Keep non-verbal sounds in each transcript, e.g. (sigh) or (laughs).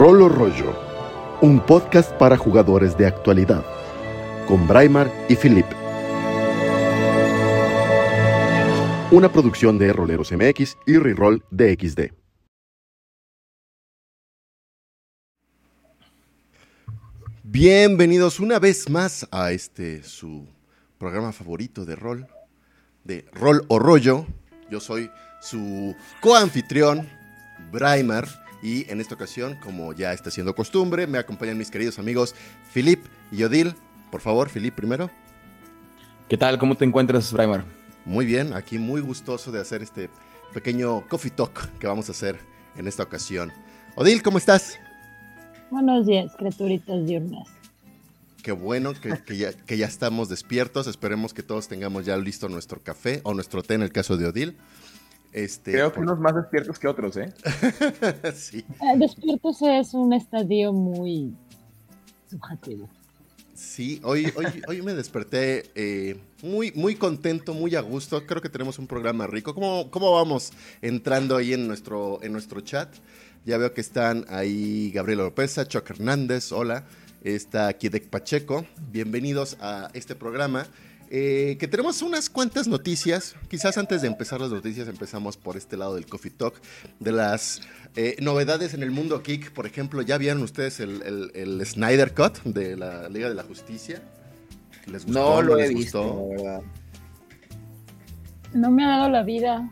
Rolo Rollo, un podcast para jugadores de actualidad, con Braimar y Philip. Una producción de Roleros MX y Reroll DXD. Bienvenidos una vez más a este su programa favorito de rol, de rol o rollo. Yo soy su coanfitrión, Braimar, y en esta ocasión, como ya está siendo costumbre, me acompañan mis queridos amigos Filip y Odil. Por favor, Filip primero. ¿Qué tal? ¿Cómo te encuentras, Braimar? Muy bien, aquí muy gustoso de hacer este pequeño coffee talk que vamos a hacer en esta ocasión. Odil, ¿cómo estás? Buenos días, criaturitas diurnas. Qué bueno que, ya, que ya estamos despiertos. Esperemos que todos tengamos ya listo nuestro café o nuestro té en el caso de Odil. Este, Creo que unos más despiertos que otros, ¿eh? (laughs) sí. Eh, despiertos es un estadio muy subjetivo. Sí, hoy, hoy, hoy me desperté eh, muy, muy contento, muy a gusto. Creo que tenemos un programa rico. ¿Cómo, cómo vamos entrando ahí en nuestro, en nuestro chat? Ya veo que están ahí Gabriela López, Chuck Hernández, hola. Está Kidek Pacheco. Bienvenidos a este programa. Eh, que tenemos unas cuantas noticias. Quizás antes de empezar las noticias empezamos por este lado del Coffee Talk, de las eh, novedades en el mundo geek. Por ejemplo, ¿ya vieron ustedes el, Snyder Cut de la Liga de la Justicia? ¿Les gustó? No lo he visto, verdad. No me ha dado la vida.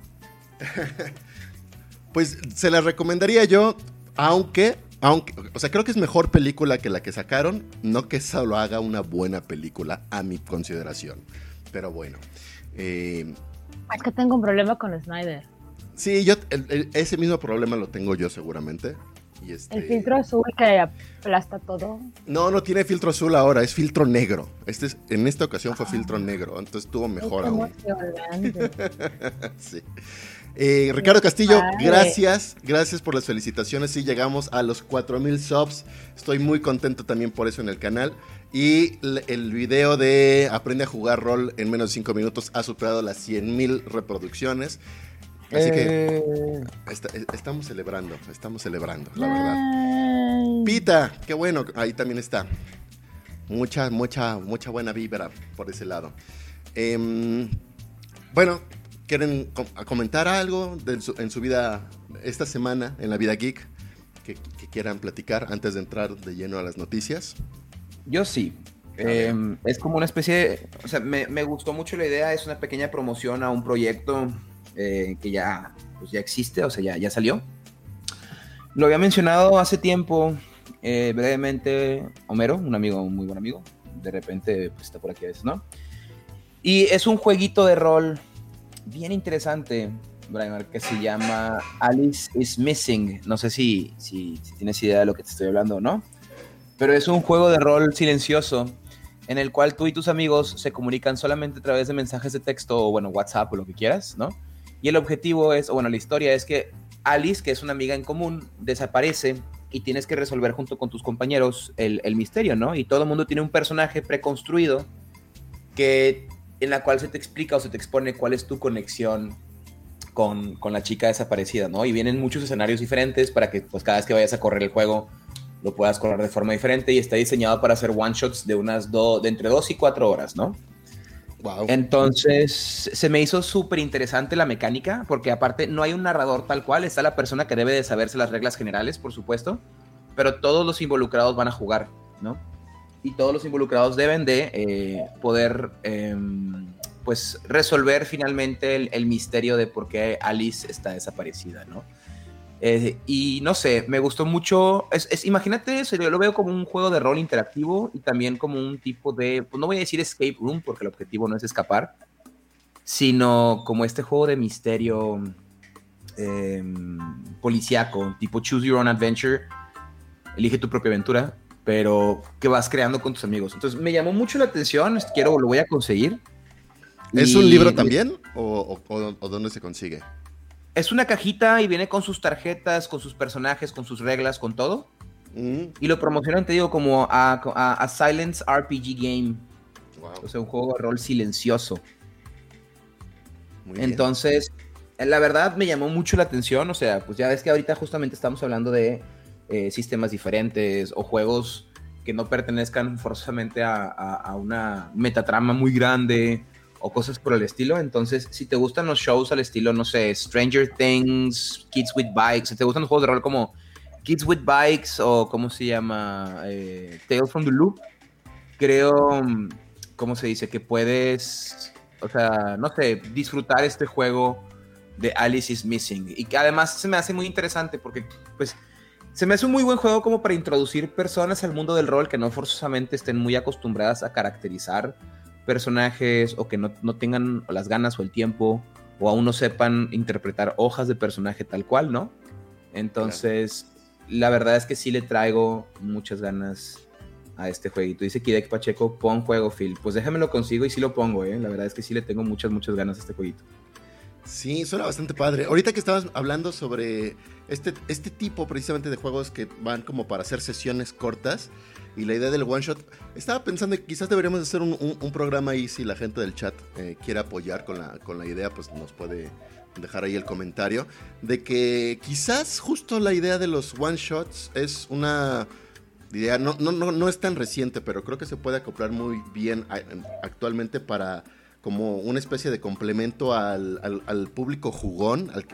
(laughs) pues se la recomendaría yo, aunque aunque, o sea, creo que es mejor película que la que sacaron, no que solo haga una buena película, a mi consideración. Pero bueno. Eh, es que tengo un problema con Snyder. Sí, yo ese mismo problema lo tengo yo seguramente. Y este... El filtro azul que aplasta todo. No, no tiene filtro azul ahora, es filtro negro. Este es, en esta ocasión fue filtro ah. negro, entonces estuvo mejor aún. (laughs) sí. Eh, Ricardo Castillo, gracias, gracias por las felicitaciones. Sí, llegamos a los 4000 subs. Estoy muy contento también por eso en el canal. Y el video de Aprende a jugar rol en menos de 5 minutos ha superado las 100.000 reproducciones. Así que eh. estamos celebrando, estamos celebrando, la verdad. Pita, qué bueno, ahí también está. Mucha, mucha, mucha buena vibra por ese lado. Em, bueno, ¿Quieren comentar algo en su vida esta semana en la vida geek que, quieran platicar antes de entrar de lleno a las noticias? Yo sí. Em, es como una especie de... O sea, me, gustó mucho la idea, es una pequeña promoción a un proyecto eh, que ya, pues ya existe, o sea, ya, ya salió. Lo había mencionado hace tiempo, eh, brevemente, Homero, un amigo, un muy buen amigo. De repente pues, está por aquí a veces, ¿no? Y es un jueguito de rol bien interesante, Brian, que se llama Alice is Missing. No sé si, si, tienes idea de lo que te estoy hablando o no, pero es un juego de rol silencioso en el cual tú y tus amigos se comunican solamente a través de mensajes de texto o, bueno, WhatsApp o lo que quieras, ¿no? Y el objetivo es, o bueno, la historia es que Alice, que es una amiga en común, desaparece y tienes que resolver junto con tus compañeros el, el misterio, ¿no? Y todo el mundo tiene un personaje preconstruido que en la cual se te explica o se te expone cuál es tu conexión con, con, la chica desaparecida, ¿no? Y vienen muchos escenarios diferentes para que pues cada vez que vayas a correr el juego lo puedas correr de forma diferente y está diseñado para hacer one shots de unas dos, de entre dos y cuatro horas, ¿no? Wow. Entonces se me hizo súper interesante la mecánica porque aparte no hay un narrador tal cual, está la persona que debe de saberse las reglas generales, por supuesto, pero todos los involucrados van a jugar, ¿no? Y todos los involucrados deben de eh, poder em, pues resolver finalmente el, misterio de por qué Alice está desaparecida, ¿no? Eh, y no sé, me gustó mucho. Es, imagínate, yo lo veo como un juego de rol interactivo y también como un tipo de, pues no voy a decir escape room porque el objetivo no es escapar, sino como este juego de misterio eh, policíaco, tipo Choose Your Own Adventure, elige tu propia aventura, pero que vas creando con tus amigos. Entonces me llamó mucho la atención, quiero, lo voy a conseguir. ¿Es un libro también o, dónde se consigue? Es una cajita y viene con sus tarjetas, con sus personajes, con sus reglas, con todo. Mm. Y lo promocionan, te digo, como a, Silence RPG Game. O sea, un juego de rol silencioso. Entonces, la verdad me llamó mucho la atención. O sea, pues ya ves que ahorita justamente estamos hablando de eh, sistemas diferentes o juegos que no pertenezcan forzosamente a, a, una metatrama muy grande o cosas por el estilo. Entonces, si te gustan los shows al estilo, no sé, Stranger Things, Kids with Bikes, si te gustan los juegos de rol como Kids with Bikes o cómo se llama, eh, Tales from the Loop, creo, ¿cómo se dice? Que puedes, o sea, no sé, disfrutar este juego de Alice is Missing. Y que además se me hace muy interesante porque, pues, se me hace un muy buen juego como para introducir personas al mundo del rol que no forzosamente estén muy acostumbradas a caracterizar personajes o que no, tengan las ganas o el tiempo o aún no sepan interpretar hojas de personaje tal cual, ¿no? Entonces, la verdad es que sí le traigo muchas ganas a este jueguito. Dice Kidek Pacheco, pon juego, Phil. Pues déjame lo consigo y sí lo pongo, ¿eh? La verdad es que sí le tengo muchas, muchas ganas a este jueguito. Sí, suena bastante padre. Ahorita que estabas hablando sobre este, este tipo precisamente de juegos que van como para hacer sesiones cortas y la idea del one shot, estaba pensando que quizás deberíamos hacer un, programa ahí si la gente del chat eh, quiere apoyar con la, con la idea, pues nos puede dejar ahí el comentario, de que quizás justo la idea de los one shots es una idea, no, no, no, no es tan reciente, pero creo que se puede acoplar muy bien actualmente para como una especie de complemento al, público jugón, al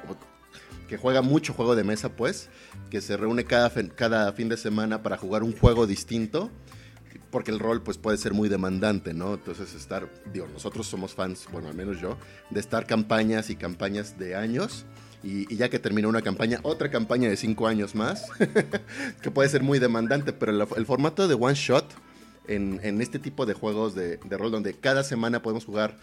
que, juega mucho juego de mesa, pues, que se reúne cada, cada fin de semana para jugar un juego distinto, porque el rol pues puede ser muy demandante, ¿no? Entonces estar, digo, nosotros somos fans, bueno, al menos yo, de estar campañas y campañas de años. Y, ya que termina una campaña, otra campaña de cinco años más, (laughs) que puede ser muy demandante, pero el formato de one shot en, este tipo de juegos de, rol donde cada semana podemos jugar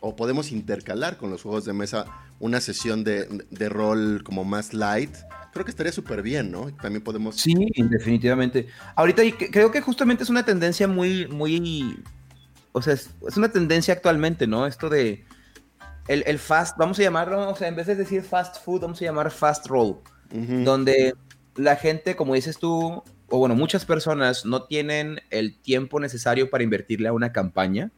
o podemos intercalar con los juegos de mesa una sesión de, rol como más light, creo que estaría súper bien, ¿no? También podemos... Sí, definitivamente. Ahorita creo que justamente es una tendencia muy, muy... O sea, es, una tendencia actualmente, ¿no? Esto de... El, fast, vamos a llamarlo, o sea, en vez de decir fast food, vamos a llamar fast roll, donde la gente, como dices tú, o bueno, muchas personas no tienen el tiempo necesario para invertirle a una campaña,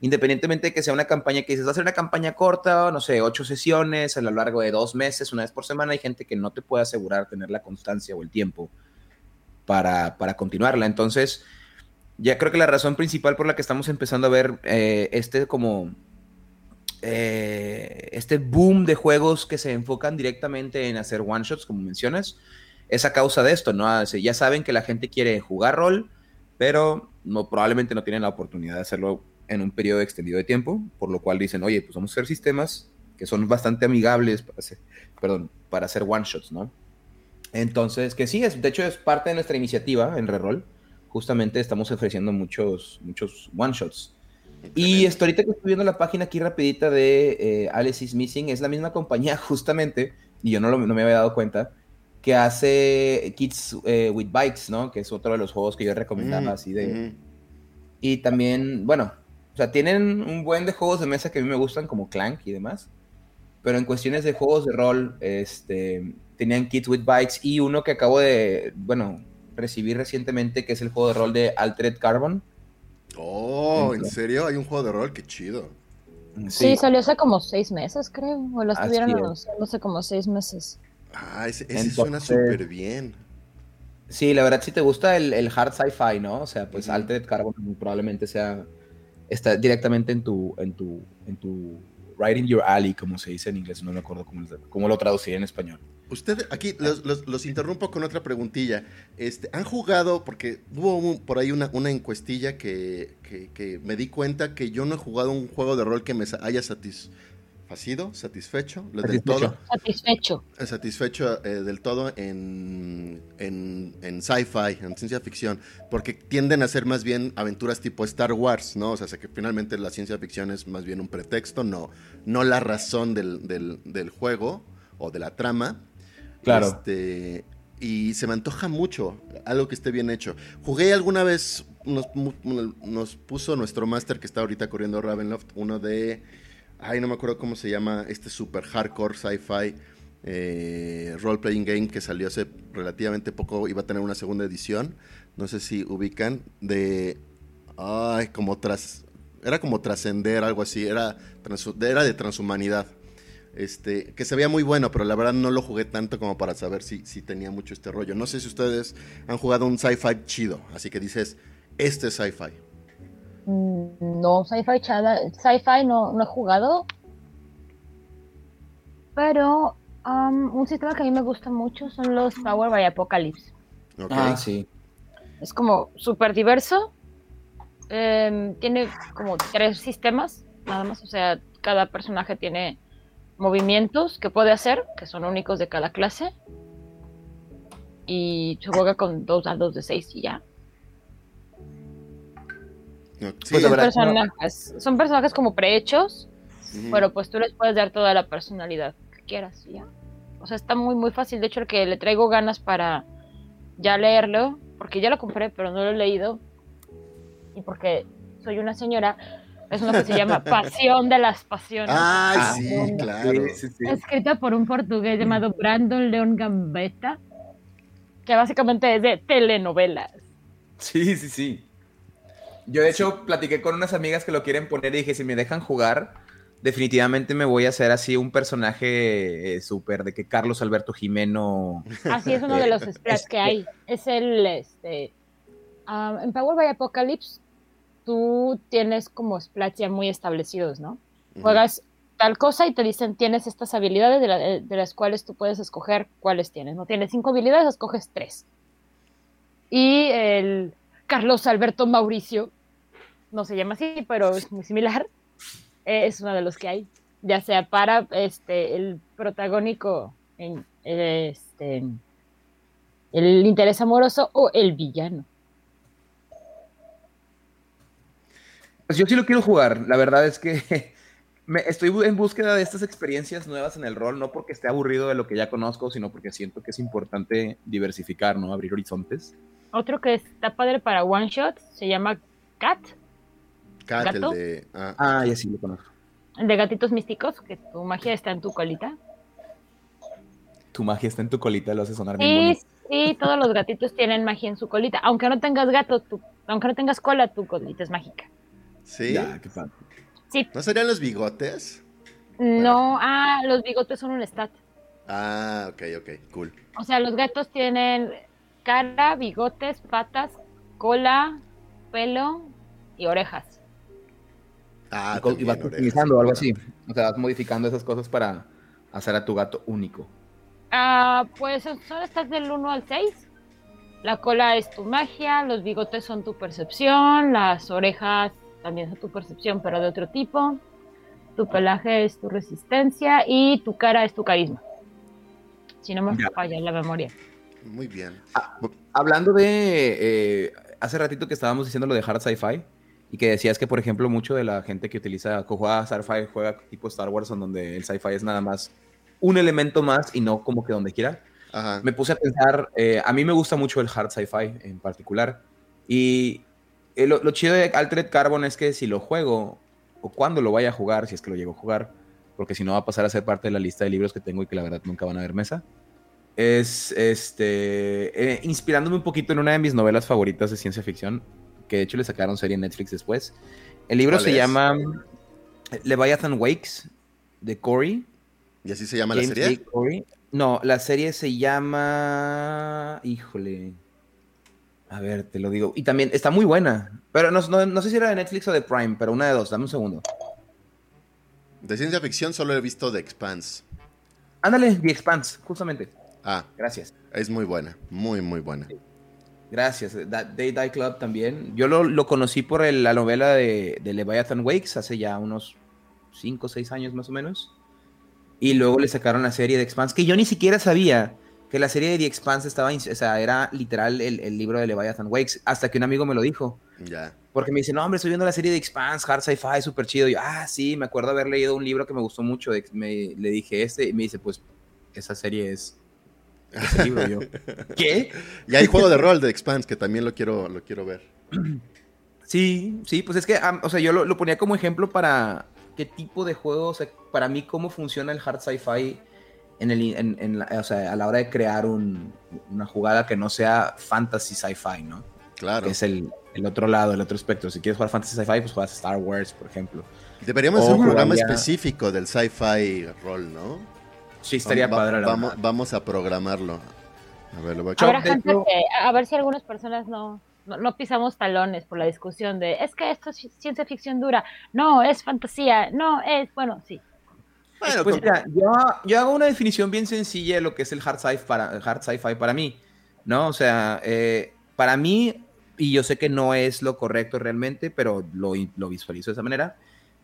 independientemente de que sea una campaña que dices, va a ser una campaña corta, no sé, ocho sesiones a lo largo de dos meses, una vez por semana, hay gente que no te puede asegurar tener la constancia o el tiempo para, para continuarla. Entonces, ya creo que la razón principal por la que estamos empezando a ver eh, este como... Eh, este boom de juegos que se enfocan directamente en hacer one shots, como mencionas, es a causa de esto, ¿no? ya saben que la gente quiere jugar rol, pero no, probablemente no tienen la oportunidad de hacerlo en un periodo extendido de tiempo, por lo cual dicen, oye, pues vamos a hacer sistemas que son bastante amigables para hacer, perdón, para hacer one shots, ¿no? Entonces, que sí, es, de hecho es parte de nuestra iniciativa en Reroll. Justamente estamos ofreciendo muchos, muchos one shots. Y esto ahorita que estoy viendo la página aquí rapidita de eh, Alice is Missing, es la misma compañía (laughs) justamente, y yo no, no me había dado cuenta, que hace Kids eh, with Bikes, ¿no? Que es otro de los juegos que yo recomendaba así de... Y también, bueno, o sea, tienen un buen de juegos de mesa que a mí me gustan, como Clank y demás. Pero en cuestiones de juegos de rol, este, tenían Kids with Bikes y uno que acabo de, bueno, recibir recientemente, que es el juego de rol de Altered Carbon. Oh, ¿en serio? Hay un juego de rol, qué chido. Sí, salió hace como seis meses, creo. O lo estuvieron anunciando hace como seis meses. Ah, ese, suena súper bien. Sí, la verdad, si te gusta el, hard sci-fi, ¿no? O sea, pues Altered Carbon probablemente sea. Está directamente en tu, en tu, en tu right in your alley, como se dice en inglés, no me acuerdo cómo, cómo lo traduciría en español. Usted, aquí los, interrumpo con otra preguntilla. Este, ¿Han jugado? Porque hubo por ahí una, una encuestilla que, que, me di cuenta que yo no he jugado un juego de rol que me haya satisfecho ¿Facido? ¿Satisfecho? Del todo, satisfecho. Eh, satisfecho eh, del todo en, en, sci-fi, en ciencia ficción, porque tienden a ser más bien aventuras tipo Star Wars, ¿no? O sea, que finalmente la ciencia ficción es más bien un pretexto, no, no la razón del, juego o de la trama. Claro. Este, y se me antoja mucho algo que esté bien hecho. Jugué alguna vez, nos, nos puso nuestro máster que está ahorita corriendo Ravenloft, uno de Ay, no me acuerdo cómo se llama este super hardcore sci-fi eh, role-playing game que salió hace relativamente poco. Iba a tener una segunda edición. No sé si ubican. De. Ay, como tras. Era como trascender, algo así. Era, de transhumanidad. Este, que se veía muy bueno, pero la verdad no lo jugué tanto como para saber si, si tenía mucho este rollo. No sé si ustedes han jugado un sci-fi chido, así que dices, este es sci-fi. Mm, no, sci-fi sci-fi no, no he jugado. Pero un sistema que a mí me gusta mucho son los Power by Apocalypse. Ah, sí. Es como súper diverso. Em, tiene como tres sistemas, nada más. O sea, cada personaje tiene movimientos que puede hacer, que son únicos de cada clase. Y se juega con dos dados de seis y ya. Pues son, personajes, son personajes como prehechos, pero pues tú les puedes dar toda la personalidad que quieras ya. O sea, está muy, muy fácil. De hecho, el que le traigo ganas para ya leerlo, porque ya lo compré, pero no lo he leído. Y porque soy una señora, es uno que se llama (laughs) Pasión de las Pasiones. Ay, ah, sí, claro. Escrita por un portugués llamado Brandon León Gambetta, que básicamente es de telenovelas. Sí, sí, sí. Yo de hecho platiqué con unas amigas que lo quieren poner y dije, si me dejan jugar, definitivamente me voy a hacer así un personaje eh, súper de que Carlos Alberto Jimeno. Así es uno de los splats que hay. Es el, este, ah, en Power by Apocalypse, tú tienes como splats ya muy establecidos, ¿no? Juegas tal cosa y te dicen tienes estas habilidades de, de, las cuales tú puedes escoger cuáles tienes. No tienes cinco habilidades, escoges tres. Y el Carlos Alberto Mauricio no se llama así, pero es muy similar, eh, es uno de los que hay, ya sea para este el protagónico en este el interés amoroso o el villano. Pues yo sí lo quiero jugar, la verdad es que (laughs) me, estoy en búsqueda de estas experiencias nuevas en el rol, no porque esté aburrido de lo que ya conozco, sino porque siento que es importante diversificar, ¿no? Abrir horizontes. Otro que está padre para one shot se llama Cat, Cat, el de. Ah. ah, ya sí lo conozco. El de gatitos místicos, que tu magia está en tu colita. Tu magia está en tu colita, lo hace sonar bien bonito. Sí, todos los gatitos tienen magia en su colita. Aunque no tengas gato, tu, aunque no tengas cola, tu colita es mágica. ¿Sí? Ya, qué padre. Sí. ¿No serían los bigotes? No, ah, los bigotes son un stat. Ah, ok, ok, cool. O sea, los gatos tienen cara, bigotes, patas, cola, pelo y orejas. Ah, y, vas optimizando algo así. O sea, vas modificando esas cosas para hacer a tu gato único. Ah, pues solo estás del 1 al 6. La cola es tu magia, los bigotes son tu percepción, las orejas también son tu percepción, pero de otro tipo. Tu pelaje es tu resistencia y tu cara es tu carisma. Si no me falla la memoria. Muy bien. Ah, hablando de. Eh, hace ratito que estábamos diciendo lo de hard sci-fi y que decías que, por ejemplo, mucho de la gente que utiliza, que juega sci-fi, juega tipo Star Wars, en donde el sci-fi es nada más un elemento más y no como que donde quiera. Me puse a pensar, eh, a mí me gusta mucho el hard sci-fi en particular. Y eh, lo, chido de Altered Carbon es que si lo juego, o cuando lo vaya a jugar, si es que lo llego a jugar, porque si no va a pasar a ser parte de la lista de libros que tengo y que la verdad nunca van a ver mesa, es este, eh, inspirándome un poquito en una de mis novelas favoritas de ciencia ficción, que de hecho le sacaron serie en Netflix después. El libro se llama Leviathan Wakes, de Corey. ¿Y así se llama la serie? No, la serie se llama. Híjole. A ver, te lo digo. Y también está muy buena. Pero no, no, sé si era de Netflix o de Prime, pero una de dos. Dame un segundo. De ciencia ficción solo he visto The Expanse. Ándale, The Expanse, justamente. Ah. Gracias. Es muy buena. Muy, muy buena. Gracias. Day Die Club también. Yo lo, conocí por la novela de, Leviathan Wakes hace ya unos 5 o 6 años más o menos. Y luego le sacaron la serie de Expanse, que yo ni siquiera sabía que la serie de The Expanse estaba, o sea, era literal el, libro de Leviathan Wakes, hasta que un amigo me lo dijo. Ya. Porque me dice, no, hombre, estoy viendo la serie de Expanse, Hard Sci-Fi, súper chido. Y yo, ah, sí, me acuerdo haber leído un libro que me gustó mucho. Me, le dije este, y me dice, pues, esa serie es (laughs) ¿Qué? Y hay juego de rol de Expanse que también lo quiero, lo quiero ver. (clears throat) Sí, sí, pues es que, o sea, yo lo, ponía como ejemplo para qué tipo de juego, o sea, para mí cómo funciona el hard sci-fi en el, o sea, a la hora de crear una jugada que no sea fantasy sci-fi, ¿no? Claro. es el, el otro lado, el otro espectro. Si quieres jugar Fantasy Sci-Fi, pues juegas Star Wars, por ejemplo. Deberíamos hacer un programa específico del sci-fi rol, ¿no? Sí, estaría Va- padre. la vamos, vamos a programarlo. A ver, lo voy a Habrá gente que, a ver si algunas personas no, no, no pisamos talones por la discusión de, es que esto es ciencia ficción dura, no, es fantasía, no, es, bueno, sí. Bueno, Pues mira, yo, yo hago una definición bien sencilla de lo que es el hard sci-fi para, hard sci-fi para mí, ¿no? O sea, eh, para mí, y yo sé que no es lo correcto realmente, pero lo, lo visualizo de esa manera,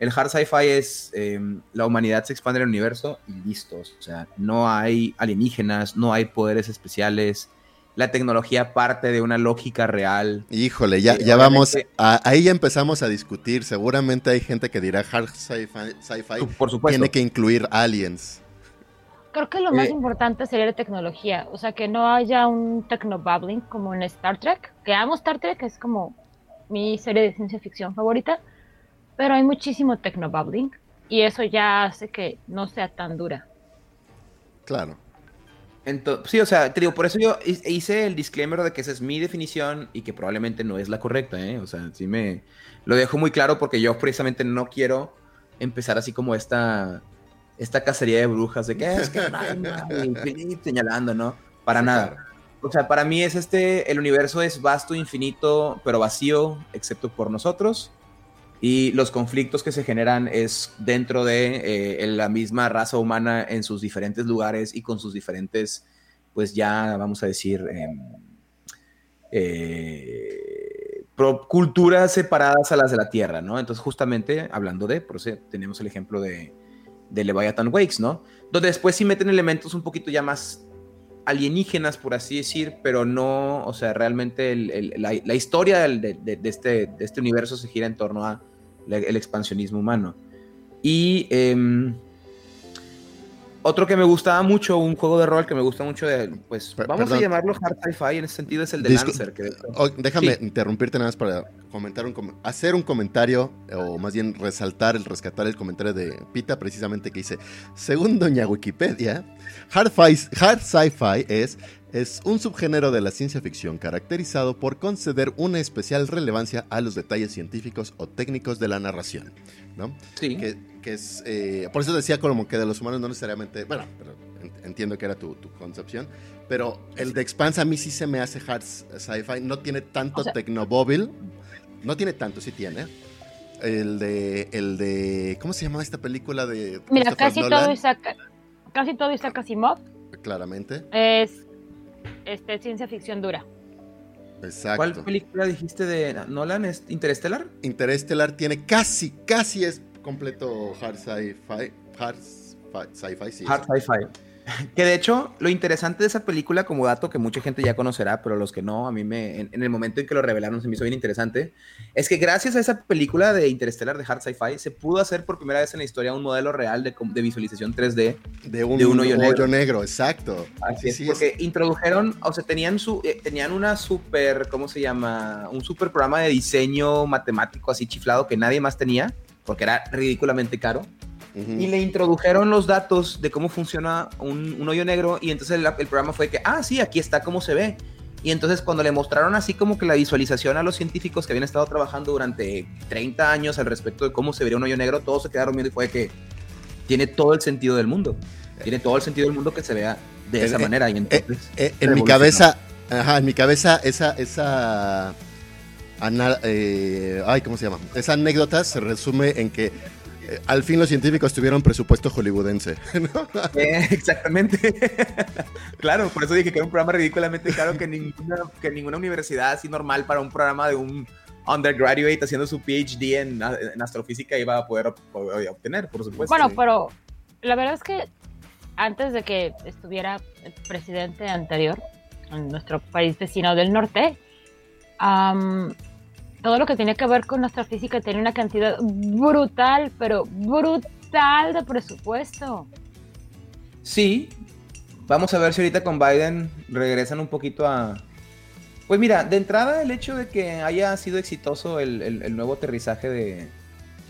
el hard sci-fi es eh, la humanidad se expande en el universo y listos. O sea, no hay alienígenas, no hay poderes especiales, la tecnología parte de una lógica real. Híjole, ya, ya vamos, a- ahí ya empezamos a discutir. Seguramente hay gente que dirá hard sci-fi Por supuesto. tiene que incluir aliens. Creo que lo más Eh. importante sería la tecnología, o sea, que no haya un technobabbling como en Star Trek, que amo Star Trek, es como mi serie de ciencia ficción favorita, pero hay muchísimo technobabbling y eso ya hace que no sea tan dura. Claro. Ento- sí, o sea, te digo, por eso yo hi- hice el disclaimer de que esa es mi definición y que probablemente no es la correcta, ¿eh? O sea, sí me lo dejo muy claro porque yo precisamente no quiero empezar así como esta, esta cacería de brujas de que es que no hay nada", y Philip señalando, ¿no? Para Sí, nada. claro. O sea, para mí es este, el universo es vasto, infinito, pero vacío, excepto por nosotros. Y los conflictos que se generan es dentro de eh, la misma raza humana en sus diferentes lugares y con sus diferentes, pues ya vamos a decir, em, eh, culturas separadas a las de la Tierra, ¿no? Entonces, justamente hablando de, por eso tenemos el ejemplo de, de Leviathan Wakes, ¿no? Donde después sí meten elementos un poquito ya más alienígenas, por así decir, pero no, o sea, realmente la, historia de este, de este universo se gira en torno a la- el expansionismo humano. Y em, otro que me gustaba mucho, un juego de rol que me gusta mucho, de, pues vamos perdón. a llamarlo hard sci-fi en ese sentido, es el de Discu- Lancer. Que, Oh, déjame Sí. interrumpirte nada más para comentar un com- hacer un comentario, o más bien resaltar, el rescatar el comentario de Pita, precisamente que dice, según doña Wikipedia, hard, hard sci-fi es, es un subgénero de la ciencia ficción caracterizado por conceder una especial relevancia a los detalles científicos o técnicos de la narración, ¿no? sí. que, que es, eh, por eso decía como que de los humanos no necesariamente, bueno, pero en- entiendo que era tu, tu concepción, pero el de Expanse a mí sí se me hace hard sci-fi, no tiene tanto O sea- Tecnobóvil, no tiene tanto, sí tiene. El de, el de, ¿cómo se llama esta película de Mira, Christopher casi Nolan? todo Isaac, casi todo Isaac Asimov Claramente, es este, ciencia ficción dura. exacto. ¿Cuál película dijiste de Nolan? ¿Es Interstellar? Interestelar tiene casi, casi es completo hard sci-fi, hard sci- sci-fi, sí. Hard sci-fi. (laughs) Que de hecho, lo interesante de esa película, como dato que mucha gente ya conocerá, pero los que no, a mí me, en, en el momento en que lo revelaron se me hizo bien interesante, es que gracias a esa película de Interstellar de Hard Sci-Fi, se pudo hacer por primera vez en la historia un modelo real de, de visualización 3D. de un, de un hoyo hoyo, negro. negro. exacto. Así Sí, es, sí, porque introdujeron, o sea, tenían, su, eh, tenían una super, ¿cómo se llama? Un super programa de diseño matemático así chiflado que nadie más tenía, porque era ridículamente caro. Ujú. Y le introdujeron los datos de cómo funciona un, un hoyo negro y entonces el, el programa fue que, ah, sí, aquí está cómo se ve. Y entonces cuando le mostraron así como que la visualización a los científicos que habían estado trabajando durante 30 años al respecto de cómo se vería un hoyo negro, todos se quedaron viendo y fue que tiene todo el sentido del mundo. Tiene todo el sentido del mundo que se vea de Eh, esa eh, manera. Y entonces, Eh, en mi cabeza, ajá, en mi cabeza, esa, esa, ana- eh, ay, ¿cómo se llama? Esa anécdota se resume en que eh, al fin los científicos tuvieron presupuesto hollywoodense. (laughs) ¿no? Eh, exactamente. (laughs) claro, por eso dije que era un programa ridículamente caro que ninguna, que ninguna universidad así normal para un programa de un undergraduate haciendo su PhD en, en astrofísica iba a poder ob- obtener, por supuesto. Bueno, sí. pero la verdad es que antes de que estuviera el presidente anterior en nuestro país vecino del norte, am, todo lo que tenía que ver con astrofísica tenía una cantidad brutal, pero brutal de presupuesto. Sí, vamos a ver si ahorita con Biden regresan un poquito a... Pues mira, de entrada el hecho de que haya sido exitoso el, el- el nuevo aterrizaje de,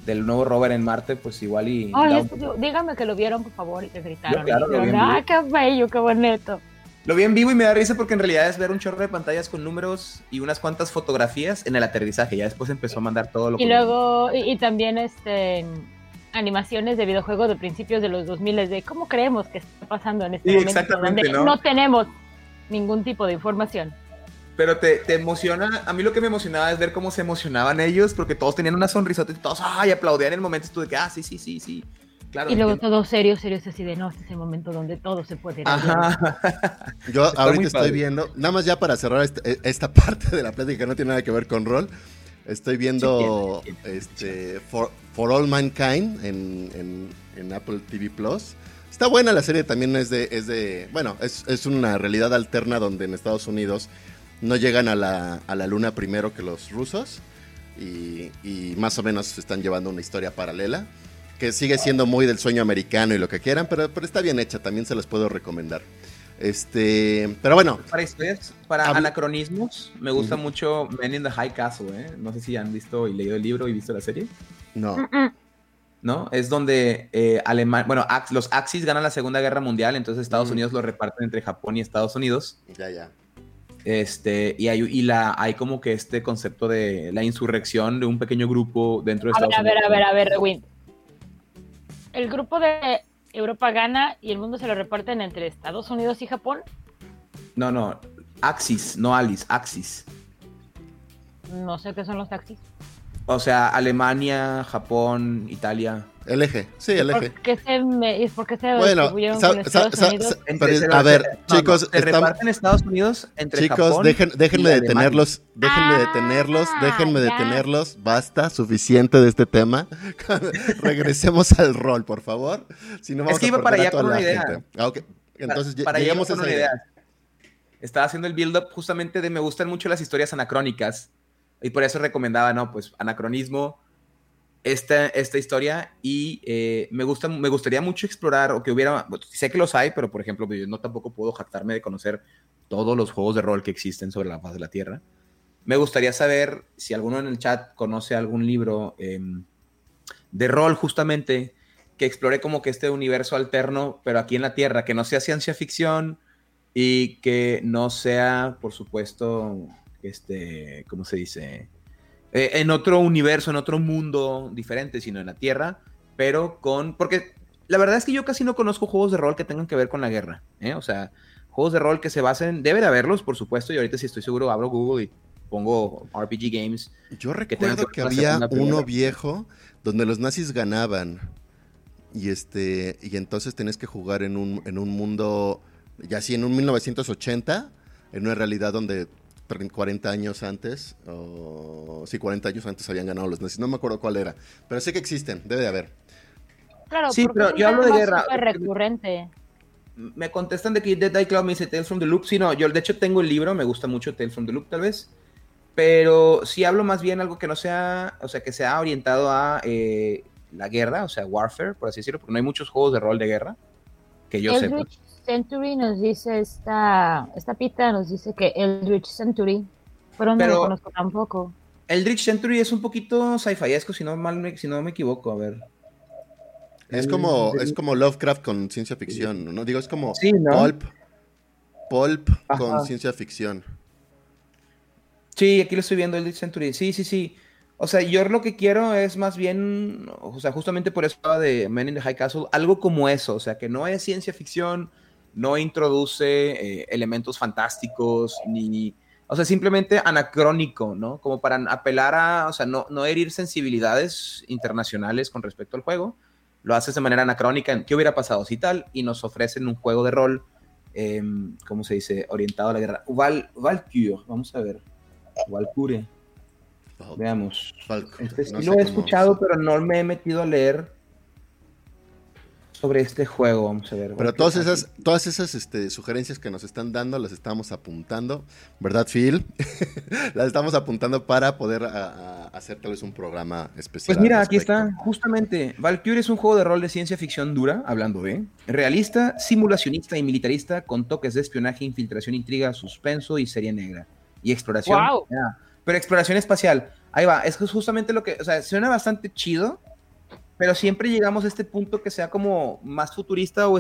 del nuevo rover en Marte, pues igual y... Es- un poco- dígame que lo vieron, por favor, y que gritaron. Yo, claro, y dijeron, ah, qué bello, qué bonito. Lo vi en vivo y me da risa porque en realidad es ver un chorro de pantallas con números y unas cuantas fotografías en el aterrizaje. Ya después empezó a mandar todo lo Y luego, y, también este animaciones de videojuegos de principios de los 2000 de cómo creemos que está pasando en este momento donde ¿no? no tenemos ningún tipo de información. Pero te, te, emociona, a mí lo que me emocionaba es ver cómo se emocionaban ellos, porque todos tenían una sonrisota y todos, ay, aplaudían en el momento, tú de que, ah, sí, sí, sí, sí y luego todo serio, serio, es así de no, este es el momento donde todo se puede. Yo ahorita estoy viendo, nada más ya para cerrar este, e, esta, (laughs) parte de la plática que no tiene nada que ver con rol, estoy viendo este For, All Mankind en, Apple TV Plus. Está buena la serie, también es de, es de bueno, es, es una realidad alterna donde en Estados Unidos no llegan a la, a la luna primero que los rusos y, y más o menos están llevando una historia paralela que sigue siendo muy del sueño americano y lo que quieran, pero, pero está bien hecha, también se los puedo recomendar. Este, pero bueno. Para historias, para anacronismos, me gusta mucho Men in the High Castle, ¿eh? No sé si han visto y leído el libro y visto la serie. No. ¿No? Es donde eh, bueno, los Axis ganan la Segunda Guerra Mundial, entonces Estados mm. Unidos lo reparten entre Japón y Estados Unidos. Ya, ya. Este, y hay, y la, hay como que este concepto de la insurrección de un pequeño grupo dentro de Estados Unidos. A ver, a ver, a ver, Win el grupo de Europa gana y el mundo se lo reparten entre Estados Unidos y Japón. No, no, Axis, no Alice, Axis. No sé qué son los Axis. O sea, Alemania, Japón, Italia. El eje, sí, el eje. ¿Por qué se, me, ¿por qué se bueno, Estados Unidos? a ver, chicos, se reparten Estados Unidos entre chicos, Japón dejen, déjenme detenerlos, déjenme ah, detenerlos, déjenme detenerlos, basta, suficiente de este tema. (laughs) Regresemos al rol, por favor. Si no vamos es que iba para allá con una idea. Ah, Entonces, para, llegamos a esa idea. idea. Estaba haciendo el build-up justamente de me gustan mucho las historias anacrónicas y por eso recomendaba, ¿no? Pues anacronismo, esta, esta historia y eh, me, gusta, me gustaría mucho explorar o que hubiera, sé que los hay, pero por ejemplo, yo no tampoco puedo jactarme de conocer todos los juegos de rol que existen sobre la faz de la Tierra. Me gustaría saber si alguno en el chat conoce algún libro em, de rol justamente que explore como que este universo alterno, pero aquí en la Tierra, que no sea ciencia ficción y que no sea, por supuesto, este, ¿cómo se dice? Eh, en otro universo, en otro mundo diferente, sino en la Tierra, pero con... Porque la verdad es que yo casi no conozco juegos de rol que tengan que ver con la guerra, ¿eh? O sea, juegos de rol que se basen... Debe de haberlos, por supuesto, y ahorita si estoy seguro abro Google y pongo RPG Games. Yo recuerdo que, había uno viejo donde los nazis ganaban y este y entonces tenés que jugar en un, en un mundo ya así en un 1980 en una realidad donde 40 años antes, o sí, 40 años antes habían ganado los nazis. No me acuerdo cuál era, pero sé que existen, debe de haber. Claro, sí, pero yo hablo de guerra. recurrente. Me contestan de que Dead Eye Cloud me dice Tales from the Loop. Sí, no, yo de hecho tengo el libro, me gusta mucho Tales from the Loop, tal vez. Pero sí hablo más bien algo que no sea, o sea, que sea orientado a eh, la guerra, o sea, warfare, por así decirlo, porque no hay muchos juegos de rol de guerra que yo sepa. Century nos dice esta, esta pita, nos dice que Eldritch Century, pero no lo conozco tampoco. Eldritch Century es un poquito sci-fiesco, si no mal me, si no me equivoco, a ver. Es como, es como Lovecraft con ciencia ficción, ¿no? Digo, es como Pulp, Pulp con ciencia ficción. Sí, aquí lo estoy viendo, Eldritch Century. Sí, sí, sí. O sea, yo lo que quiero es más bien, o sea, justamente por eso de Men in the High Castle, algo como eso, o sea, que no es ciencia ficción, no introduce eh, elementos fantásticos ni, o sea, simplemente anacrónico, ¿no? Como para apelar a, o sea, no, no herir sensibilidades internacionales con respecto al juego. Lo haces de manera anacrónica, ¿qué hubiera pasado si tal? Y nos ofrecen un juego de rol, em, ¿cómo se dice? Orientado a la guerra. Val, Valkyrie, vamos a ver. Valkyrie. Veamos. Este lo he escuchado, pero no me he metido a leer sobre este juego, vamos a ver. Pero todas esas, todas esas este, sugerencias que nos están dando las estamos apuntando, ¿verdad, Phil? (laughs) las estamos apuntando para poder hacer tal vez un programa especial. Pues mira, aquí está, justamente, Valkyrie es un juego de rol de ciencia ficción dura, hablando de, realista, simulacionista y militarista, con toques de espionaje, infiltración, intriga, suspenso y serie negra. Y exploración. Wow. pero exploración espacial. Ahí va, es justamente lo que, o sea, suena bastante chido, pero siempre llegamos a este punto que sea como más futurista o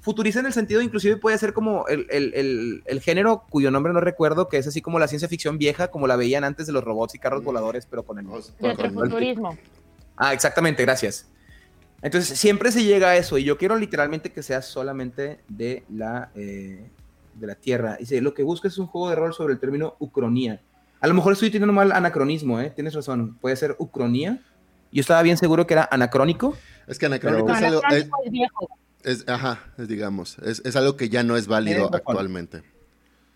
futurista en el sentido, inclusive puede ser como el, el, el, género cuyo nombre no recuerdo, que es así como la ciencia ficción vieja, como la veían antes de los robots y carros mm. voladores, pero con el... Retrofuturismo. Ah, exactamente, gracias. Entonces, siempre se llega a eso, y yo quiero literalmente que sea solamente de la, eh, de la Tierra. Dice, lo que busca es un juego de rol sobre el término ucronía. A lo mejor estoy teniendo mal anacronismo, ¿eh? Tienes razón, puede ser ucronía. Yo estaba bien seguro que era anacrónico. Es que anacrónico es algo... viejo. Es, ajá, digamos, es, algo que ya no es válido actualmente.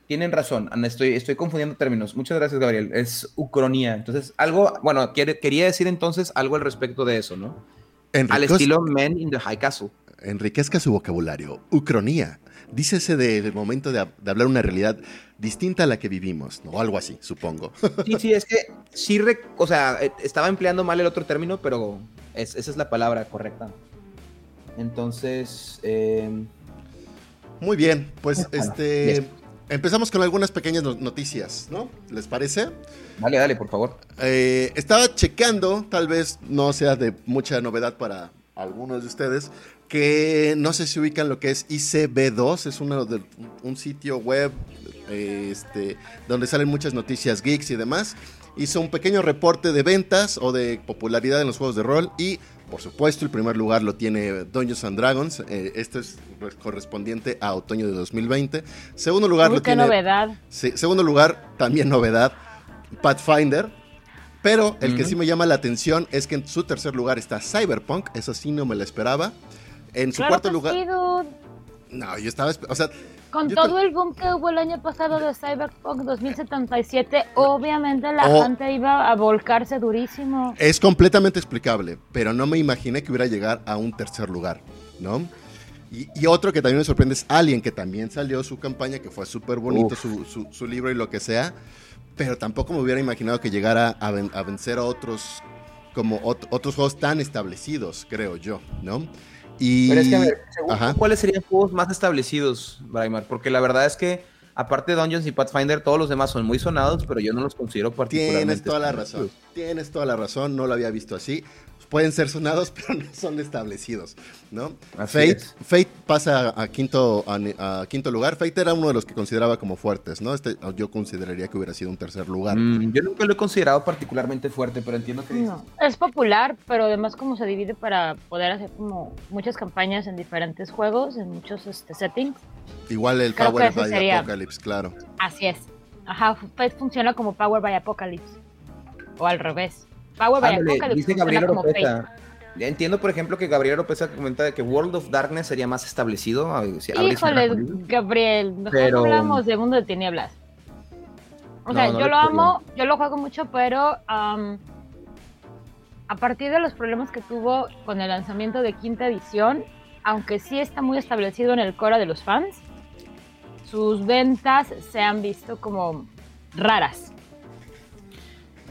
Tienen razón, Ana, estoy, estoy confundiendo términos. Muchas gracias, Gabriel. Es ucronía. Entonces, algo, bueno, quería decir entonces algo al respecto de eso, ¿no? al estilo Men in the High Castle. Enriquezca su vocabulario. Ucronía. Dícese del momento de, hablar una realidad distinta a la que vivimos, ¿no? O algo así, supongo. (laughs) Sí, sí, es que sí, o sea, eh, estaba empleando mal el otro término, pero esa es la palabra correcta. Entonces. Em, Muy bien, pues este. Empezamos con algunas pequeñas noticias, ¿no? ¿Les parece? Dale, dale, por favor. Eh, estaba checando, tal vez no sea de mucha novedad para algunos de ustedes, que no sé si ubican lo que es ICB2, es uno de, un sitio web este, donde salen muchas noticias geeks y demás. Hizo un pequeño reporte de ventas o de popularidad en los juegos de rol y por supuesto, el primer lugar lo tiene Dungeons and Dragons. Eh, esto es correspondiente a otoño de 2020. Segundo lugar lo tiene. novedad. Sí, segundo lugar, también novedad, Pathfinder. Pero el que sí me llama la atención es que en su tercer lugar está Cyberpunk. Eso sí no me lo esperaba. En su cuarto lugar. No, yo estaba. O sea, con todo el boom que hubo el año pasado de Cyberpunk 2077, obviamente la gente iba a volcarse durísimo. Es completamente explicable, pero no me imaginé que hubiera llegar a un tercer lugar, ¿no? Y, otro que también me sorprende es Alien, que también salió su campaña, que fue súper bonito su, libro y lo que sea, pero tampoco me hubiera imaginado que llegara a, vencer a otros, como otros juegos tan establecidos, creo yo, ¿no? Pero es que, a ver, ¿cuáles serían juegos más establecidos, Braimar? Porque la verdad es que, aparte de Dungeons y Pathfinder, todos los demás son muy sonados, pero yo no los considero particularmente. Tienes toda la razón. Tienes toda la razón, no lo había visto así pueden ser sonados, (laughs) pero no son establecidos, ¿no? Fate, Fate pasa a quinto, a, quinto lugar. Fate era uno de los que consideraba como fuertes, ¿no? Este yo consideraría que hubiera sido un tercer lugar. Mm, yo nunca lo he considerado particularmente fuerte, pero entiendo que... No, es popular, pero además como se divide para poder hacer como muchas campañas en diferentes juegos, en muchos este, settings. Igual el Power by Apocalypse, claro. Así es. Ajá, Fate funciona como Power by Apocalypse. O al revés. Power by dice Gabriel Oropesa. Entiendo, por ejemplo, que Gabriel Oropesa comenta que World of Darkness sería más establecido. Híjole, Gabriel, mejor hablamos de Mundo de Tinieblas. O sea, yo lo amo, yo lo juego mucho, pero a partir de los problemas que tuvo con el lanzamiento de quinta edición, aunque sí está muy establecido en el core de los fans, sus ventas se han visto como raras.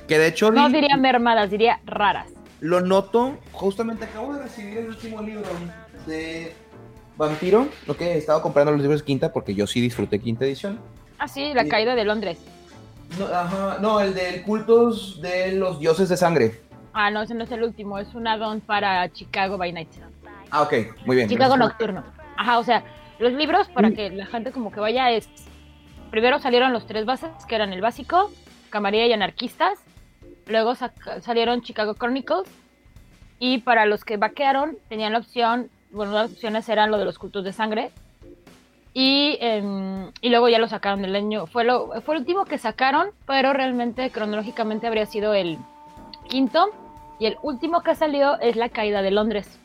Que de hecho. No diría mermadas, diría raras. Lo noto. Justamente acabo de recibir el último libro de Vampiro. Lo que he estado comprando los libros de quinta porque yo sí disfruté quinta edición. Ah, sí, La caída de Londres. No, ajá, no, el de cultos de los dioses de sangre. Ah, no, ese no es el último, es un add-on para Chicago by Night. Ah, ok, muy bien. Chicago Nocturno. Ajá, o sea, los libros para mm. que la gente como que vaya es... Primero salieron los tres bases, que eran el básico, Camarilla y Anarquistas, Luego salieron Chicago Chronicles. Y para los que vaquearon, tenían la opción, bueno, las opciones eran lo de los cultos de sangre. Y, em, y luego ya lo sacaron del año. Fue, lo, fue el último que sacaron, pero realmente cronológicamente habría sido el quinto. Y el último que salió es La Caída de Londres.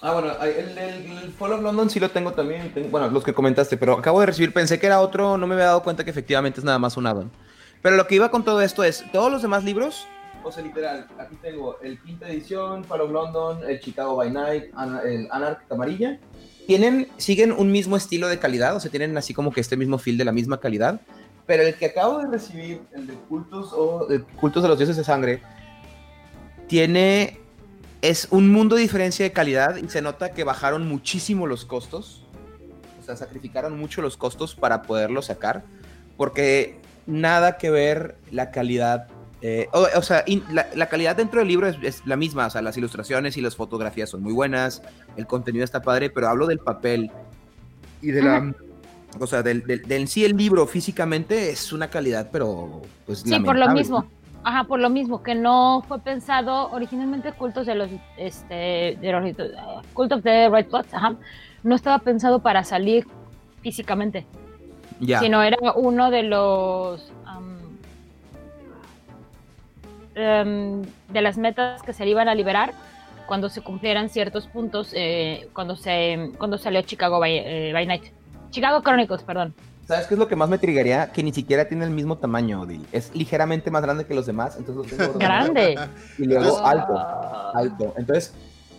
Ah, bueno, el, Fall of London sí lo tengo también. bueno, los que comentaste, pero acabo de recibir, pensé que era otro, no me había dado cuenta que efectivamente es nada más un addon. Pero lo que iba con todo esto es, todos los demás libros, o sea, literal, aquí tengo el quinta edición, Fall of London, el Chicago by Night, el Anarch Amarilla, tienen, siguen un mismo estilo de calidad, o sea, tienen así como que este mismo feel de la misma calidad, pero el que acabo de recibir, el de cultos o de cultos de los dioses de sangre, tiene, es un mundo de diferencia de calidad y se nota que bajaron muchísimo los costos, o sea, sacrificaron mucho los costos para poderlo sacar, porque nada que ver la calidad Eh, o, sea, la, calidad dentro del libro es, la misma, o sea, las ilustraciones y las fotografías son muy buenas, el contenido está padre, pero hablo del papel y de la... O sea, del, del, sí el libro físicamente es una calidad, pero pues... Sí, por lo mismo. Ajá, por lo mismo, que no fue pensado originalmente cultos de los, este, de los, Cult of the Red ajá, no estaba pensado para salir físicamente, ya. sino era uno de los Em, de las metas que se iban a liberar cuando se cumplieran ciertos puntos eh, cuando se cuando salió Chicago eh, by, Night. Chicago Chronicles, perdón. ¿Sabes qué es lo que más me trigaría? Que ni siquiera tiene el mismo tamaño, Es ligeramente más grande que los demás, entonces lo tengo (laughs) Grande. (laughs) Y luego alto, alto. Entonces,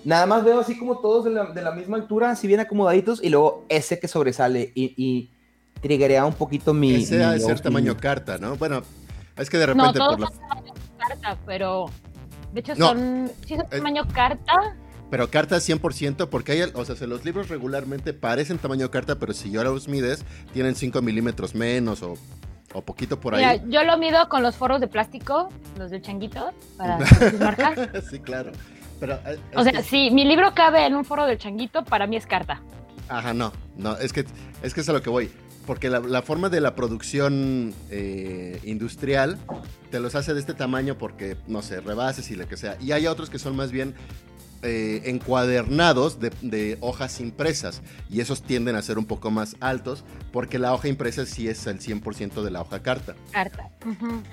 nada más veo así como todos de la, misma altura, así bien acomodaditos, y luego ese que sobresale y, y un poquito mi... Ese debe ser tamaño carta, ¿no? Bueno, es que de repente por la carta, pero de hecho son, sí son tamaño carta. Pero carta 100% porque hay, o sea, los libros regularmente parecen tamaño carta, pero si yo los mides, tienen 5 milímetros menos o, o poquito por ahí. yo lo mido con los foros de plástico, los del changuito, para (laughs) marcar. sí, claro. Pero, eh, o sea, si mi libro cabe en un foro del changuito, para mí es carta. Ajá, no, no, es que es que es a lo que voy porque la, forma de la producción eh, industrial te los hace de este tamaño porque, no sé, rebases y lo que sea. Y hay otros que son más bien eh, encuadernados de, hojas impresas y esos tienden a ser un poco más altos porque la hoja impresa sí es el 100% de la hoja carta. Carta.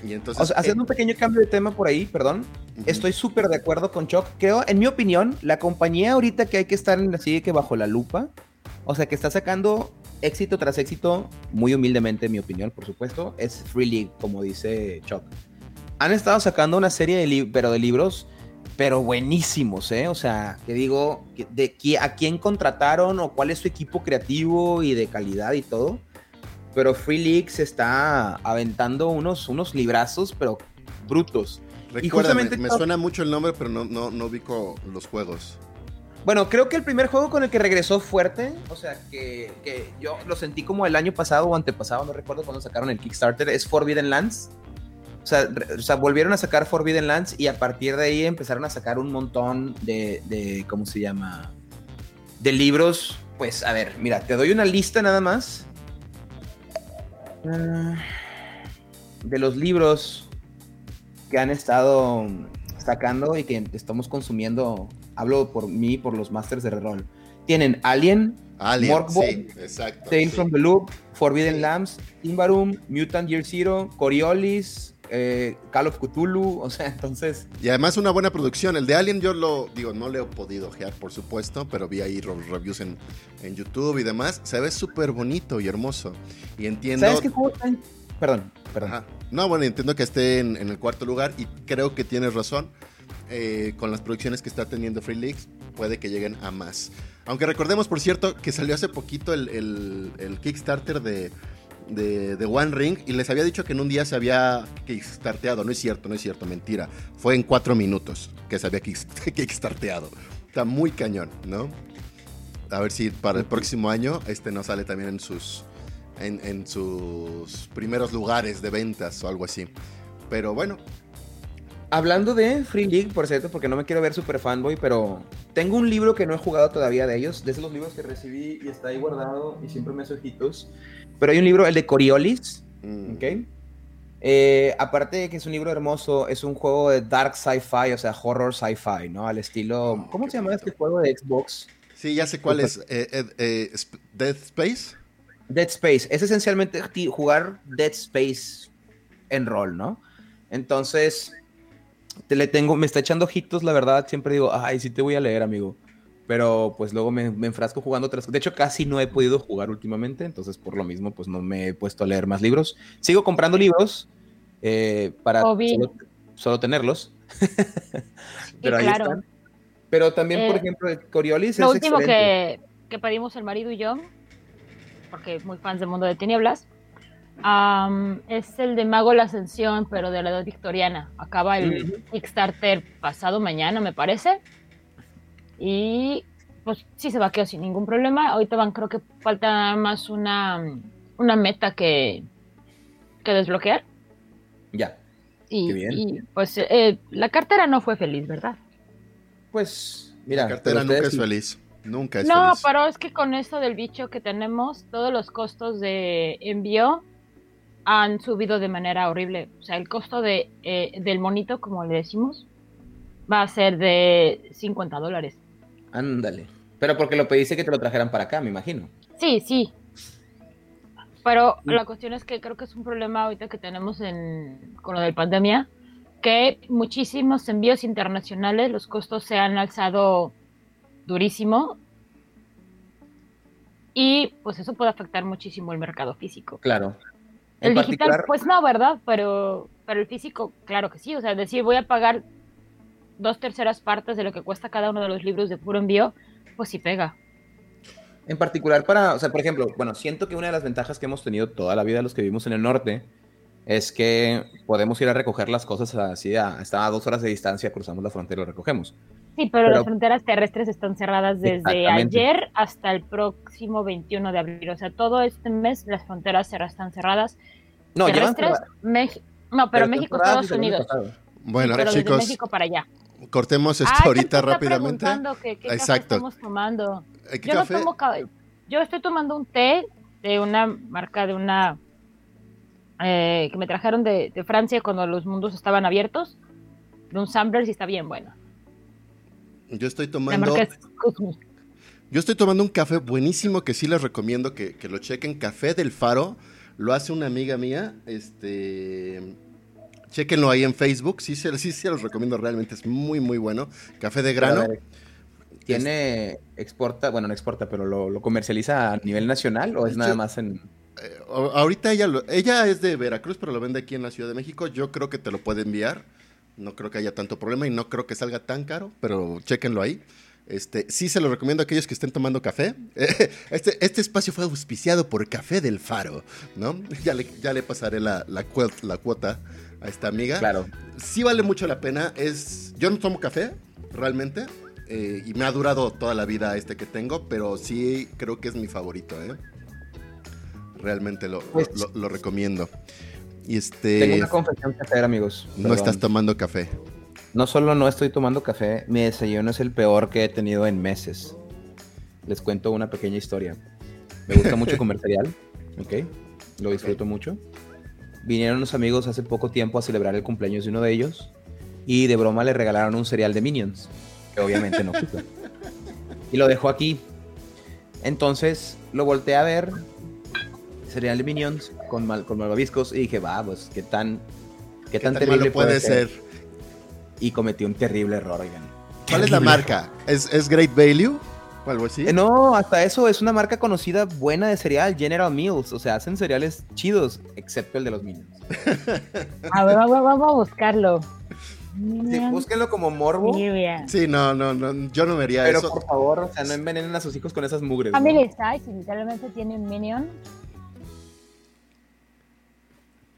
Y entonces, haciendo un pequeño cambio de tema por ahí, perdón, estoy súper de acuerdo con Chuck. Creo, en mi opinión, la compañía ahorita que hay que estar en así que bajo la lupa, o sea, que está sacando éxito tras éxito, muy humildemente, en mi opinión, por supuesto, es Free League, como dice Chuck. Han estado sacando una serie de, pero de libros, pero buenísimos, ¿eh? O sea, que digo, de a quién contrataron o cuál es su equipo creativo y de calidad y todo. Pero Free League se está aventando unos, unos librazos, pero brutos. y justamente me suena mucho el nombre, pero no, no, no ubico los juegos. Bueno, creo que el primer juego con el que regresó fuerte, o sea, que, yo lo sentí como el año pasado o antepasado, no recuerdo cuando sacaron el Kickstarter, es Forbidden Lands. O sea, o sea, volvieron a sacar Forbidden Lands y a partir de ahí empezaron a sacar un montón de, de ¿cómo se llama? De libros. Pues, a ver, mira, te doy una lista nada más. Ah, de los libros que han estado sacando y que estamos consumiendo hablo por mí, por los masters de rol. Tienen Alien, Alien sí, exacto, Tale from the Loop, Forbidden Lambs, Timbarum, Mutant Year Zero, Coriolis, eh, Call of Cthulhu, o sea, entonces... Y además una buena producción. El de Alien yo lo, digo, no le he podido ojear, por supuesto, pero vi ahí reviews en, en YouTube y demás. Se ve súper bonito y hermoso. Y entiendo... ¿Sabes qué juego Perdón, perdón. No, bueno, entiendo que esté en, en el cuarto lugar y creo que tienes razón eh, con las producciones que está teniendo Free Leaks, puede que lleguen a más. Aunque recordemos, por cierto, que salió hace poquito el, Kickstarter de, One Ring y les había dicho que en un día se había kickstarteado. No es cierto, no es cierto, mentira. Fue en cuatro minutos que se había (laughs) kickstarteado. Está muy cañón, ¿no? A ver si para el próximo año este no sale también en sus, en sus primeros lugares de ventas o algo así. Pero bueno, Hablando de Free League, por cierto, porque no me quiero ver super fanboy, pero tengo un libro que no he jugado todavía de ellos, de esos libros que recibí y está ahí guardado y siempre me hace ojitos. Pero hay un libro, el de Coriolis, mm. ¿ok? Eh, aparte de que es un libro hermoso, es un juego de dark sci-fi, o sea, horror sci-fi, ¿no? Al estilo. Ah, ¿Cómo se llama este juego de Xbox? Sí, ya sé cuál es. Eh, eh, ¿Dead Space? Dead Space. Es esencialmente jugar Dead Space en rol, ¿no? Entonces, te le tengo, me está echando ojitos, la verdad, siempre digo, ay, sí te voy a leer, amigo. Pero pues luego me, enfrasco jugando otras De hecho, casi no he podido jugar últimamente, entonces por lo mismo, pues no me he puesto a leer más libros. Sigo comprando libros eh, para solo, tenerlos. Pero ahí están. Pero también, por eh, ejemplo, Coriolis lo último que, que pedimos el marido y yo, porque muy fans del mundo de tinieblas, es el de Mago la Ascensión, pero de la edad victoriana. Acaba el Kickstarter pasado mañana, me parece. Y pues sí se vaqueó sin ningún problema. Ahorita van, creo que falta más una, una meta que, que desbloquear. Ya. Y, pues eh, la cartera no fue feliz, ¿verdad? Pues, mira. La cartera nunca es feliz. Nunca es no, pero es que con esto del bicho que tenemos, todos los costos de envío han subido de manera horrible. O sea, el costo de, eh, del monito, como le decimos, va a ser de 50 dólares. Ándale. Pero porque lo pediste que te lo trajeran para acá, me imagino. Sí, sí. Pero mm. la cuestión es que creo que es un problema ahorita que tenemos en, con lo de pandemia, que muchísimos envíos internacionales, los costos se han alzado durísimo y pues eso puede afectar muchísimo el mercado físico. Claro. El digital, pues no, ¿verdad? Pero, pero el físico, claro que sí. O sea, decir, voy a pagar dos terceras partes de lo que cuesta cada uno de los libros de puro envío, pues sí pega. En particular para, o sea, por ejemplo, bueno, siento que una de las ventajas que hemos tenido toda la vida los que vivimos en el norte es que podemos ir a recoger las cosas así, a, hasta a dos horas de distancia, cruzamos la frontera y lo recogemos. Sí, pero, las fronteras terrestres están cerradas desde ayer hasta el próximo 21 de abril. O sea, todo este mes las fronteras están cerradas. No, terrestres, no, pero, México, Estados Unidos. Bueno, pero chicos. Desde México para allá. Cortemos esto ahorita rápidamente. ¿qué, qué Exacto. estamos tomando? yo No tomo, yo estoy tomando un té de una marca de una eh, que me trajeron de, de, Francia cuando los mundos estaban abiertos, de un Samblers y está bien bueno. Yo estoy tomando. Yo estoy tomando un café buenísimo que sí les recomiendo que, lo chequen. Café del Faro. Lo hace una amiga mía. Este. Chequenlo ahí en Facebook. Sí, sí, sí, se los recomiendo realmente. Es muy, muy bueno. Café de grano. ¿Tiene, exporta, bueno, no exporta, pero lo, comercializa a nivel nacional o es nada más en... Eh, ahorita ella, ella es de Veracruz, pero lo vende aquí en la Ciudad de México. Yo creo que te lo puede enviar. No creo que haya tanto problema y no creo que salga tan caro, pero chéquenlo ahí. Este, sí se lo recomiendo a aquellos que estén tomando café. (laughs) Este, este espacio fue auspiciado por Café del Faro, ¿no? (laughs) Ya le, ya le pasaré la, la, la cuota a esta amiga. Claro. Sí vale mucho la pena. Es, yo no tomo café, realmente. Eh, y me ha durado toda la vida este que tengo, pero sí creo que es mi favorito, ¿eh? Realmente lo, pues lo recomiendo. Y este... Tengo una confesión que hacer, amigos. No estás tomando café. No solo no estoy tomando café, mi desayuno es el peor que he tenido en meses. Les cuento una pequeña historia. Me gusta mucho (laughs) comer cereal, ¿ok? Lo disfruto mucho. Vinieron unos amigos hace poco tiempo a celebrar el cumpleaños de uno de ellos y de broma le regalaron un cereal de Minions, que obviamente no (laughs) ocupa. Y lo dejó aquí. Entonces lo volteé a ver cereal de Minions con, mal, con malvaviscos y dije, va, pues qué tan, qué, tan, terrible puede, ser? Y cometí un terrible error, oigan. ¿Cuál es la marca? ¿Es, Great Value? ¿O algo así? Eh, no, hasta eso es una marca conocida buena de cereal, General Mills. O sea, hacen cereales chidos, excepto el de los Minions. (laughs) a ver, vamos a buscarlo. Sí, búsquenlo como morbo. Sí, no, no, no, yo no me haría eso. Pero por favor, o sea, no envenenen a sus hijos con esas mugres. Family ¿no? Size, literalmente tiene un Minion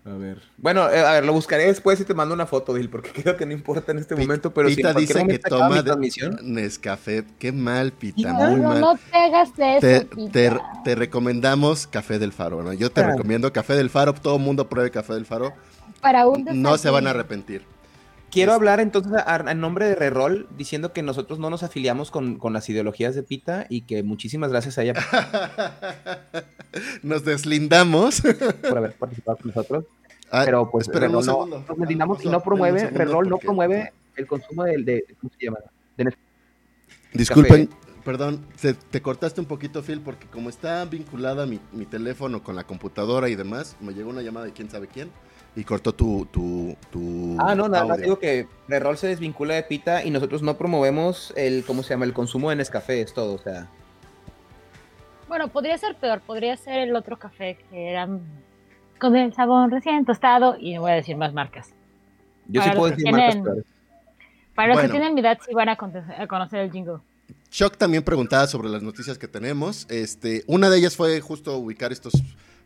a ver. Bueno, eh, a ver, lo buscaré después y te mando una foto, Dil, porque (laughs) creo que no importa en este momento, pero Pita si dice que toma transmisión... Nescafé. Qué mal, Pita, no, muy no, mal. No te hagas de eso, te, te, recomendamos Café del Faro, ¿no? Yo te recomiendo Café del Faro, todo el mundo pruebe Café del Faro. Para un No se van a arrepentir. Quiero hablar entonces en nombre de Reroll, diciendo que nosotros no nos afiliamos con, las ideologías de Pita y que muchísimas gracias a ella. (laughs) nos deslindamos. (laughs) por haber participado con nosotros. Ah, pero pues Reroll no, nos deslindamos y no promueve, Reroll no promueve el consumo de, de, ¿cómo se llama? Disculpen, perdón, te cortaste un poquito, Phil, porque como está vinculada mi, mi teléfono con la computadora y demás, me llegó una llamada de quién sabe quién y cortó tu, tu, tu Ah, no, nada más digo que Reroll se desvincula de Pita y nosotros no promovemos el, ¿cómo se llama? El consumo de Nescafé, es todo, o sea. Bueno, podría ser peor, podría ser el otro café que era con el sabón recién tostado y no voy a decir más marcas. Yo sí puedo decir marcas Para los que tienen mi edad sí van a, conocer el jingle. Chuck también preguntaba sobre las noticias que tenemos. Este, una de ellas fue justo ubicar estos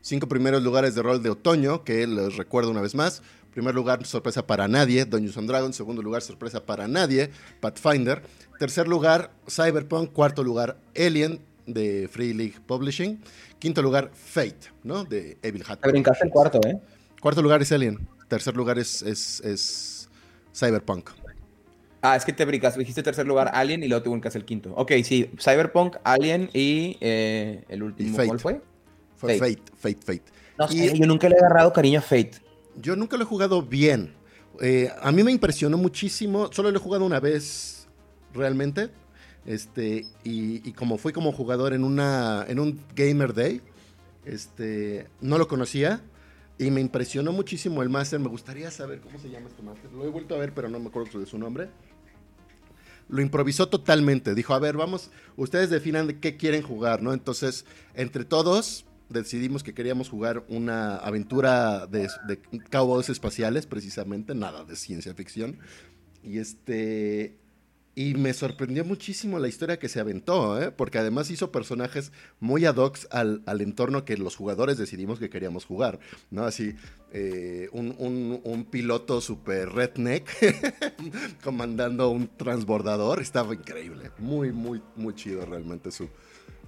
Cinco primeros lugares de rol de otoño, que les recuerdo una vez más. Primer lugar, sorpresa para nadie, Dungeons and Dragons. Segundo lugar, sorpresa para nadie, Pathfinder. Tercer lugar, Cyberpunk. Cuarto lugar, Alien, de Free League Publishing. Quinto lugar, Fate, ¿no? De Evil Hat. Te brincaste el cuarto, ¿eh? Cuarto lugar es Alien. tercer lugar es, es, Cyberpunk. Ah, es que te brincas, dijiste tercer lugar Alien y luego te brincas el quinto. Ok, sí, Cyberpunk, Alien y eh, el último, ¿cuál fue? Fue Fate, Fate, Fate. No yo nunca le he agarrado cariño a Fate. Yo nunca lo he jugado bien. Eh, a mí me impresionó muchísimo, solo lo he jugado una vez realmente. Este, y, como fui como jugador en, una, en un Gamer Day, este, no lo conocía y me impresionó muchísimo el máster. Me gustaría saber cómo se llama este máster. Lo he vuelto a ver, pero no me acuerdo de su nombre. Lo improvisó totalmente. Dijo, a ver, vamos, ustedes definan qué quieren jugar, ¿no? Entonces, entre todos, decidimos que queríamos jugar una aventura de, de cowboys espaciales, precisamente, nada de ciencia ficción. Y este. Y me sorprendió muchísimo la historia que se aventó, ¿eh? porque además hizo personajes muy ad hoc al, entorno que los jugadores decidimos que queríamos jugar, ¿no? Así, eh, un, piloto super redneck (laughs) comandando un transbordador, estaba increíble, muy, muy, muy chido realmente su,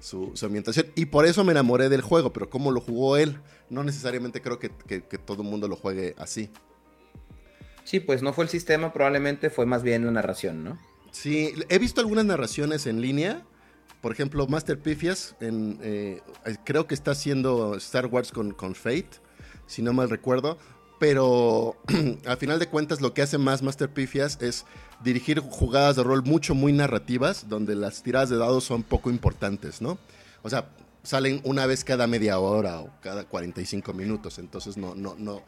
su, ambientación. Y por eso me enamoré del juego, pero como lo jugó él, no necesariamente creo que, todo el mundo lo juegue así. Sí, pues no fue el sistema, probablemente fue más bien la narración, ¿no? Sí, he visto algunas narraciones en línea. Por ejemplo, Master Pifias, en, eh, creo que está haciendo Star Wars con, con Fate, si no mal recuerdo. Pero (clears throat) al final de cuentas lo que hace más Master Pifias es dirigir jugadas de rol mucho, muy narrativas, donde las tiradas de dados son poco importantes, ¿no? O sea, salen una vez cada media hora o cada 45 minutos, entonces no, no, no,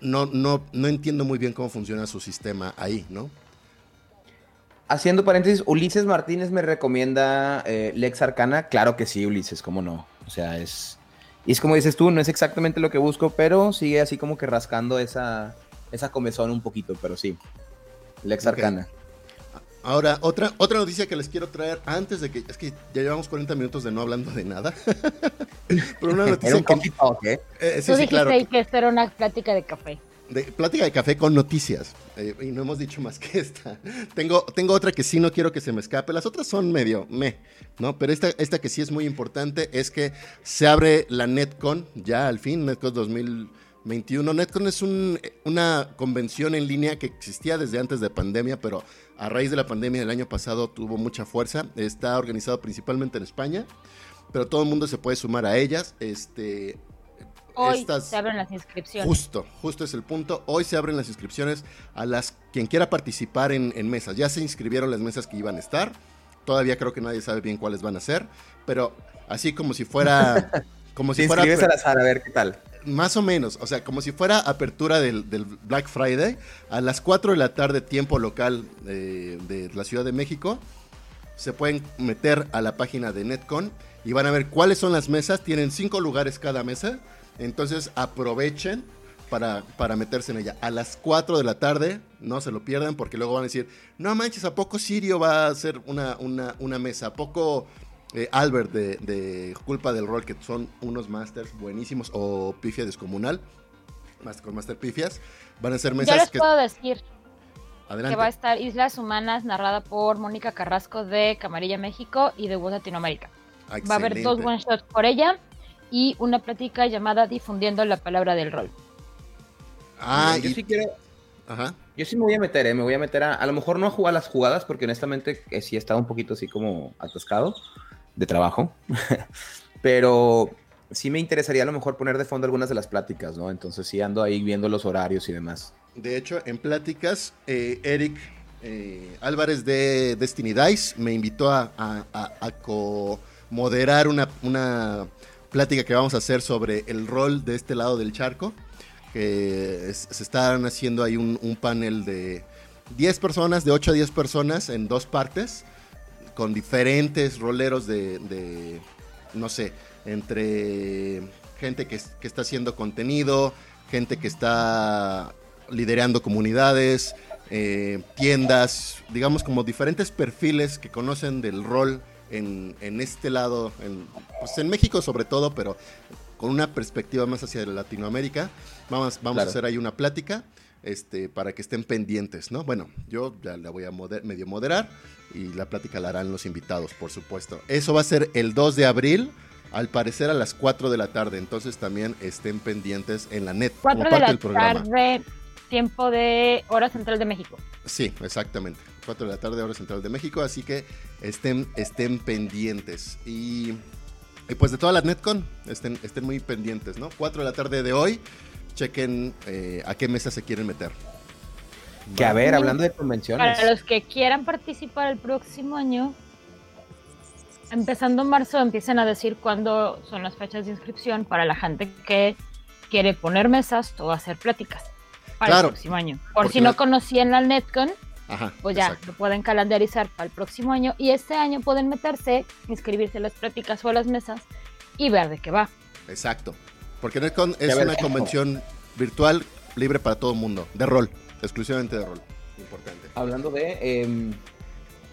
no, no, no entiendo muy bien cómo funciona su sistema ahí, ¿no? Haciendo paréntesis, Ulises Martínez me recomienda eh, Lex Arcana. Claro que sí, Ulises, cómo no. O sea, es. Y es como dices tú, no es exactamente lo que busco, pero sigue así como que rascando esa, esa comezón un poquito, pero sí. Lex Arcana. Ahora, otra, otra noticia que les quiero traer antes de que. Es que ya llevamos 40 minutos de no hablando de nada. (laughs) Pero una (laughs) noticia. ¿Era un que, ¿eh? Eh, sí, Tú dijiste que esto era una plática de café. De, plática de café con noticias. Eh, y no hemos dicho más que esta. Tengo, tengo otra que sí no quiero que se me escape. Las otras son medio me, ¿no? Pero esta, esta que sí es muy importante es que se abre la NetCon ya al fin, NetCon 2000. 21. Netcon es una convención en línea que existía desde antes de pandemia, pero a raíz de la pandemia del año pasado tuvo mucha fuerza. Está organizado principalmente en España, pero todo el mundo se puede sumar a ellas. Este, Hoy se abren las inscripciones. Justo, justo es el punto. Hoy se abren las inscripciones a las quien quiera participar en, mesas. Ya se inscribieron las mesas que iban a estar. Todavía creo que nadie sabe bien cuáles van a ser, pero así como si fuera (laughs) como si fuera a a ver qué tal. Más o menos, o sea, como si fuera apertura del, Black Friday, a las 4 de la tarde, tiempo local de la Ciudad de México, se pueden meter a la página de Netcon y van a ver cuáles son las mesas. Tienen cinco lugares cada mesa, entonces aprovechen para, para meterse en ella. A las 4 de la tarde, no se lo pierdan, porque luego van a decir, no manches, ¿a poco Sirio va a hacer una, una, una mesa? ¿A poco eh, Albert de, Culpa del Rol, que son unos masters buenísimos, o Pifia Descomunal, con Master Pifias, van a ser mesas. Yo les puedo decir que va a estar Islas Humanas, narrada por Mónica Carrasco de Camarilla México y de Voz Latinoamérica. Va a haber dos one shots por ella y una plática llamada Difundiendo la Palabra del Rol. Ah, yo sí quiero. Ajá. Yo sí me voy a meter, ¿eh? me voy a meter a. A lo mejor no a jugar las jugadas, porque honestamente eh, sí he estado un poquito así como atascado de trabajo. (laughs) Pero sí me interesaría a lo mejor poner de fondo algunas de las pláticas, ¿no? Entonces sí ando ahí viendo los horarios y demás. De hecho, en pláticas, eh, Eric eh, Álvarez de Destiny Dice me invitó a, a, moderar una, una, plática que vamos a hacer sobre el rol de este lado del charco. Que se están haciendo ahí un, un panel de 10 personas, de 8 a 10 personas en dos partes con diferentes roleros de, no sé, entre gente que, está haciendo contenido, gente que está liderando comunidades, eh, tiendas, digamos como diferentes perfiles que conocen del rol en, este lado, en, pues en México sobre todo, pero con una perspectiva más hacia Latinoamérica. Vamos, vamos a hacer ahí una plática este, para que estén pendientes, ¿no? Bueno, yo ya la voy a medio moderar y la plática la harán los invitados, por supuesto. Eso va a ser el 2 de abril Al parecer a las 4 de la tarde, entonces también estén pendientes en la net 4 como de parte la del programa. tarde, tiempo de hora central de México. Sí, exactamente. 4 de la tarde, hora central de México, así que estén, estén pendientes. Y, y pues de todas las NetCon, estén, estén muy pendientes, ¿no? 4 de la tarde de hoy, chequen eh, a qué mesa se quieren meter. Que a ver, hablando de convenciones. Para los que quieran participar el próximo año, empezando en marzo, empiecen a decir cuándo son las fechas de inscripción para la gente que quiere poner mesas o hacer pláticas para Claro, el próximo año. Por si no conocían la NetCon, Ajá, pues ya exacto. lo pueden calendarizar para el próximo año y este año pueden meterse, inscribirse a las pláticas o a las mesas y ver de qué va. Exacto. Porque NetCon es una convención virtual libre para todo el mundo, de rol, exclusivamente de rol. Importante. Hablando de. em,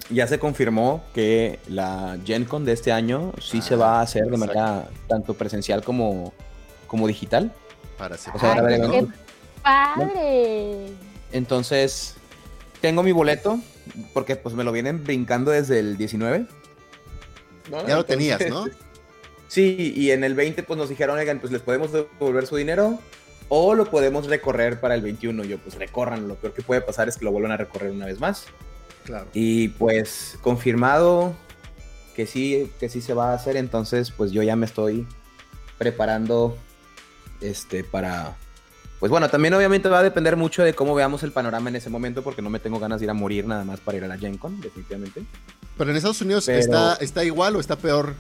ya se confirmó que la Gen Con de este año sí Ah, se va a hacer de exacto. manera tanto presencial como, como digital. Para hacer O sea, Ay, padre. Entonces, tengo mi boleto, porque pues me lo vienen brincando desde el 19. ¿no? Ya lo tenías, ¿no? (laughs) Sí, y en el 20 pues nos dijeron, oigan, pues les podemos devolver su dinero o lo podemos recorrer para el 21. Yo, pues recorran, lo peor que puede pasar es que lo vuelvan a recorrer una vez más. Claro. Y pues confirmado que sí, que sí se va a hacer, entonces pues yo ya me estoy preparando este para pues bueno, también obviamente va a depender mucho de cómo veamos el panorama en ese momento porque no me tengo ganas de ir a morir nada más para ir a la Gen Con, definitivamente. Pero en Estados Unidos Pero- está, está igual o está peor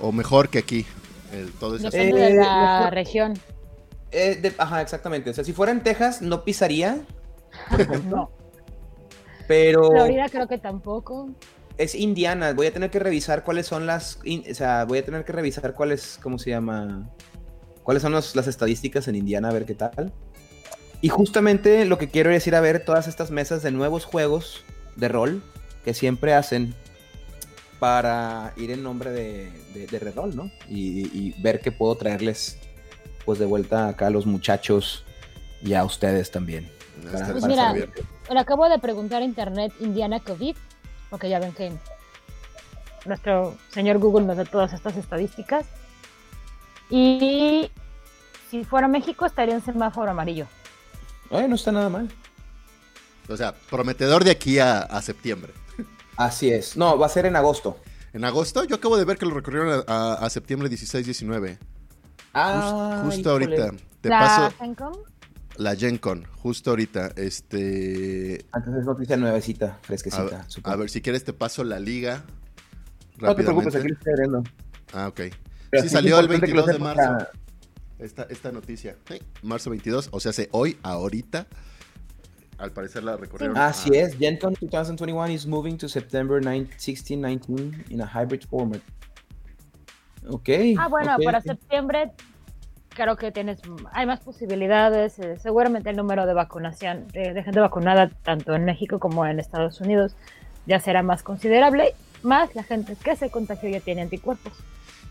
o mejor que aquí. El, todo ese Depende Eh, de la mejor- región. Eh, de- ajá, exactamente. O sea, si fuera en Texas no pisaría, por (laughs) ejemplo, No, pero Florida creo que tampoco. es Indiana. Voy a tener que revisar cuáles son las, in- o sea, voy a tener que revisar cuáles, ¿cómo se llama? ¿Cuáles son los- las estadísticas en Indiana? A ver qué tal. Y justamente lo que quiero es ir a ver todas estas mesas de nuevos juegos de rol que siempre hacen para ir en nombre de, de, de Redrol, ¿no? Y, y ver qué puedo traerles pues de vuelta acá a los muchachos y a ustedes también. No, Para- Pues mira. Le acabo de preguntar a internet Indiana COVID, porque ya ven que nuestro señor Google nos da todas estas estadísticas. Y si fuera México estaría en semáforo amarillo. Ay, no está nada mal. O sea, prometedor de aquí a, a septiembre. Así es. No, va a ser en agosto. En agosto, yo acabo de ver que lo recorrieron a, a- a septiembre 16-19. Ah, justo híjole. ahorita. Te ¿La paso Gencom? la Gen Con, justo ahorita. Este. Antes es noticia nuevecita, A, fresquecita. supongo. a ver, si quieres te paso la liga. no te preocupes, aquí lo estoy abriendo. Ah, ok. Pero Sí, (laughs) salió el importante que lo 22 de marzo. para- Esta, esta noticia. Sí, marzo 22, o sea, hace hoy, ahorita. Al parecer la recorrieron. Así a- es, Gen Con 2021 is moving to September 9, 16, 19 in a hybrid format. Ok. Ah, bueno, ok, para septiembre creo que tienes, hay más posibilidades. eh, seguramente el número de vacunación, de, de gente vacunada, tanto en México como en Estados Unidos, ya será más considerable. Más la gente que se contagió ya tiene anticuerpos.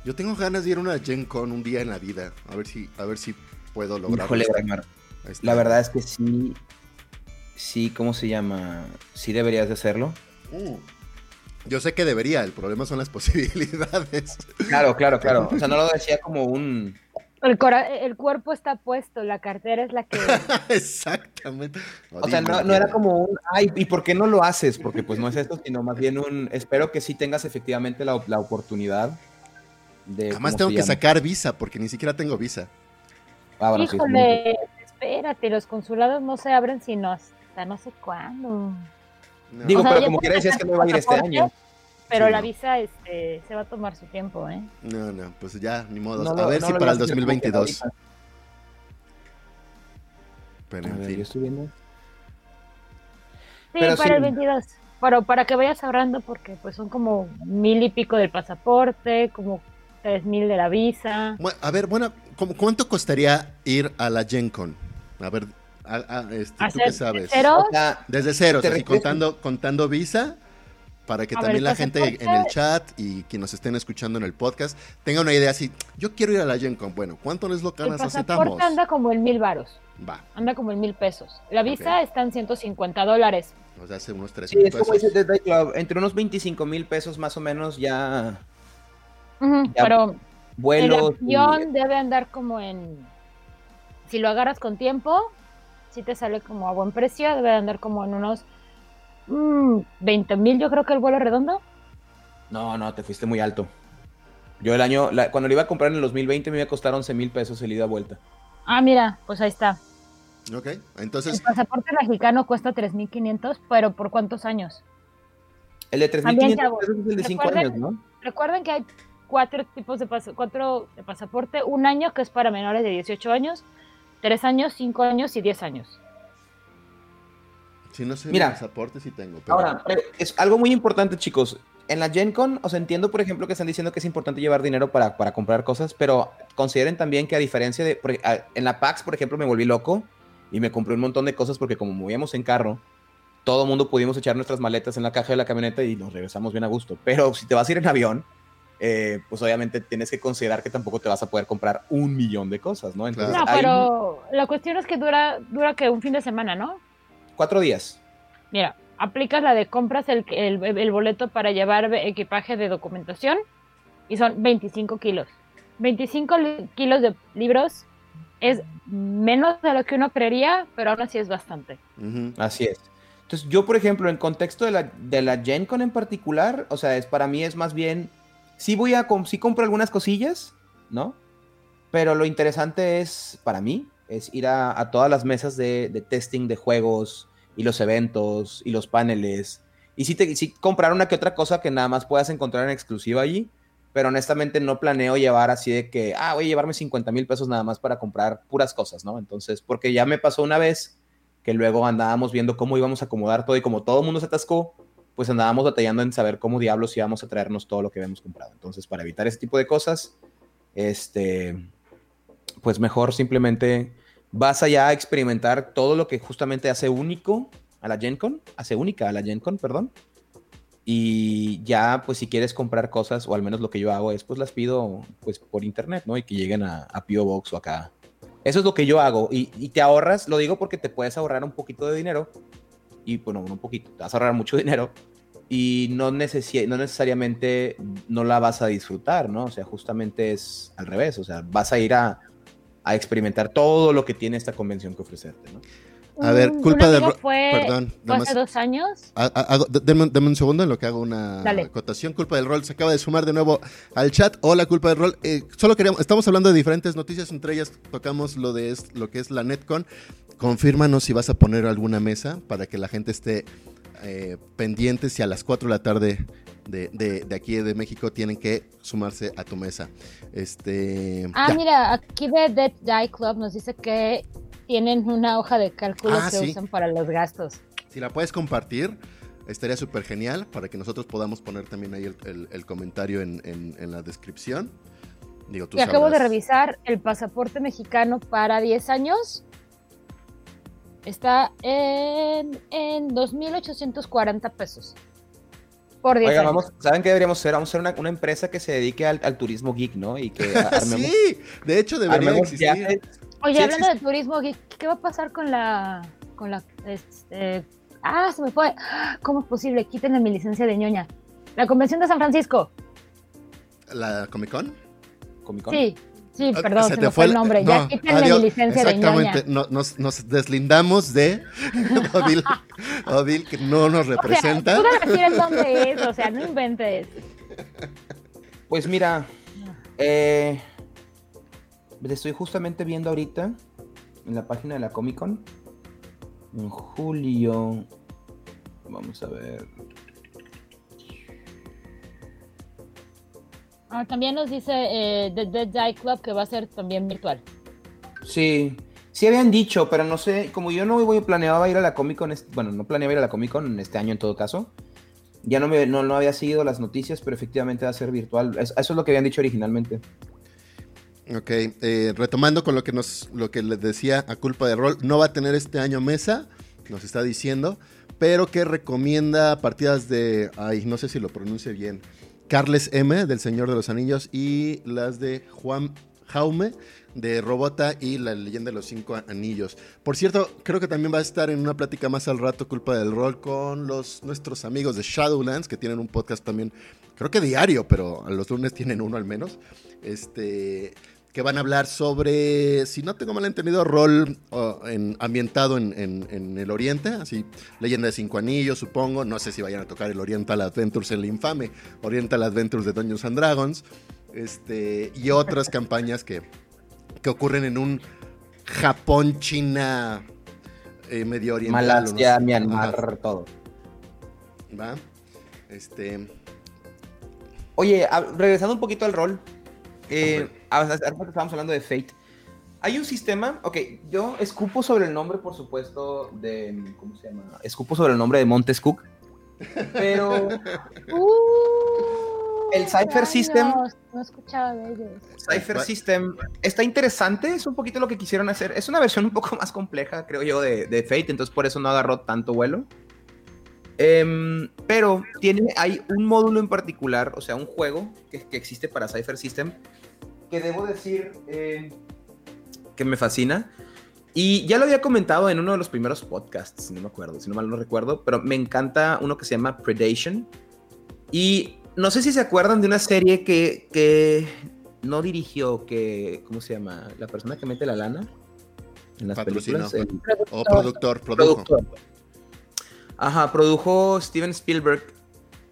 Yo tengo ganas de ir a una Gen Con un día en la vida. A ver si, a ver si puedo lograrlo. Híjole, La verdad es que sí, sí, ¿cómo se llama? Sí deberías de hacerlo. Mm. Yo sé que debería, el problema son las (laughs) posibilidades. Claro, claro, claro. O sea, no lo (laughs) decía como un... El, cora- el cuerpo está puesto, la cartera es la que... (laughs) Exactamente. O sea, no, no era como un, ay, ¿y por qué no lo haces? Porque pues no es esto, sino más bien un, espero que sí tengas efectivamente la, la oportunidad de... Además ¿cómo tengo que sacar visa porque ni siquiera tengo visa. Ah, bueno, sí, es espérate, los consulados no se abren sino hasta no sé cuándo. No. Digo, O sea, pero como quiera puedes decías que no iba a ir este año. Pero Sí, la no. visa este, se va a tomar su tiempo, ¿eh? No, no, pues ya, ni modo. No a ver no si para el veas como que 2022. ahorita. Pero en ver, fin. yo estoy viendo. Sí, Pero para sí. el 22. Pero para que vayas ahorrando, porque pues son como mil y pico del pasaporte, como tres mil de la visa. Bueno, a ver, bueno, ¿cómo- ¿cuánto costaría ir a la Gen Con? A ver, a- a- este, ¿tú qué sabes? cero, O sea, Desde cero, ¿Te así refieres- contando, contando visa, para que A ver, también la gente en el chat y quienes nos estén escuchando en el podcast tenga una idea así, yo quiero ir a la Gen Con, bueno, ¿cuánto es lo nos aceptamos? anda como en mil varos, Va, anda como en mil pesos. La visa está en 150 dólares. nos hace unos 3 sí, mil es como pesos. Day Club, entre unos 25 mil pesos más o menos ya... Pero vuelos. El avión debe andar como en. Si lo agarras con tiempo, si te sale como a buen precio, debe andar como en unos 20 mil, yo creo que el vuelo redondo. No, no, te fuiste muy alto. Yo el año, cuando lo iba a comprar en el 2020 me iba a costar 11 mil pesos el ida vuelta. Ah, mira, pues ahí está. Ok, entonces... El pasaporte mexicano cuesta 3.500, pero ¿por cuántos años? El de 3.500 pesos es el de 5 años, ¿no? Recuerden que hay cuatro tipos de, cuatro de pasaporte. Un año que es para menores de 18 años, 3 años, 5 años y 10 años. Si no sé Mira, pasaporte sí tengo. Ahora, es algo muy importante, chicos. En la Gen Con, os entiendo, por ejemplo, que están diciendo que es importante llevar dinero para, para comprar cosas, pero consideren también que a diferencia de... En la PAX, por ejemplo, me volví loco y me compré un montón de cosas porque como movíamos en carro, todo mundo pudimos echar nuestras maletas en la caja de la camioneta y nos regresamos bien a gusto. Pero si te vas a ir en avión, eh, pues obviamente tienes que considerar que tampoco te vas a poder comprar un millón de cosas, ¿no? Entonces, no, pero la cuestión es que dura, dura que un fin de semana, ¿no? Cuatro días. Mira, aplicas la de compras el, el, boleto para llevar equipaje de documentación y son 25 kilos. 25 kilos de libros es menos de lo que uno creería, pero aún así es bastante. Así es. Entonces, yo, por ejemplo, en contexto de la, de la Gen Con en particular, o sea, es para mí es más bien, sí voy a, sí compro algunas cosillas, ¿no? Pero lo interesante es, para mí, es ir a, todas las mesas de, de testing de juegos, y los eventos y los paneles. Y sí, te, sí comprar una que otra cosa que nada más puedas encontrar en exclusiva allí, pero honestamente no planeo llevar así de que, ah, voy a llevarme 50 mil pesos nada más para comprar puras cosas, ¿no? Entonces, porque ya me pasó una vez que luego andábamos viendo cómo íbamos a acomodar todo y como todo el mundo se atascó, pues andábamos batallando en saber cómo diablos íbamos a traernos todo lo que habíamos comprado. Entonces, para evitar ese tipo de cosas, este, pues mejor simplemente vas allá a experimentar todo lo que justamente hace único a la Gen Con, hace única a la Gen Con, perdón. Y ya, pues si quieres comprar cosas, o al menos lo que yo hago es, pues las pido pues por internet, ¿no? Y que lleguen a, a. Box o acá. Eso es lo que yo hago. Y, te ahorras, lo digo porque te puedes ahorrar un poquito de dinero. Y bueno, un poquito, te vas a ahorrar mucho (laughs) dinero. Y no, no necesariamente no la vas a disfrutar, ¿no? O sea, justamente es al revés. O sea, vas a ir a, a experimentar todo lo que tiene esta convención que ofrecerte, ¿no? A ver, culpa de fue, Perdón. Fue hace dos años. Denme, un segundo en lo que hago una acotación. Culpa del rol se acaba de sumar de nuevo al chat. Hola, culpa del rol. Eh, solo queríamos, estamos hablando de diferentes noticias, entre ellas tocamos lo de lo que es la Netcon. Confírmanos si vas a poner alguna mesa para que la gente esté eh, pendiente si a las 4 de la tarde de, aquí de México tienen que sumarse a tu mesa. Este, ah, mira, aquí de Dead Die Club nos dice que tienen una hoja de cálculo ah, que usan para los gastos. Si la puedes compartir, estaría súper genial para que nosotros podamos poner también ahí el, comentario en, la descripción. Digo, tú y acabo de revisar el pasaporte mexicano para 10 años. Está en, en 2.840 pesos. Oiga, vamos, ¿saben qué deberíamos ser? Vamos a ser una, empresa que se dedique al, turismo geek, ¿no? Y que (laughs) armemos, sí, de hecho debería existir. Oye, hablando de turismo ¿qué va a pasar con la, con la, este, ah, se me fue, ¿cómo es posible? Quítenle mi licencia de ñoña. La convención de San Francisco. ¿La Comic Con? ¿Comic Con? Sí. Sí, perdón, se, me fue el nombre. ya quítenle mi licencia de ñoña. Exactamente, nos, nos, deslindamos de (laughs) Odil, Odil, que no nos representa. O sea, tú decir dónde es, o sea, no inventes. Pues mira, eh, estoy justamente viendo ahorita en la página de la Comic Con. En julio. Vamos a ver. Ah, también nos dice eh, The Dead Die Club que va a ser también virtual. Sí, sí habían dicho, pero no sé, como yo no voy planeaba ir a la Comic Con, bueno, no planeaba ir a la Comic Con este año en todo caso. Ya no, me, no, había seguido las noticias, pero efectivamente va a ser virtual. Eso, es lo que habían dicho originalmente. Ok, eh, retomando con lo que nos, lo que les decía a culpa de rol, no va a tener este año mesa, nos está diciendo, pero que recomienda partidas de, ay, no sé si lo pronuncie bien, Carles M. del Señor de los Anillos y las de Juan Jaume de Robota y la leyenda de los cinco anillos. Por cierto, creo que también va a estar en una plática más al rato, culpa del rol, con los nuestros amigos de Shadowlands, que tienen un podcast también, creo que diario, pero los lunes tienen uno al menos. este, que van a hablar sobre, si no tengo mal entendido, rol en, ambientado en, el Oriente, así, Leyenda de Cinco Anillos, supongo, no sé si vayan a tocar el Oriental Adventures, el infame Oriental Adventures de Dungeons and Dragons, este, y otras (laughs) campañas que, que ocurren en un Japón, China, eh, Medio Oriental. Malasia, Myanmar, todo. ¿Va? Este... Oye, regresando un poquito al rol, eh, estábamos hablando de Fate. Hay un sistema, ok, yo escupo sobre el nombre, por supuesto, de, ¿cómo se llama? Escupo sobre el nombre de Montes Cook, pero (laughs) uh, el Cypher System, no he escuchado de ellos. Cypher System está interesante, es un poquito lo que quisieron hacer, es una versión un poco más compleja, creo yo, de, de Fate, entonces por eso no agarró tanto vuelo. Em, pero tiene, hay un módulo en particular, o sea, un juego que, que existe para Cypher System, que debo decir eh, que me fascina. Y ya lo había comentado en uno de los primeros podcasts, si no me acuerdo, si no mal no recuerdo, pero me encanta uno que se llama Predation. Y no sé si se acuerdan de una serie que, que no dirigió, que, ¿cómo se llama? La persona que mete la lana en las películas. O productor, productor. Ajá, produjo Steven Spielberg,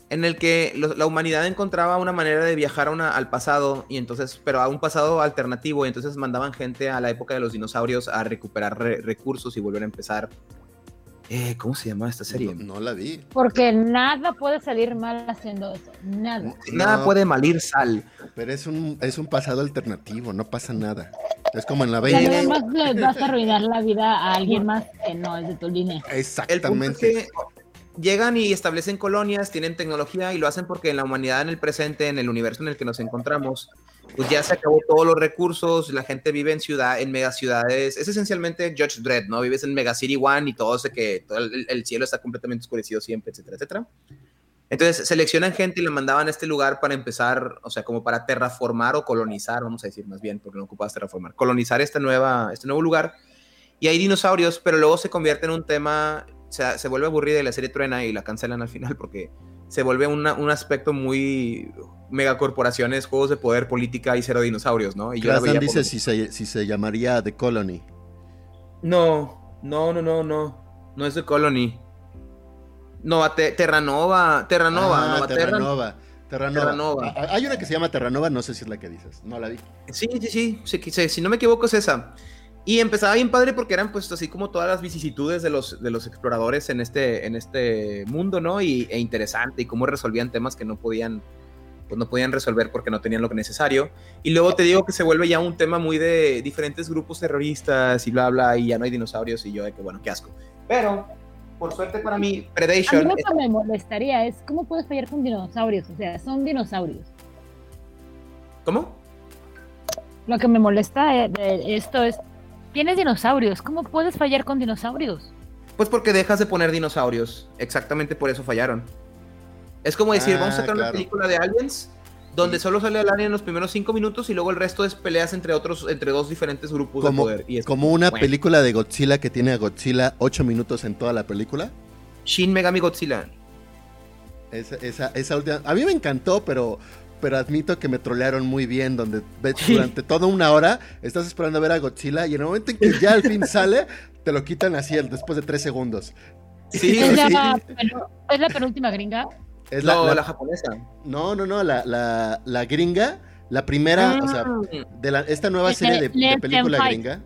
en el que la humanidad encontraba una manera de viajar al pasado, y entonces, pero a un pasado alternativo, y entonces mandaban gente a la época de los dinosaurios a recuperar recursos y volver a empezar. Eh, ¿Cómo se llama esta serie? No, la vi. Porque nada puede salir mal haciendo eso. Nada. nada puede malir sal. Pero es un, es un pasado alternativo, no pasa nada. Es como en la bella. Y además le vas a arruinar la vida a alguien más que no es de tu línea. Exactamente. Llegan y establecen colonias, tienen tecnología y lo hacen porque en la humanidad, en el presente, en el universo en el que nos encontramos, pues ya se acabó todos los recursos, la gente vive en ciudad, en megaciudades. Es esencialmente Judge Dredd, ¿no? Vives en Megacity One y todo sé que todo el, el, cielo está completamente oscurecido siempre, etcétera, etcétera. Entonces seleccionan gente y le mandaban a este lugar para empezar, o sea, como para terraformar o colonizar, vamos a decir más bien, porque no ocupas terraformar, colonizar esta nueva, este nuevo lugar. Y hay dinosaurios, pero luego se convierte en un tema, o sea, se vuelve aburrida y la serie truena y la cancelan al final porque se vuelve un aspecto muy megacorporaciones, juegos de poder, política y cero dinosaurios, ¿no? Y yo dice si se, si se llamaría The Colony. No, no, no, no, no. No es The Colony. Nova, Terranova, Terranova, ah, Terranova. Terranova. Ah, hay una que se llama Terranova, no sé si es la que dices, no la vi. Sí, sí, sí, si no me equivoco es esa. Y empezaba bien padre porque eran pues así como todas las vicisitudes de los, de los exploradores en este, en este mundo, ¿no? Y, e interesante y cómo resolvían temas que no podían, pues no podían resolver porque no tenían lo necesario. Y luego te digo que se vuelve ya un tema muy de diferentes grupos terroristas y bla, bla, y ya no hay dinosaurios y yo de que, bueno, qué asco. Pero por suerte para mí, Predation. A mí lo que me molestaría es cómo puedes fallar con dinosaurios. O sea, son dinosaurios. ¿Cómo? Lo que me molesta de, esto es: tienes dinosaurios. ¿Cómo puedes fallar con dinosaurios? Pues porque dejas de poner dinosaurios. Exactamente por eso fallaron. Es como decir, vamos a ah, sacar una película de aliens donde solo sale el alien en los primeros cinco minutos y luego el resto es peleas entre otros, entre dos diferentes grupos de poder. Y como una película de Godzilla que tiene a Godzilla ocho minutos en toda la película. Shin Megami Godzilla. Esa, esa, última. A mí me encantó, pero, pero admito que me trolearon muy bien, donde durante toda una hora estás esperando a ver a Godzilla y en el momento en que ya al fin sale, te lo quitan así después de tres segundos. Sí, ¿Es, la, ¿Es la penúltima gringa? Es la, la, japonesa. No, no, no, la, la, gringa, la primera, o sea, ah. de la, esta nueva serie de, película gringa.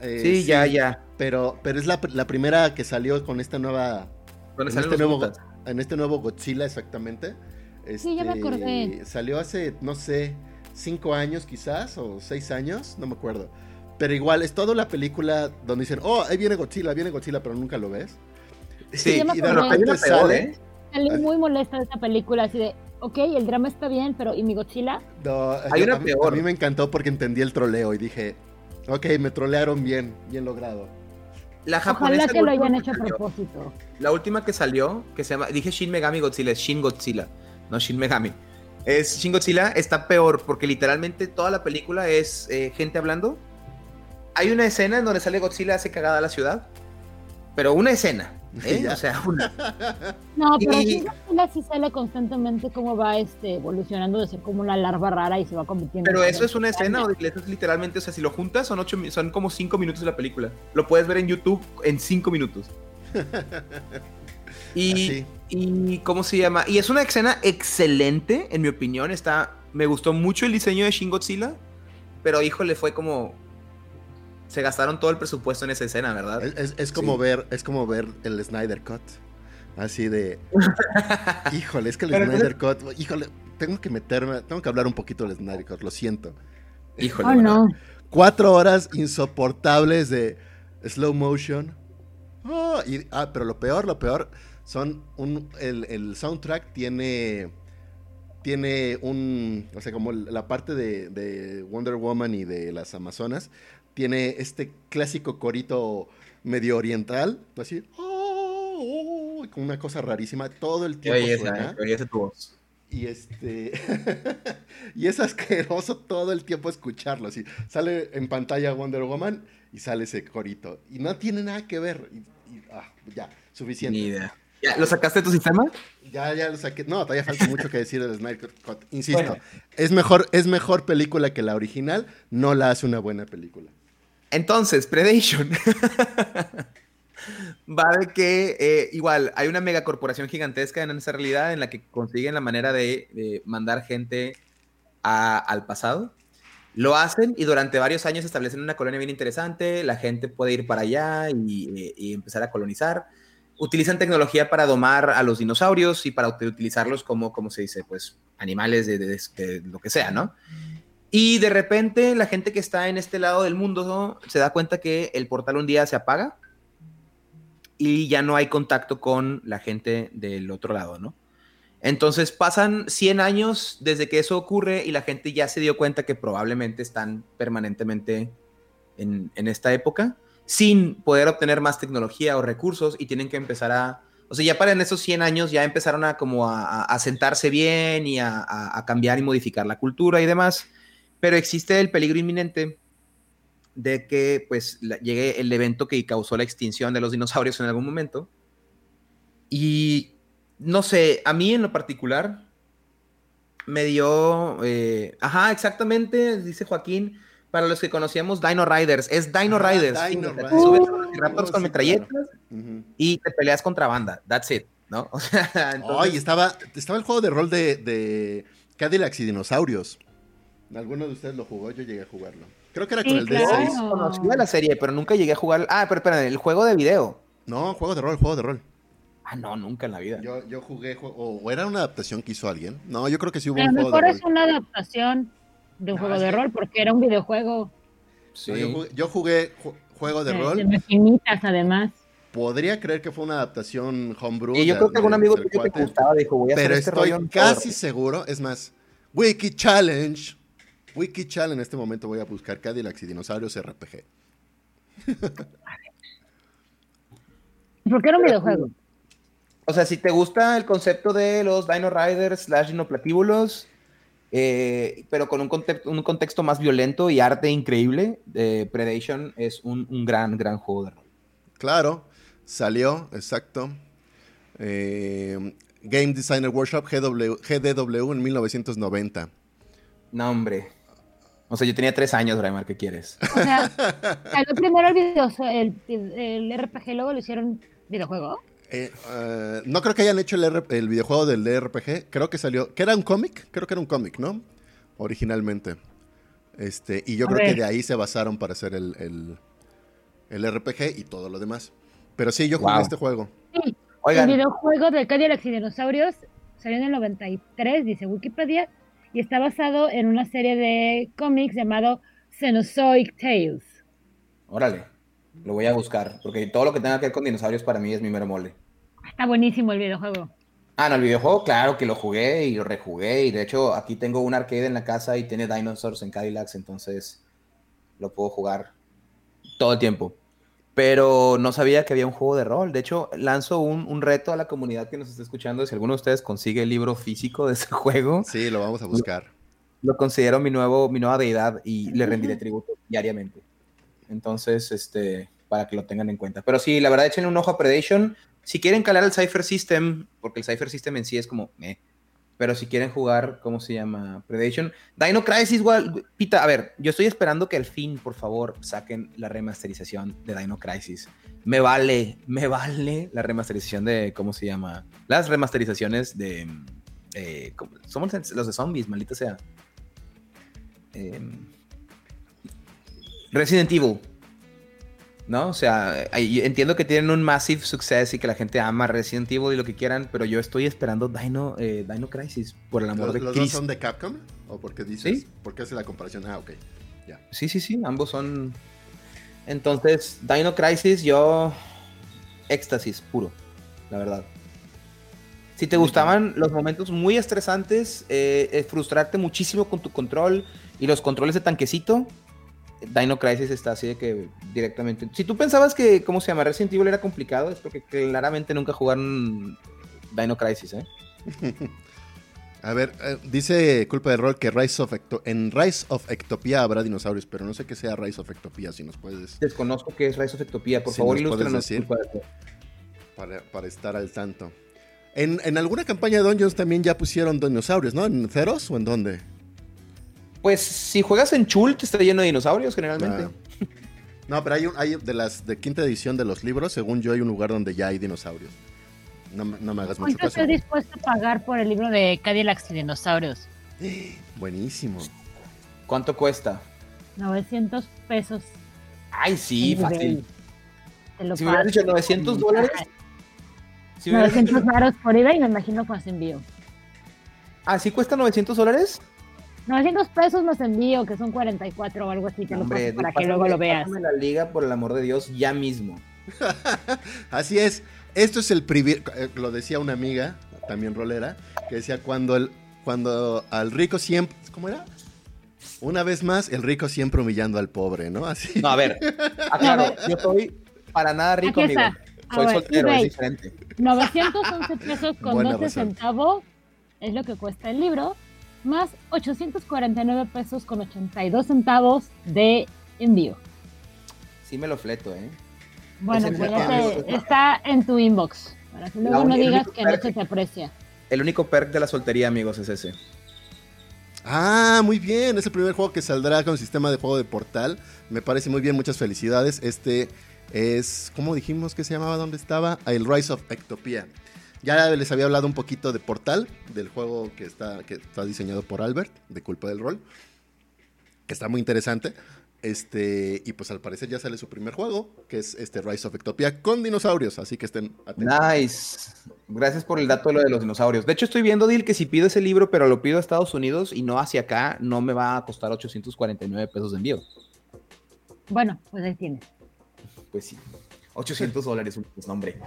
Eh, sí, ya, ya. Pero, pero es la, primera que salió con esta nueva. En este, nuevo, en este nuevo Godzilla, exactamente. Sí, ya me este, acordé. Salió hace, no sé, cinco años quizás, o seis años, no me acuerdo. Pero igual, es toda la película donde dicen, oh, ahí viene Godzilla, viene Godzilla, pero nunca lo ves. Sí, y de repente sale salí muy molesta de esta película, así de, ok, el drama está bien, pero ¿y mi Godzilla? No, Hay una a, peor. a mí me encantó porque entendí el troleo y dije, ok, me trolearon bien, bien logrado. La japonesa, Ojalá que lo hayan hecho a propósito. La última que salió, que se llama, dije Shin Megami Godzilla, es Shin Godzilla, no Shin Megami. Es Shin Godzilla, está peor porque literalmente toda la película es eh, gente hablando. Hay una escena en donde sale Godzilla hace cagada a la ciudad, pero una escena ¿eh? (laughs) O sea, una. (laughs) No, pero y... sí sale constantemente cómo va este, evolucionando de ser como una larva rara y se va convirtiendo. Pero eso es una escena, o eso es literalmente, o sea, si lo juntas son ocho, son como cinco minutos de la película. Lo puedes ver en YouTube en cinco minutos. (laughs) y, y ¿cómo se llama? Y es una escena excelente, en mi opinión. Está, me gustó mucho el diseño de Shin Godzilla, pero híjole, fue como se gastaron todo el presupuesto en esa escena, ¿verdad? Es, como ver, es como ver el Snyder Cut. Así de. (laughs) híjole, es que el Snyder Cut. Híjole, tengo que meterme. Tengo que hablar un poquito del Snyder Cut, lo siento. Híjole. Oh, no. Cuatro horas insoportables de slow motion. Oh, y, ah, pero lo peor, lo peor son un. El, soundtrack tiene. Tiene un. O sea, como la parte de, de Wonder Woman y de las Amazonas tiene este clásico corito medio oriental, así, oh, con una cosa rarísima, todo el tiempo Y este (laughs) y es asqueroso todo el tiempo escucharlo, así, sale en pantalla Wonder Woman y sale ese corito y no tiene nada que ver y, ah, ya, suficiente. Ni idea. ¿Ya, ¿Lo sacaste de tu sistema? Ya, ya lo saqué. No, todavía falta mucho que decir de Snyder Cut. Insisto, es, mejor, es mejor película que la original, no la hace una buena película. Entonces, Predation. (laughs) Va de que eh, igual hay una megacorporación gigantesca en esa realidad en la que consiguen la manera de, mandar gente al pasado. Lo hacen y durante varios años establecen una colonia bien interesante. La gente puede ir para allá y, empezar a colonizar. Utilizan tecnología para domar a los dinosaurios y para utilizarlos como, como se dice, pues animales de, de lo que sea, ¿no? Y de repente la gente que está en este lado del mundo se da cuenta que el portal un día se apaga y ya no hay contacto con la gente del otro lado, ¿no? Entonces pasan 100 años desde que eso ocurre y la gente ya se dio cuenta que probablemente están permanentemente en, esta época sin poder obtener más tecnología o recursos y tienen que empezar a... O sea, ya para en esos 100 años ya empezaron a como a, sentarse bien y a, cambiar y modificar la cultura y demás pero existe el peligro inminente de que pues llegue el evento que causó la extinción de los dinosaurios en algún momento. Y no sé, a mí en lo particular me dio, eh, ajá, exactamente, dice Joaquín, para los que conocíamos Dino Riders, es Dino Riders. Dino Riders. Subes raptors con metralletas y te peleas contra banda, that's it, ¿no? (laughs) O sea, estaba, estaba el juego de rol de, de Cadillacs y dinosaurios. ¿Alguno de ustedes lo jugó? Yo llegué a jugarlo. Creo que era con el D6. Conocía la serie, pero nunca llegué a jugar. Ah, pero espera, el juego de video. No, juego de rol, juego de rol. Ah, no, nunca en la vida. Yo, yo jugué, o, era una adaptación que hizo alguien. No, yo creo que sí hubo un juego de rol. A lo mejor es una adaptación de un juego de rol, porque era un videojuego. Sí. yo, jugué, juego de, rol. De infinitas, además. Podría creer que fue una adaptación homebrew. Y yo creo que algún amigo que te gustaba dijo, voy a Pero hacer este estoy casi seguro, es más, Wiki Challenge WikiChal en este momento voy a buscar Cadillacs y Dinosaurios RPG. (laughs) ¿Por qué era un videojuego? O sea, si te gusta el concepto de los Dino Riders slash dinoplatíbulos, eh, pero con un, un, contexto más violento y arte increíble, de Predation es un, gran, gran juego de rol. Claro, salió, exacto. Eh, Game Designer Workshop GDW en 1990. No, hombre. O sea, yo tenía tres años, Braimar, ¿qué quieres? O sea, salió primero el, video, el, RPG, luego lo hicieron videojuego. Eh, eh, no creo que hayan hecho el, videojuego del RPG. Creo que salió. ¿Que era un cómic? Creo que era un cómic, ¿no? Originalmente. Este, y yo creo que de ahí se basaron para hacer el, el, RPG y todo lo demás. Pero sí, yo jugué este juego. Sí, el videojuego de Cadillacs y Dinosaurios salió en el 93, dice Wikipedia y está basado en una serie de cómics llamado Cenozoic Tales. Órale, lo voy a buscar, porque todo lo que tenga que ver con dinosaurios para mí es mi mero mole. Está buenísimo el videojuego. Ah, no, el videojuego, claro que lo jugué y lo rejugué. Y de hecho, aquí tengo un arcade en la casa y tiene dinosaurs en Cadillacs, entonces lo puedo jugar todo el tiempo pero no sabía que había un juego de rol. De hecho, lanzo un, reto a la comunidad que nos está escuchando. Si alguno de ustedes consigue el libro físico de ese (laughs) juego. Sí, lo vamos a buscar. Lo, considero mi, nuevo, mi nueva deidad y le rendiré tributo diariamente. Entonces, este, para que lo tengan en cuenta. Pero sí, la verdad, échenle un ojo a Predation. Si quieren calar el Cypher System, porque el Cypher System en sí es como, eh, pero si quieren jugar, ¿cómo se llama? Predation. Dino Crisis, igual, Pita, a ver, yo estoy esperando que al fin, por favor, saquen la remasterización de Dino Crisis. Me vale, me vale la remasterización de, ¿cómo se llama? Las remasterizaciones de... Eh, somos los de zombies, maldita sea. Em, Resident Evil. ¿No? O sea, entiendo que tienen un massive success y que la gente ama Resident Evil y lo que quieran, pero yo estoy esperando Dino, eh, Dino Crisis, por el amor ¿Los, de ¿Los dos son de Capcom? ¿O por qué dices? ¿Sí? ¿Por qué hace la comparación? Ah, ok. Ya. Sí, sí, sí, ambos son. Entonces, Dino Crisis, yo. Éxtasis puro, la verdad. Si te gustaban los momentos muy estresantes, eh, eh, frustrarte muchísimo con tu control y los controles de tanquecito, Dino Crisis está así de que directamente. Si tú pensabas que, ¿cómo se llama? Resident Evil era complicado, es porque claramente nunca jugaron Dino Crisis, ¿eh? (laughs) A ver, eh, dice Culpa de Rol que Rise of en Rise of Ectopia habrá dinosaurios, pero no sé qué sea Rise of Ectopia, si nos puedes... Desconozco qué es Rise of Ectopia, por Si favor nos ilústranos. decir. Para, para estar al tanto. En, en alguna campaña de Dungeons también ya pusieron dinosaurios, ¿no? ¿En Ceros o en dónde? Pues si juegas en Chult está lleno de dinosaurios generalmente. Ah. No, pero hay, un- hay de las de quinta edición de los libros, según yo, hay un lugar donde ya hay dinosaurios. No, me- no me hagas mucho ¿Cuánto caso. estoy dispuesto a pagar por el libro de Cadillacs y dinosaurios? (gasps) Buenísimo. ¿Cuánto cuesta? 900 pesos. Ay, sí, fácil. eBay. Te lo Si me hubieras dicho 900 dólares. Si me hubieras 900 dicho- varos por eBay, me imagino más envío. Ah, ¿sí cuesta 900 dólares? 900 pesos más envío, que son 44 o algo así, te lo Hombre, paso para que pásame- luego lo veas. la liga, por el amor de Dios, ya mismo. (laughs) Así es. Esto es el privilegio. Lo decía una amiga, también rolera, que decía cuando el, cuando al rico siempre. ¿Cómo era? Una vez más, el rico siempre humillando al pobre, ¿no? Así. No, a ver. (laughs) Aclaro, yo soy para nada rico, amigo. Soy ver, soltero, es diferente. 911 pesos con Buena 12 razón. centavos es lo que cuesta el libro, más 849 pesos con 82 centavos de envío. Sí me lo fleto, ¿eh? Bueno, pues es ya el- te- está en tu inbox, para que luego no digas que no se te aprecia. El único perk de la soltería, amigos, es ese. Ah, muy bien. Es el primer juego que saldrá con sistema de juego de portal. Me parece muy bien. Muchas felicidades. Este es. ¿Cómo dijimos que se llamaba? ¿Dónde estaba? El Rise of Ectopia. Ya les había hablado un poquito de Portal, del juego que está, que está diseñado por Albert, de Culpa del Rol. Que está muy interesante. Este, y pues al parecer ya sale su primer juego, que es este Rise of Ectopia con dinosaurios. Así que estén atentos. Nice. Gracias por el dato de lo de los dinosaurios. De hecho, estoy viendo, Dil, que si pido ese libro, pero lo pido a Estados Unidos y no hacia acá, no me va a costar 849 pesos de envío. Bueno, pues ahí tienes. Pues sí. 800 dólares, pues, no, hombre.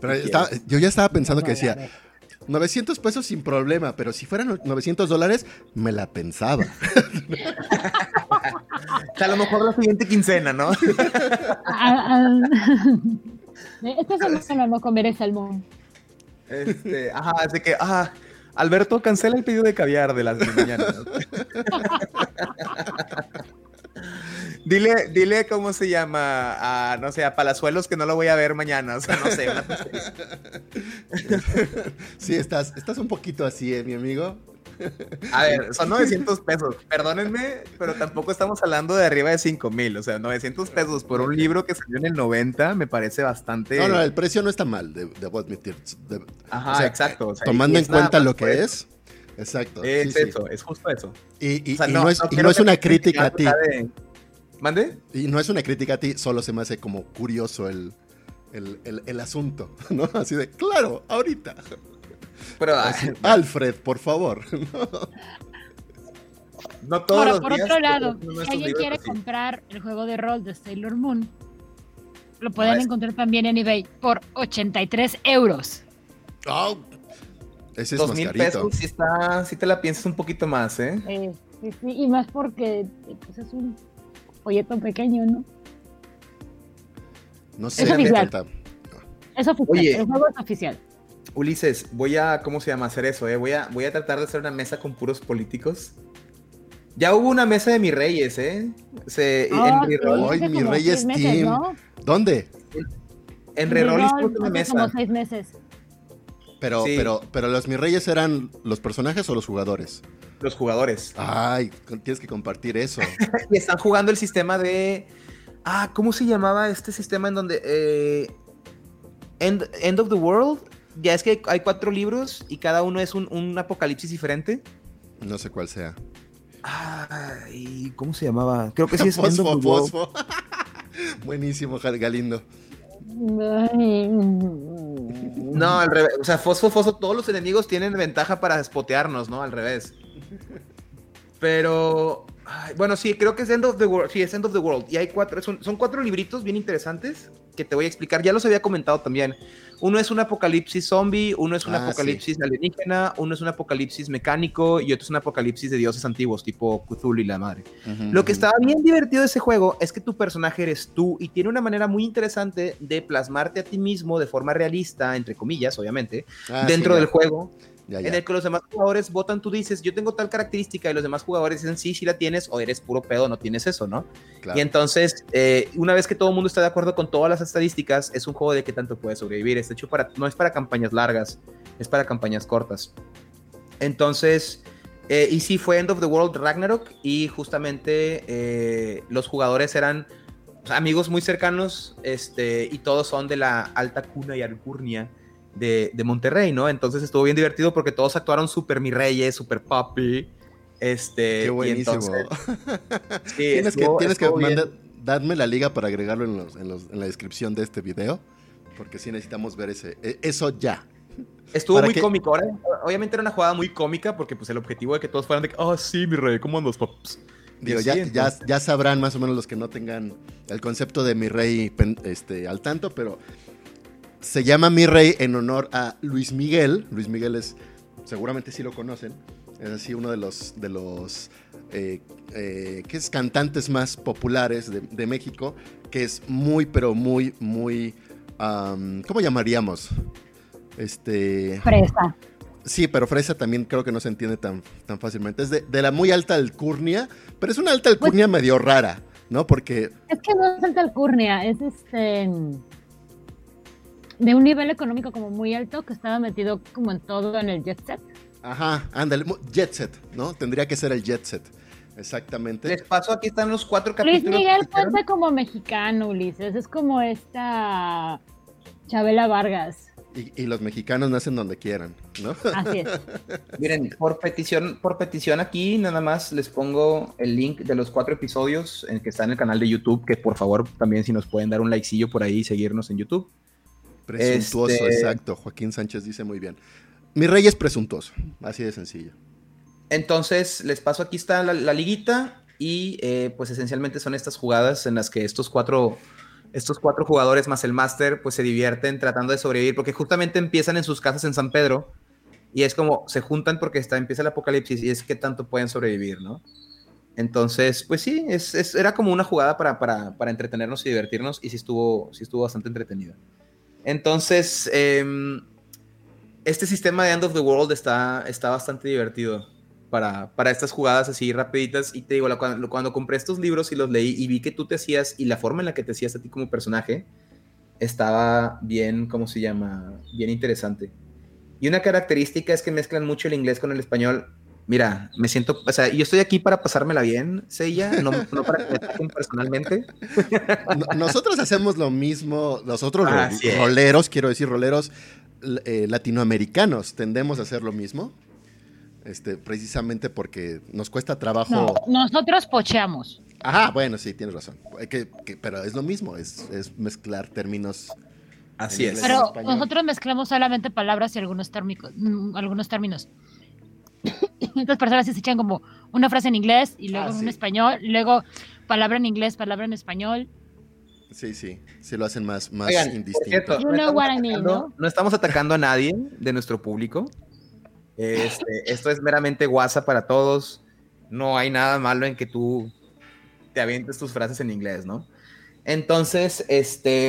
Pero estaba- yo ya estaba pensando que decía, 900 pesos sin problema, pero si fueran 900 dólares, me la pensaba. (laughs) O sea, a lo mejor la siguiente quincena, ¿no? (laughs) Ah, ah, (laughs) Esta semana no comeré salmón. Este, ajá, así que, ajá, Alberto, cancela el pedido de caviar de las de mañana. Dile, dile cómo se llama a, no sé, a Palazuelos que no lo voy a ver mañana. O sea, no sé. una. Sí, estás, estás un poquito así, ¿eh, mi amigo? A ver, son 900 pesos. Perdónenme, pero tampoco estamos hablando de arriba de 5 mil. O sea, 900 pesos por un libro que salió en el 90 me parece bastante. No, no, el precio no está mal, de- debo admitir. De- Ajá, o sea, exacto. o sea, tomando en cuenta lo que es. Exacto. Es sí, sí. eso, es justo eso. Y, y- O sea, y no, es, y no es una crítica a ti. de- ¿Mande? Y no es una crítica a ti, solo se me hace como curioso el, el, el- el asunto, (laughs) ¿no? Así de, claro, ahorita. Pero ah, Así, Alfred, por favor. (laughs) no todos Ahora, los por días otro lado, si alguien quiere así. comprar el juego de rol de Sailor Moon, lo pueden es- encontrar también en eBay por 83 euros. Oh, ese es Dos más mil carito. pesos, si está, si te la piensas un poquito más, ¿eh? Eh, sí, sí, y más porque pues, es un folleto pequeño, ¿no? No sé Es oficial. tanta- Es oficial, Oye. el juego es oficial. Ulises, voy a, ¿cómo se llama? Hacer eso, ¿eh? Voy a, voy a tratar de hacer una mesa con puros políticos. Ya hubo una mesa de mis reyes, ¿eh? Se, Ah, en sí, Reroll, Ay, hace mi como rey seis es meses, Team. ¿no? ¿Dónde? en Reroll hicimos Reroll una mesa. como seis meses. Pero, Sí. pero, pero los mis reyes eran los personajes o los jugadores. Los jugadores. Ay, tienes que compartir eso. (laughs) Y están jugando el sistema de. Ah, ¿cómo se llamaba este sistema en donde. eh, End, End of the World? Ya es que hay cuatro libros y cada uno es un, un apocalipsis diferente. No sé cuál sea. Ay, ¿cómo se llamaba? Creo que sí es (laughs) End Fosfo, of the World. fosfo. (laughs) Buenísimo, Gal- Galindo. Ay, (laughs) No, al revés. O sea, Fosfo, Fosfo, todos los enemigos tienen ventaja para spotearnos, ¿no? Al revés. Pero. bueno, sí, creo que es End of the World. Sí, es End of the World. Y hay cuatro. Son cuatro libritos bien interesantes que te voy a explicar. Ya los había comentado también. Uno es un apocalipsis zombie, uno es un Ah, apocalipsis alienígena, uno es un apocalipsis mecánico y otro es un apocalipsis de dioses antiguos, tipo Cthulhu y la madre. Lo que estaba bien divertido de ese juego es que tu personaje eres tú y tiene una manera muy interesante de plasmarte a ti mismo de forma realista, entre comillas, obviamente, Ah, dentro sí, del ya, juego, ya, en ya. el que los demás jugadores votan, tú dices, yo tengo tal característica y los demás jugadores dicen, sí, sí la tienes o eres puro pedo, no tienes eso, ¿no? Claro. Y entonces, eh, una vez que todo el mundo está de acuerdo con todas las estadísticas, es un juego de qué tanto puedes sobrevivir. Es hecho para, no es para campañas largas, es para campañas cortas. Entonces, eh, y sí, fue End of the World Ragnarok y justamente eh, los jugadores eran amigos muy cercanos este, y todos son de la alta cuna y alcurnia de, de Monterrey, ¿no? Entonces estuvo bien divertido porque todos actuaron súper mi reyes, súper papi. Este, Qué buenísimo. entonces, (laughs) sí, tienes que, tienes que darme la liga para agregarlo en, los- en los- en la descripción de este video. Porque sí necesitamos ver ese, e- eso ya. Estuvo ¿Para muy cómico. Ahora, obviamente era una jugada muy cómica porque pues el objetivo de que todos fueran de que, ah, sí, mi rey, ¿cómo andas, paps? Digo, ya, ya, ya sabrán más o menos los que no tengan el concepto de mi rey este, al tanto, pero se llama mi rey en honor a Luis Miguel. Luis Miguel es, seguramente sí lo conocen, es así uno de los, de los eh, eh, ¿qué es? cantantes más populares de, de México, que es muy, pero muy, muy, ¿cómo llamaríamos? Este... Fresa. Sí, pero fresa también creo que no se entiende tan, tan fácilmente. Es de, de la muy alta alcurnia, pero es una alta alcurnia medio rara, ¿no? Porque, Es que no es alta alcurnia, es este de un nivel económico como muy alto que estaba metido como en todo en el jet set. ajá, ándale, jet set, ¿no? Tendría que ser el jet set, exactamente. Les paso, aquí están los cuatro Luis capítulos. Miguel que hicieron. cuenta como mexicano, Ulises, es como esta Chabela Vargas. Y, y los mexicanos nacen donde quieran, ¿no? Así es. (laughs) Miren, por petición, por petición aquí, nada más les pongo el link de los cuatro episodios en que está en el canal de YouTube, que por favor también si nos pueden dar un likecillo por ahí y seguirnos en YouTube. Presuntuoso, Este- exacto. Joaquín Sánchez dice muy bien. Mi rey es presuntuoso, así de sencillo. Entonces, les paso, aquí está la, la liguita y eh, pues esencialmente son estas jugadas en las que estos cuatro, estos cuatro jugadores más el máster pues se divierten tratando de sobrevivir porque justamente empiezan en sus casas en San Pedro y es como se juntan porque está, empieza el apocalipsis y es que tanto pueden sobrevivir, ¿no? Entonces, pues sí, es, es- era como una jugada para, para, para entretenernos y divertirnos y sí estuvo, sí estuvo bastante entretenida. Entonces, em, este sistema de End of the World está, está bastante divertido para, para estas jugadas así rapiditas. Y te digo, cuando, cuando compré estos libros y los leí y vi que tú te hacías y la forma en la que te hacías a ti como personaje estaba bien, ¿cómo se llama? Bien interesante. Y una característica es que mezclan mucho el inglés con el español. Mira, me siento, o sea, yo estoy aquí para pasármela bien, Seiya, no, no para que me ataquen personalmente. No- nosotros hacemos lo mismo, nosotros es. roleros, quiero decir roleros eh, latinoamericanos, tendemos a hacer lo mismo. Este, precisamente porque nos cuesta trabajo. No, nosotros pocheamos. Ajá, bueno, sí, tienes razón. Eh, que- que- pero es lo mismo, es, es mezclar términos. Así es. Pero nosotros mezclamos solamente palabras y algunos, térmicos, mm, algunos términos. Estas personas se echan como una frase en inglés y luego Ah, en sí. español, y luego palabra en inglés, palabra en español. Sí, sí, sí lo hacen más, más Oigan, indistinto. cierto, You no know estamos what I mean, atacando- ¿no? no estamos atacando a nadie de nuestro público. Este, (laughs) esto es meramente WhatsApp para todos. No hay nada malo en que tú te avientes tus frases en inglés, ¿no? Entonces, este,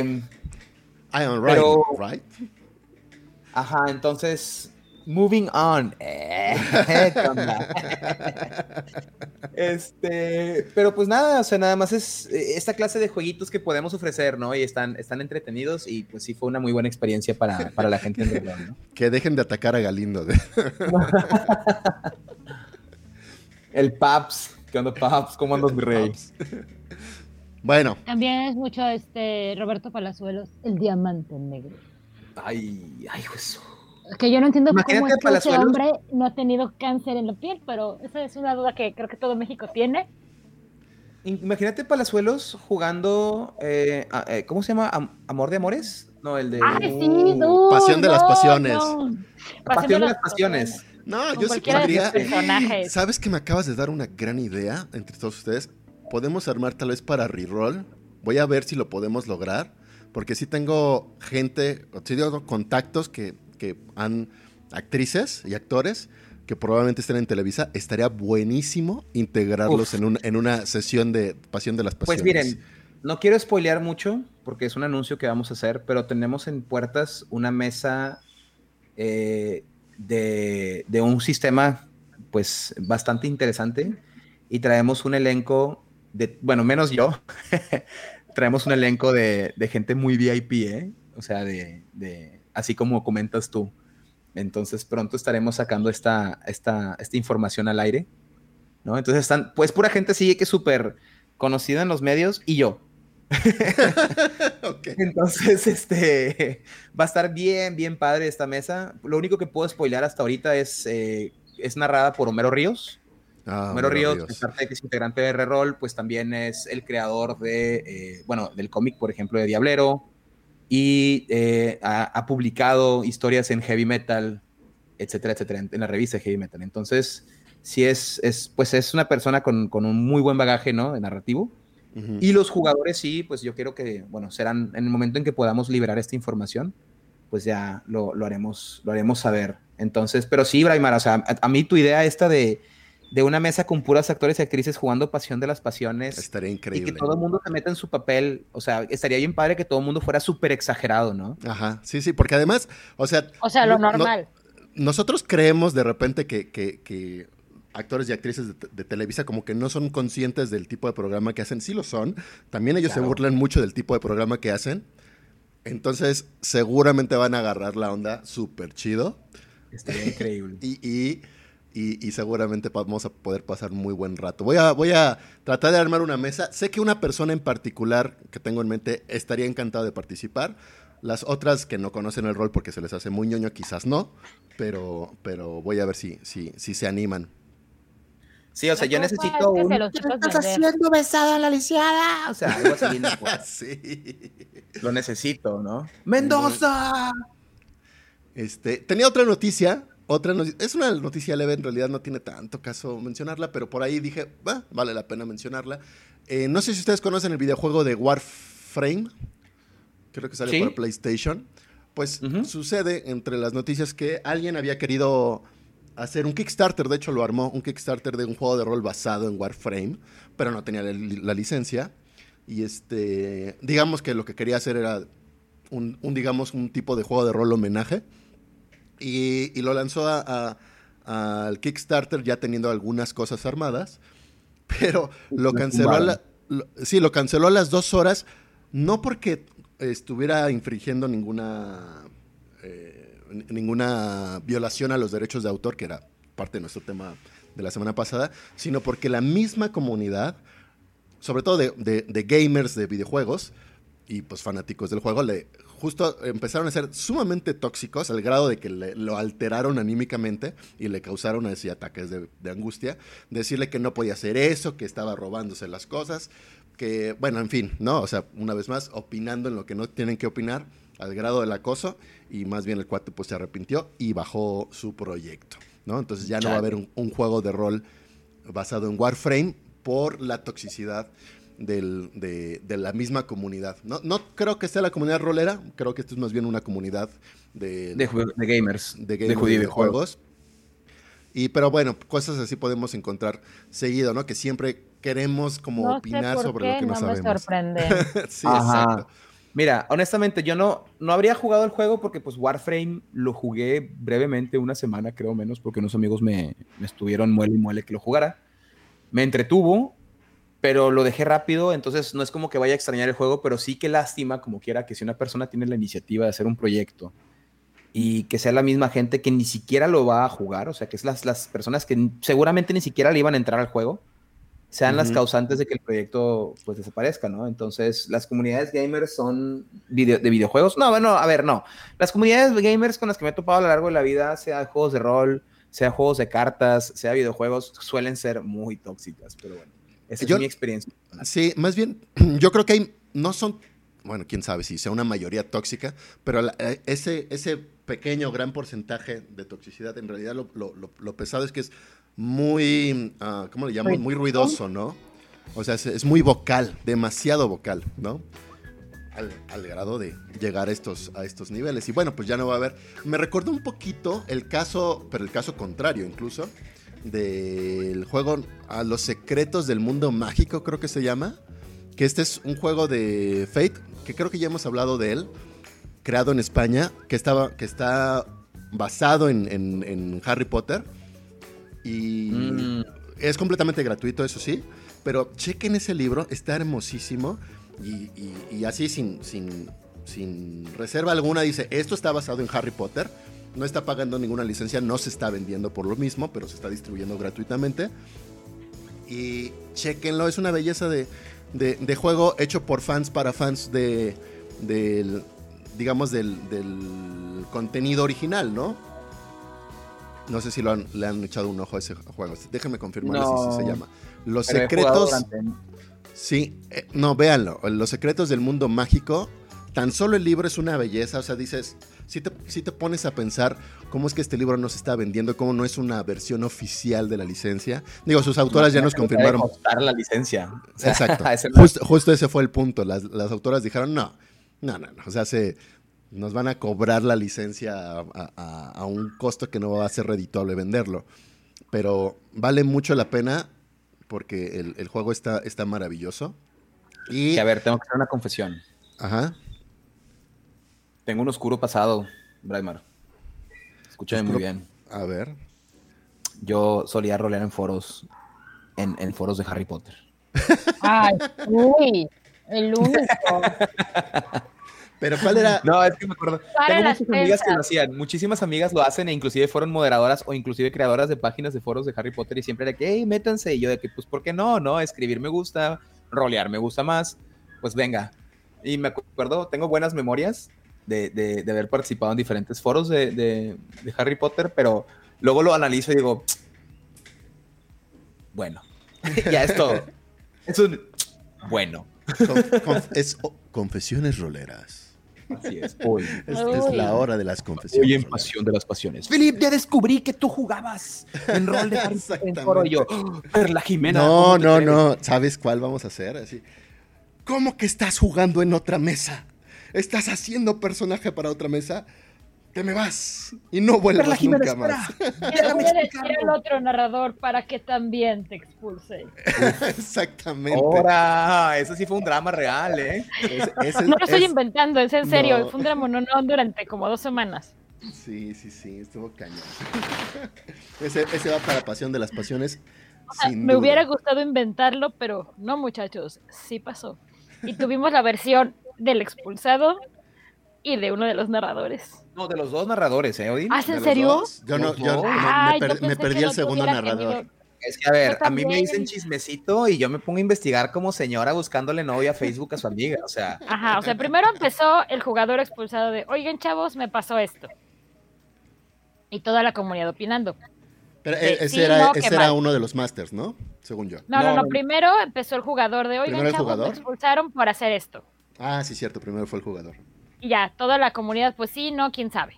I am right, Pero- right? ajá, entonces, moving on. Eh, (laughs) este, pero pues nada, o sea, nada más es eh, esta clase de jueguitos que podemos ofrecer, ¿no? Y están, están entretenidos y pues sí fue una muy buena experiencia para, la gente en ¿no? Que dejen de atacar a Galindo. (laughs) El Paps, ¿qué onda Paps? ¿Cómo andas, mi rey? Bueno. También es mucho este Roberto Palazuelos, el diamante negro. Ay, ay, Jesús. Que yo no entiendo cómo es que ese hombre no ha tenido cáncer en la piel, pero esa es una duda que creo que todo México tiene. Imagínate Palazuelos jugando, eh, eh, ¿cómo se llama? ¿Amor de amores? No, el de... ¡Ay, sí, uh, Pasión de las pasiones. Pasión, de, las pasiones. No, yo sí podría... ¿Sabes que me acabas de dar una gran idea entre todos ustedes? Podemos armar tal vez para reroll. Voy a ver si lo podemos lograr. Porque sí tengo gente, sí tengo contactos que que han actrices y actores que probablemente estén en Televisa, estaría buenísimo integrarlos en, en, una sesión de Pasión de las pues Pasiones. Pues miren, no quiero spoilear mucho porque es un anuncio que vamos a hacer, pero tenemos en puertas una mesa eh, de, de, un sistema pues bastante interesante y traemos un elenco de, bueno, menos yo, (laughs) traemos un elenco de, de gente muy VIP, ¿eh? O sea, de, de así como comentas tú. Entonces pronto estaremos sacando esta, esta, esta información al aire, ¿no? Entonces están, pues pura gente sigue que es súper conocida en los medios y yo. (laughs) Entonces, este, va a estar bien, bien padre esta mesa. Lo único que puedo spoilear hasta ahorita es, eh, es narrada por Homero Ríos. Ah, Homero, Ríos, que es integrante de R-Roll, pues también es el creador de, eh, bueno, del cómic, por ejemplo, de Diablero, y eh, ha, publicado historias en heavy metal, etcétera, etcétera, en, la revista heavy metal. Entonces, sí es, es, pues es una persona con, con un muy buen bagaje, ¿no? De narrativo. Y los jugadores sí, pues yo quiero que, bueno, serán en el momento en que podamos liberar esta información, pues ya lo, lo haremos, lo haremos saber. Entonces, pero sí, Braimar, o sea, a mí tu idea esta de, de una mesa con puras actores y actrices jugando Pasión de las Pasiones. Estaría increíble. Y que todo el mundo se meta en su papel. O sea, estaría bien padre que todo el mundo fuera súper exagerado, ¿no? Ajá, sí, sí, porque además, o sea... O sea, lo normal. nosotros creemos de repente que, actores y actrices de, Televisa como que no son conscientes del tipo de programa que hacen. Sí lo son. También ellos se burlan mucho del tipo de programa que hacen. Entonces, seguramente van a agarrar la onda súper chido. Estaría increíble. (laughs) y y, seguramente vamos a poder pasar un muy buen rato. Voy a, voy a tratar de armar una mesa. Sé que una persona en particular que tengo en mente estaría encantado de participar. Las otras que no conocen el rol porque se les hace muy ñoño, quizás no, pero, pero voy a ver si, si, si se animan. Sí, o sea, yo necesito un... ¿Qué estás haciendo besada en la lisiada? O sea, algo así. (laughs) sí. Lo necesito, ¿no? ¡Mendoza! Este, tenía otra noticia otra es una noticia leve, en realidad no tiene tanto caso mencionarla, pero por ahí dije, vale la pena mencionarla. Eh, no sé si ustedes conocen el videojuego de Warframe, creo que sale por PlayStation. Pues sucede entre las noticias que alguien había querido hacer un Kickstarter, de hecho lo armó, un Kickstarter de un juego de rol basado en Warframe, pero no tenía la, licencia. Y este, digamos que lo que quería hacer era un, un, digamos, un tipo de juego de rol homenaje y, lo lanzó al Kickstarter ya teniendo algunas cosas armadas, pero lo canceló, a sí, lo canceló a las dos horas, no porque estuviera infringiendo ninguna, eh, ninguna violación a los derechos de autor, que era parte de nuestro tema de la semana pasada, sino porque la misma comunidad, sobre todo de gamers de videojuegos, y pues fanáticos del juego le justo empezaron a ser sumamente tóxicos al grado de que lo alteraron anímicamente y le causaron así ataques de, angustia, decirle que no podía hacer eso, que estaba robándose las cosas, que bueno, en fin, ¿no? O sea, una vez más, opinando en lo que no tienen que opinar al grado del acoso y más bien el cuate pues se arrepintió y bajó su proyecto, ¿no? Entonces ya no va a haber un juego de rol basado en Warframe por la toxicidad de, la misma comunidad. No, no creo que sea la comunidad rolera, creo que esto es más bien una comunidad de, de, gamers, de, gamers, de juegos. Y pero bueno, cosas así podemos encontrar seguido, ¿no? Que siempre queremos como opinar sobre lo que no, no sabemos. Me sorprende. (laughs) sí, exacto. Mira, honestamente, yo no, no habría jugado el juego porque pues Warframe lo jugué brevemente, una semana creo menos, porque unos amigos me, me estuvieron muele y muele que lo jugara. Me entretuvo, pero lo dejé rápido, entonces no es como que vaya a extrañar el juego, pero sí que lástima, como quiera, que si una persona tiene la iniciativa de hacer un proyecto y que sea la misma gente que ni siquiera lo va a jugar, o sea, que es las, las personas que seguramente ni siquiera le iban a entrar al juego, sean las causantes de que el proyecto pues desaparezca, ¿no? Entonces, las comunidades gamers son de videojuegos. No, bueno, a ver, no. Las comunidades gamers con las que me he topado a lo largo de la vida, sea juegos de rol, sea juegos de cartas, sea videojuegos, suelen ser muy tóxicas, pero bueno, esa es mi experiencia. Sí, más bien, (clears throat) yo creo que hay, no son, bueno, quién sabe si sea una mayoría tóxica, pero eh, ese, ese pequeño, gran porcentaje de toxicidad, en realidad lo, lo, lo pesado es que es muy, uh, ¿cómo le llamo? Muy ruidoso, ¿no? O sea, es, muy vocal, demasiado vocal, ¿no? Al, grado de llegar a estos, a estos niveles. Y bueno, pues ya no va a haber. Me recuerdo un poquito el caso, pero el caso contrario incluso, del juego A los secretos del mundo mágico, creo que se llama. Que este es un juego de Fate, que creo que ya hemos hablado de él, creado en España, que, estaba, que está basado en, en Harry Potter y mm. es completamente gratuito, eso sí. Pero chequen ese libro, está hermosísimo. Y, así, sin, sin, sin reserva alguna, dice: Esto está basado en Harry Potter. No está pagando ninguna licencia, no se está vendiendo por lo mismo, pero se está distribuyendo gratuitamente. Y chequenlo, es una belleza de, de, juego hecho por fans para fans de, del, digamos, del, del contenido original, ¿no? No sé si lo le han echado un ojo a ese juego. Déjenme confirmar si se llama. Los secretos. Sí, eh, no, véanlo. Los secretos del mundo mágico. Tan solo el libro es una belleza. O sea, dices, si te, si te pones a pensar cómo es que este libro no se está vendiendo, cómo no es una versión oficial de la licencia. Digo, sus autoras ya nos confirmaron. la licencia. (laughs) Exacto. justo, ese fue el punto. Las, las autoras dijeron, no, no, no, no. O sea, se, nos van a cobrar la licencia a, un costo que no va a ser redituable venderlo. Pero vale mucho la pena porque el, juego está, está maravilloso. Y... a ver, tengo que hacer una confesión. Ajá. Tengo un oscuro pasado, Braimar. Escúchame muy bien. A ver. Yo solía rolear en foros, en, en foros de Harry Potter. (laughs) Ay, uy, el único. (laughs) Pero ¿cuál era? No, es que me acuerdo. Tengo muchas amigas que lo hacían. Muchísimas amigas lo hacen e inclusive fueron moderadoras o inclusive creadoras de páginas de foros de Harry Potter y siempre era que, hey, métanse. Y yo de que, pues, ¿por qué no? No, escribir me gusta, rolear me gusta más. Pues venga. Y me acuerdo, tengo buenas memorias de, de, de haber participado en diferentes foros de, de, Harry Potter, pero luego lo analizo y digo, bueno, (laughs) ya es todo. Es un bueno. es confesiones roleras. Así es. Hoy. Es, la hora de las confesiones. Hoy en Pasión de las Pasiones. Filip, ya descubrí que tú jugabas en rol de en yo. Perla Jimena. No, no, no. ¿Sabes cuál vamos a hacer? Así. ¿Cómo que estás jugando en otra mesa? ¿Estás haciendo personaje para otra mesa? te me vas y no vuelvas nunca más. (laughs) Déjame decir al otro narrador para que también te expulse. (laughs) Exactamente. Ahora, eso sí fue un drama real, ¿eh? no lo estoy inventando, es en serio. Fue un drama no, no, durante como dos semanas. Sí, sí, sí, estuvo cañón. (laughs) ese, ese va para Pasión de las Pasiones. me hubiera gustado inventarlo, pero no, muchachos, sí pasó. Y tuvimos la versión del expulsado y de uno de los narradores. No, de los dos narradores, ¿eh, Odin? ¿Ah, en serio? Yo no, yo me, perdí el segundo narrador. Es que, a ver, a mí me dicen chismecito y yo me pongo a investigar como señora buscándole novia a Facebook a su amiga, o sea. Ajá, o sea, primero empezó el jugador expulsado de, oigan, chavos, me pasó esto. Y toda la comunidad opinando. Pero eh, ese, era, ese era uno de los masters, ¿no? Según yo. No, no, no, primero empezó el jugador de, oigan, chavos, me expulsaron por hacer esto. Ah, sí, cierto, primero fue el jugador. Y ya, toda la comunidad, pues sí, no, quién sabe.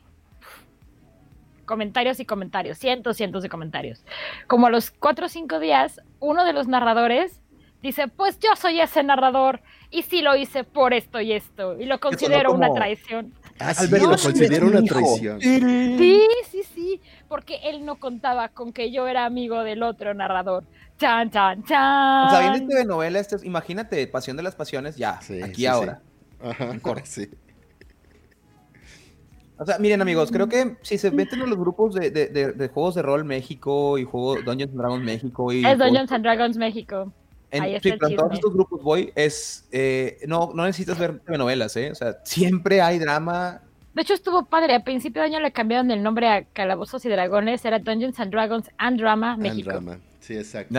Comentarios y comentarios, cientos, cientos de comentarios. Como a los cuatro o cinco días, uno de los narradores dice, pues yo soy ese narrador y sí lo hice por esto y esto, y lo considero una traición. Ah, sí, lo considero una traición. Sí, sí, sí, porque él no contaba con que yo era amigo del otro narrador. Chan, chan, chan. O sea, viene de novela, este, imagínate, Pasión de las Pasiones, ya, aquí ahora. Ajá, sí. O sea, miren amigos, creo que si se meten en los grupos de, de, de, juegos de rol México y juegos Dungeons and Dragons México y... Es Dungeons and Dragons México. En, sí, pero en todos estos grupos voy, es, eh, no, no necesitas ver novelas, ¿eh? O sea, siempre hay drama. De hecho, estuvo padre. A principio de año le cambiaron el nombre a Calabozos y Dragones. Era Dungeons and Dragons and Drama México. And Drama. Sí, exacto.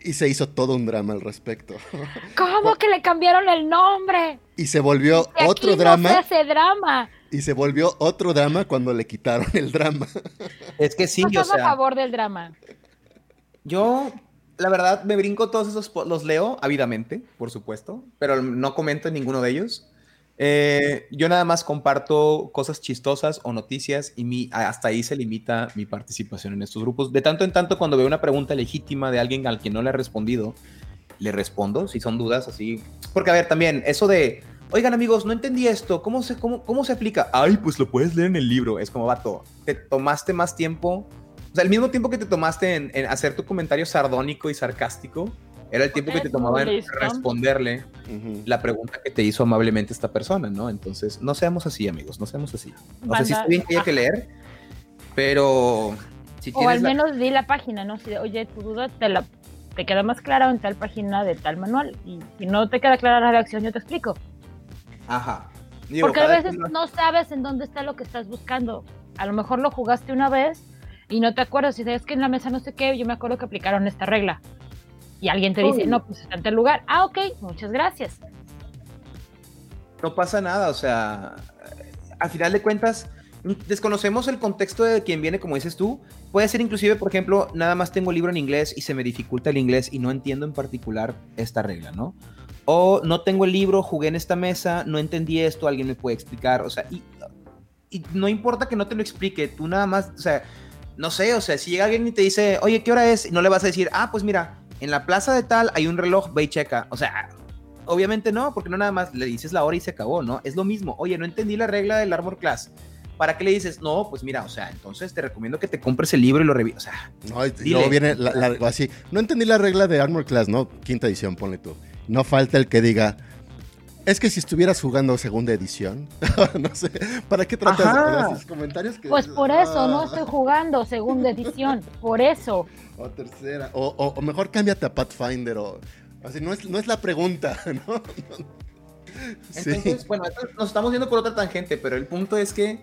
Y se hizo todo un drama al respecto. (laughs) ¿Cómo que le cambiaron el nombre? Y se volvió otro drama. No se drama. Y se volvió otro drama cuando le quitaron el drama. (laughs) Es que sí, yo o sea, a favor del drama. Yo, la verdad, me brinco todos esos, los leo ávidamente, por supuesto, pero no comento en ninguno de ellos. Eh, yo nada más comparto cosas chistosas o noticias y mi, hasta ahí se limita mi participación en estos grupos. De tanto en tanto, cuando veo una pregunta legítima de alguien al que no le he respondido, le respondo, si son dudas así. Porque, a ver, también, eso de, oigan amigos, no entendí esto, ¿cómo se, cómo, cómo se aplica? Ay, pues lo puedes leer en el libro. Es como, vato, te tomaste más tiempo, o sea, el mismo tiempo que te tomaste en, en hacer tu comentario sardónico y sarcástico, era el tiempo que te tomaba en responderle la pregunta que te hizo amablemente esta persona, ¿no? Entonces, no seamos así, amigos, no seamos así. O sea, sí está bien que haya que leer, pero... Si o al menos di la página, ¿no? Si, oye, tu duda te, la, te queda más clara en tal página de tal manual y si no te queda clara la reacción, yo te explico. Ajá. Porque a veces no sabes en dónde está lo que estás buscando. A lo mejor lo jugaste una vez y no te acuerdas. Y sabes que en la mesa no sé qué, yo me acuerdo que aplicaron esta regla y alguien te dice, no, pues está en tal lugar. Ah, ok, muchas gracias. No pasa nada, o sea, al final de cuentas, desconocemos el contexto de quien viene, como dices tú. Puede ser inclusive, por ejemplo, nada más tengo el libro en inglés y se me dificulta el inglés y no entiendo en particular esta regla, ¿no? O no tengo el libro, jugué en esta mesa, no entendí esto, alguien me puede explicar, o sea, y, y no importa que no te lo explique, tú nada más, o sea, no sé, o sea, si llega alguien y te dice, oye, ¿qué hora es? no le vas a decir, ah, pues mira, en la plaza de tal hay un reloj, ve y checa. O sea, obviamente no, porque no nada más le dices la hora y se acabó, ¿no? Es lo mismo. Oye, no entendí la regla del Armor Class. ¿Para qué le dices? No, pues mira, o sea, entonces te recomiendo que te compres el libro y lo revises. O sea, no, y luego viene así. No entendí la regla de Armor Class, ¿no? Quinta edición, ponle tú. No falta el que diga, es que si estuvieras jugando segunda edición, (laughs) no sé, ¿para qué tratas de esos comentarios? pues por eso, no ah. estoy jugando segunda edición, por eso. O tercera, o, mejor cámbiate a Pathfinder, o así, no es, no es la pregunta, (laughs) ¿no? Entonces, bueno, nos estamos yendo por otra tangente, pero el punto es que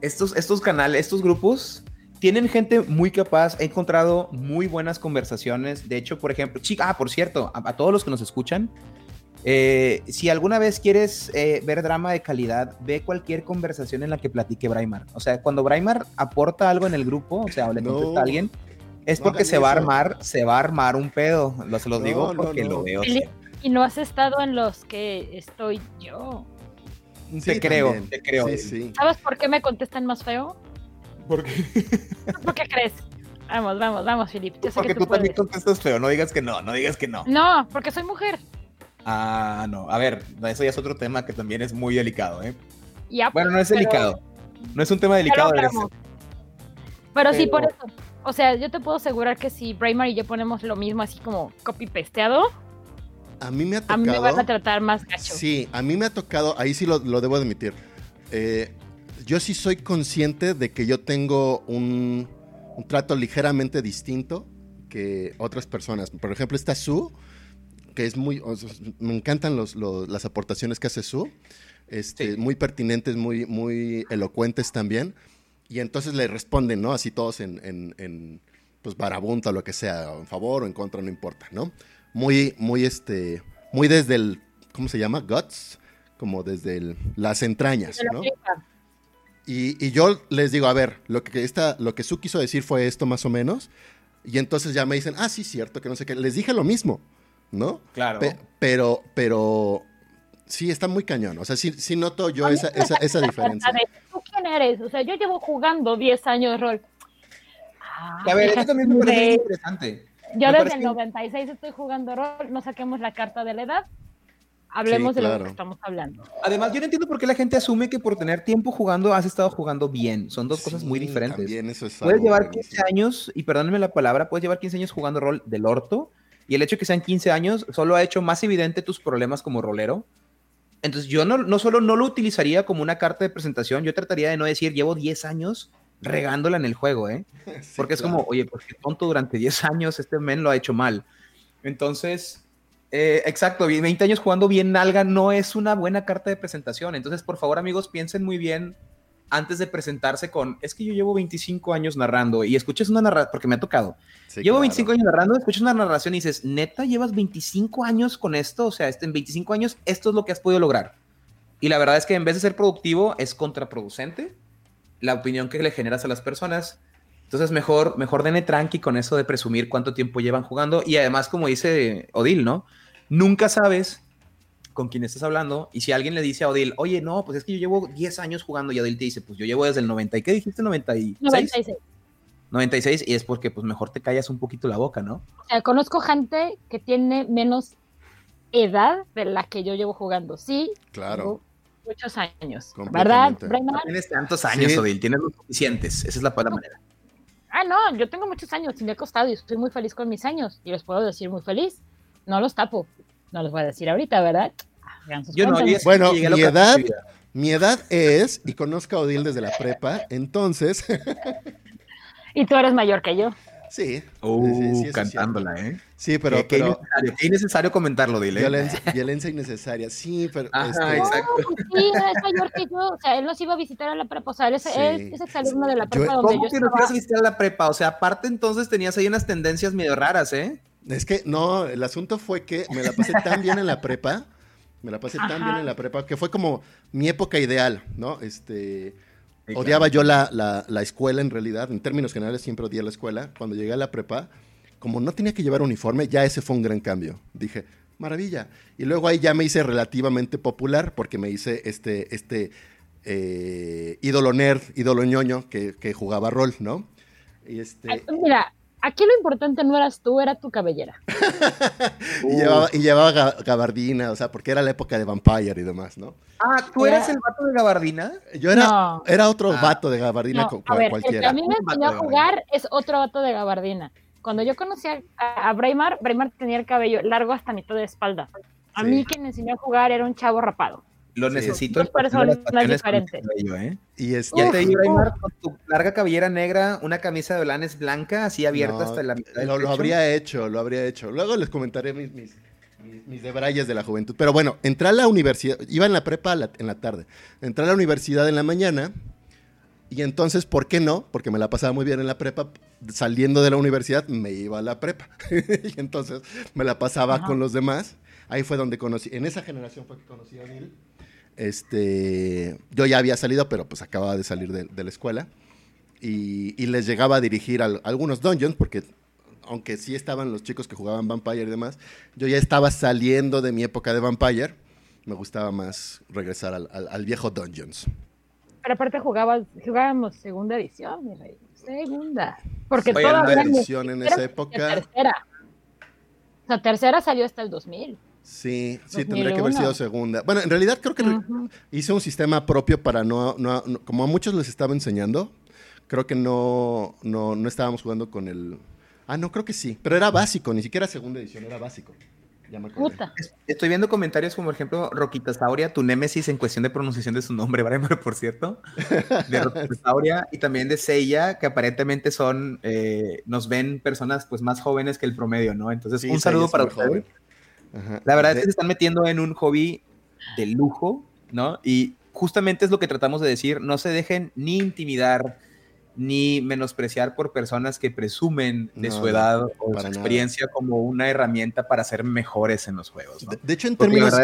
estos, estos canales, estos grupos, tienen gente muy capaz. He encontrado muy buenas conversaciones. De hecho, por ejemplo, chica, ah, por cierto, a, todos los que nos escuchan, eh, si alguna vez quieres eh, ver drama de calidad, ve cualquier conversación en la que platique Braimar. O sea, cuando Braimar aporta algo en el grupo, o sea, o le contesta a alguien, es porque se va a armar, se va a armar un pedo. Lo, se los digo porque lo veo. Y no has estado en los que estoy yo. te creo, te creo. ¿Sabes por qué me contestan más feo? ¿Por qué? (laughs) ¿Por qué crees? Vamos, vamos, vamos, Filip. porque tú, tú también contestas feo, no digas que no, no digas que no. No, porque soy mujer. Ah, no. A ver, eso ya es otro tema que también es muy delicado, ¿eh? bueno, no es delicado. No es un tema delicado. Pero, sí, por eso. O sea, yo te puedo asegurar que si Braymar y yo ponemos lo mismo así como copy-pesteado, a mí me ha tocado. A mí me van a tratar más gacho. Sí, a mí me ha tocado, ahí sí lo, debo admitir. Eh, yo sí soy consciente de que yo tengo un, un, trato ligeramente distinto que otras personas. Por ejemplo, esta Sue que es muy, me encantan las aportaciones que hace Su, este, muy pertinentes, muy, muy elocuentes también, y entonces le responden, ¿no? Así todos en, en, pues barabunta o lo que sea, en favor o en contra, no importa, ¿no? Muy, muy, este, muy desde el, ¿cómo se llama? Guts, como desde las entrañas, ¿no? Y, y, yo les digo, a ver, lo que, esta, lo que Su quiso decir fue esto más o menos, y entonces ya me dicen, ah, sí, cierto, que no sé qué, les dije lo mismo. ¿no? Claro. pero, pero sí está muy cañón. O sea, sí, sí noto yo esa, esa, esa, (laughs) diferencia. ¿Tú quién eres? O sea, yo llevo jugando 10 años de rol. a ver, eso también me parece interesante. Yo desde el 96 estoy jugando rol, no saquemos la carta de la edad. Hablemos de lo que estamos hablando. Además, yo no entiendo por qué la gente asume que por tener tiempo jugando has estado jugando bien. Son dos cosas muy diferentes. También eso es puedes llevar 15 años, y perdónenme la palabra, puedes llevar 15 años jugando rol del orto y el hecho de que sean 15 años solo ha hecho más evidente tus problemas como rolero Entonces yo no, no solo no lo utilizaría como una carta de presentación, yo trataría de no decir llevo 10 años regándola en el juego, ¿eh? (laughs) Porque es como, oye, pues qué tonto durante 10 años este men lo ha hecho mal. Entonces, eh, exacto, 20 años jugando bien nalga no es una buena carta de presentación. Entonces, por favor, amigos, piensen muy bien antes de presentarse con, es que yo llevo 25 años narrando y escuches una narración, porque me ha tocado. llevo 25 años narrando, escuchas una narración y dices, neta, llevas 25 años con esto, o sea, este, en 25 años esto es lo que has podido lograr. Y la verdad es que en vez de ser productivo, es contraproducente la opinión que le generas a las personas. Entonces, mejor, mejor denle tranqui con eso de presumir cuánto tiempo llevan jugando. Y además, como dice Odil, ¿no? Nunca sabes con quién estás hablando. Y si alguien le dice a Odil, oye, no, pues es que yo llevo 10 años jugando, y Odil te dice, pues yo llevo desde el 90, ¿y qué dijiste? 96. 96. 96, y es porque pues mejor te callas un poquito la boca, ¿no? O sea, conozco gente que tiene menos edad de la que yo llevo jugando, sí. Claro. Muchos años, ¿verdad? No tienes tantos años, Odil, tienes los suficientes, esa es la buena manera. Ah, no, yo tengo muchos años y me he costado y estoy muy feliz con mis años y les puedo decir muy feliz. No los tapo, no los voy a decir ahorita, ¿verdad? Yo no, bueno, mi edad, mi edad es, y conozco a Odil desde la prepa, entonces. (laughs) y tú eres mayor que yo. Sí. Uh, cantándola, ¿eh? Sí, pero. Qué, innecesario, necesario, comentarlo, dile. Violencia, violencia, innecesaria, sí, pero. Ajá, este, exacto. sí, es mayor que yo. O sea, él nos iba a visitar a la prepa. O sea, él es, es exalumno de la prepa. donde ¿Cómo que no ibas a visitar a la prepa? O sea, aparte entonces tenías ahí unas tendencias medio raras, ¿eh? Es que no, el asunto fue que me la pasé tan bien en la prepa me la pasé tan bien en la prepa que fue como mi época ideal, ¿no? Este, odiaba yo la, la, escuela en realidad, en términos generales siempre odié la escuela. Cuando llegué a la prepa, como no tenía que llevar uniforme, ya ese fue un gran cambio. Dije, maravilla. Y luego ahí ya me hice relativamente popular porque me hice este, este eh, ídolo nerd, ídolo ñoño que, que jugaba rol, ¿no? Y este... Mira, Aquí lo importante no eras tú, era tu cabellera. (laughs) y, llevaba, gabardina, o sea, porque era la época de Vampire y demás, ¿no? Ah, ¿tú eras el vato de gabardina? Yo era, era otro ah. vato de gabardina no, a ver, El que a mí me enseñó a jugar es otro vato de gabardina. Cuando yo conocí a, a Braimar, Braimar tenía el cabello largo hasta mitad de espalda. A mí quien me enseñó a jugar era un chavo rapado. Lo necesito. Dos personas diferentes. ¿eh? Y es, ya te digo, Aymar, con tu larga cabellera negra, una camisa de blanes blanca, así abierta hasta la mitad. Lo, lo, habría hecho, lo habría hecho. Luego les comentaré mis, mis, mis, debrayes de la juventud. Pero bueno, entré a la universidad, iba en la prepa en la tarde. Entré a la universidad en la mañana. Y entonces, ¿por qué no? Porque me la pasaba muy bien en la prepa. Saliendo de la universidad, me iba a la prepa. (laughs) y entonces me la pasaba con los demás. Ahí fue donde conocí, en esa generación fue que conocí a Neil. Este, yo ya había salido, pero pues acababa de salir de, la escuela. Y, les llegaba a dirigir algunos dungeons, porque aunque sí estaban los chicos que jugaban Vampire y demás, yo ya estaba saliendo de mi época de Vampire. Me gustaba más regresar al, viejo Dungeons. Pero aparte jugabas, jugábamos segunda edición, mi rey. Segunda. Porque toda edición en esa época. Tercera. La tercera salió hasta el 2000. Sí, sí, tendría que haber sido segunda. Bueno, en realidad creo que hice un sistema propio para no, no, como a muchos les estaba enseñando, creo que no, no, no estábamos jugando con el... Ah, no, creo que sí, pero era básico, ni siquiera segunda edición, era básico. Ya me Estoy viendo comentarios como, por ejemplo, Roquita Sauria, tu némesis en cuestión de pronunciación de su nombre, (laughs) ¿vale? por cierto. De Roquita (laughs) Sauria y también de Seiya, que aparentemente son, eh, nos ven personas pues más jóvenes que el promedio, ¿no? Entonces, un saludo para ustedes. La verdad es que se están metiendo en un hobby de lujo, ¿no? Y justamente es lo que tratamos de decir, no se dejen ni intimidar ni menospreciar por personas que presumen de su edad o su experiencia como una herramienta para ser mejores en los juegos. De, hecho, en términos...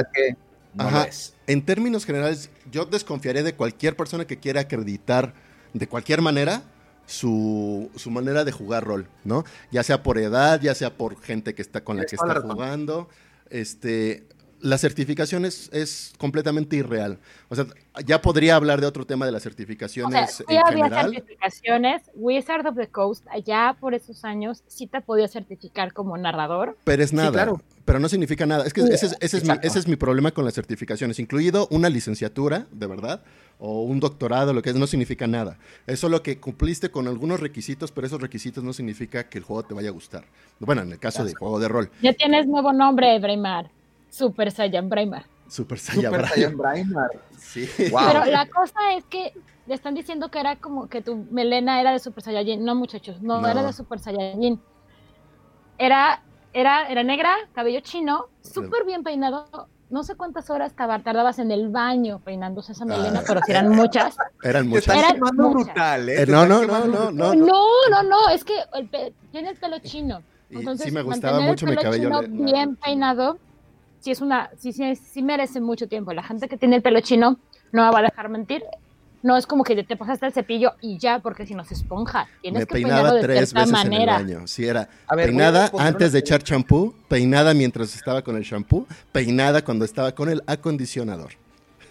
En términos generales, yo desconfiaré de cualquier persona que quiera acreditar de cualquier manera su, su, manera de jugar rol, ¿no? Ya sea por edad, ya sea por gente que está con la que está jugando este, la certificación es, completamente irreal. O sea, ya podría hablar de otro tema de las certificaciones o sea, en había certificaciones. Wizard of the Coast, allá por esos años, sí te podía certificar como narrador. Pero es nada. claro. Pero no significa nada. Es que ese, es mi, ese, es mi, problema con las certificaciones, incluido una licenciatura, de verdad, o un doctorado, lo que es, no significa nada. Es solo que cumpliste con algunos requisitos, pero esos requisitos no significa que el juego te vaya a gustar. Bueno, en el caso de juego de rol. Ya tienes nuevo nombre, Braimar. Super Saiyan Braimar. Super Saiyan Super Saiyan Braimar. Sí. Wow. Pero la cosa es que le están diciendo que era como que tu melena era de Super Saiyajin. No, muchachos, no, No. era de Super Saiyajin. Era, era, era negra, cabello chino, súper bien peinado. No sé cuántas horas tardabas en el baño peinándose esa melena, Ah. pero si eran (laughs) muchas. Eran muchas. Eran brutal, ¿eh? Eh, no, no, no, no, no. No, no, no, es que el pe- tiene el pelo chino. Entonces, sí me gustaba mucho mi pelo cabello bien peinado, sí es una, sí, sí, sí merece mucho tiempo. La gente que tiene el pelo chino no me va a dejar mentir. No es como que te pasaste el cepillo y ya, porque si no se esponja. Tienes Me que peinarlo peinaba de tres cierta veces manera. en el baño. Sí, era A ver, peinada antes de echar champú, peinada mientras estaba con el champú, peinada cuando estaba con el acondicionador.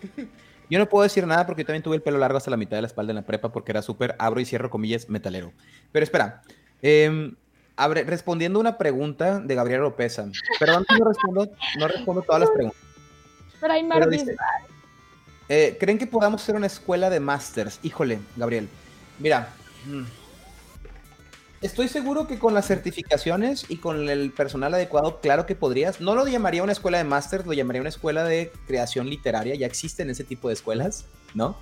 (laughs) Yo no puedo decir nada porque yo también tuve el pelo largo hasta la mitad de la espalda en la prepa porque era súper, abro y cierro comillas, metalero. Pero espera, em, abre- respondiendo una pregunta de Gabriel Lopeza. Perdón no respondo, no respondo todas las preguntas. Pero hay Pero dice, eh, ¿creen que podamos hacer una escuela de masters? Híjole, Gabriel. Mira, mm, estoy seguro que con las certificaciones y con el personal adecuado, claro que podrías. No lo llamaría una escuela de masters, lo llamaría una escuela de creación literaria. Ya existen ese tipo de escuelas, ¿no?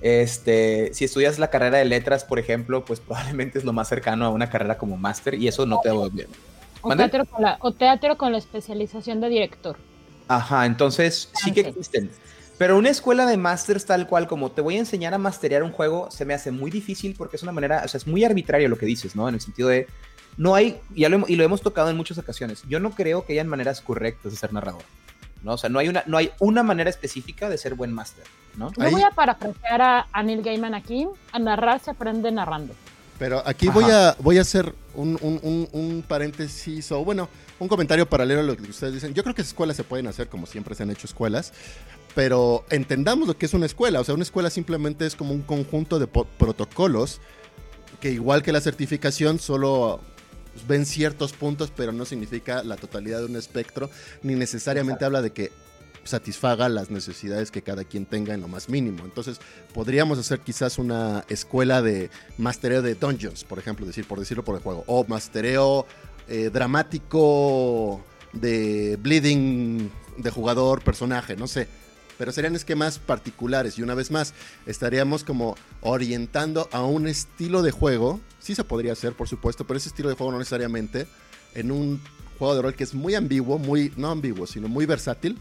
Este, si estudias la carrera de letras, por ejemplo, pues (laughs) probablemente es lo más cercano a una carrera como máster y eso no te va bien. O teatro, con la, o teatro con la especialización de director. Ajá, entonces sí que existen. Pero una escuela de masters tal cual como te voy a enseñar a masterear un juego se me hace muy difícil porque es una manera, o sea, es muy arbitrario lo que dices, ¿no? En el sentido de, no hay, ya lo, y lo hemos tocado en muchas ocasiones, yo no creo que hayan maneras correctas de ser narrador, ¿no? O sea, no hay una, no hay una manera específica de ser buen máster, ¿no? Yo Ahí- voy a parafrasear a, a Neil Gaiman aquí. A narrar se aprende narrando. Pero aquí Ajá. voy a, voy a hacer un, un- un- un paréntesis o bueno, un comentario paralelo a lo que ustedes dicen. Yo creo que escuelas se pueden hacer como siempre se han hecho escuelas, pero entendamos lo que es una escuela. O sea, una escuela simplemente es como un conjunto de protocolos que igual que la certificación solo ven ciertos puntos, pero no significa la totalidad de un espectro, ni necesariamente habla de que satisfaga las necesidades que cada quien tenga en lo más mínimo. Entonces, podríamos hacer quizás una escuela de mastereo de dungeons, por ejemplo, decir, por decirlo por el juego, o mastereo eh, dramático de bleeding de jugador, personaje, no sé. Pero serían esquemas particulares y una vez más estaríamos como orientando a un estilo de juego. Sí se podría hacer, por supuesto, pero ese estilo de juego no necesariamente en un juego de rol que es muy ambiguo, muy, no ambiguo, sino muy versátil,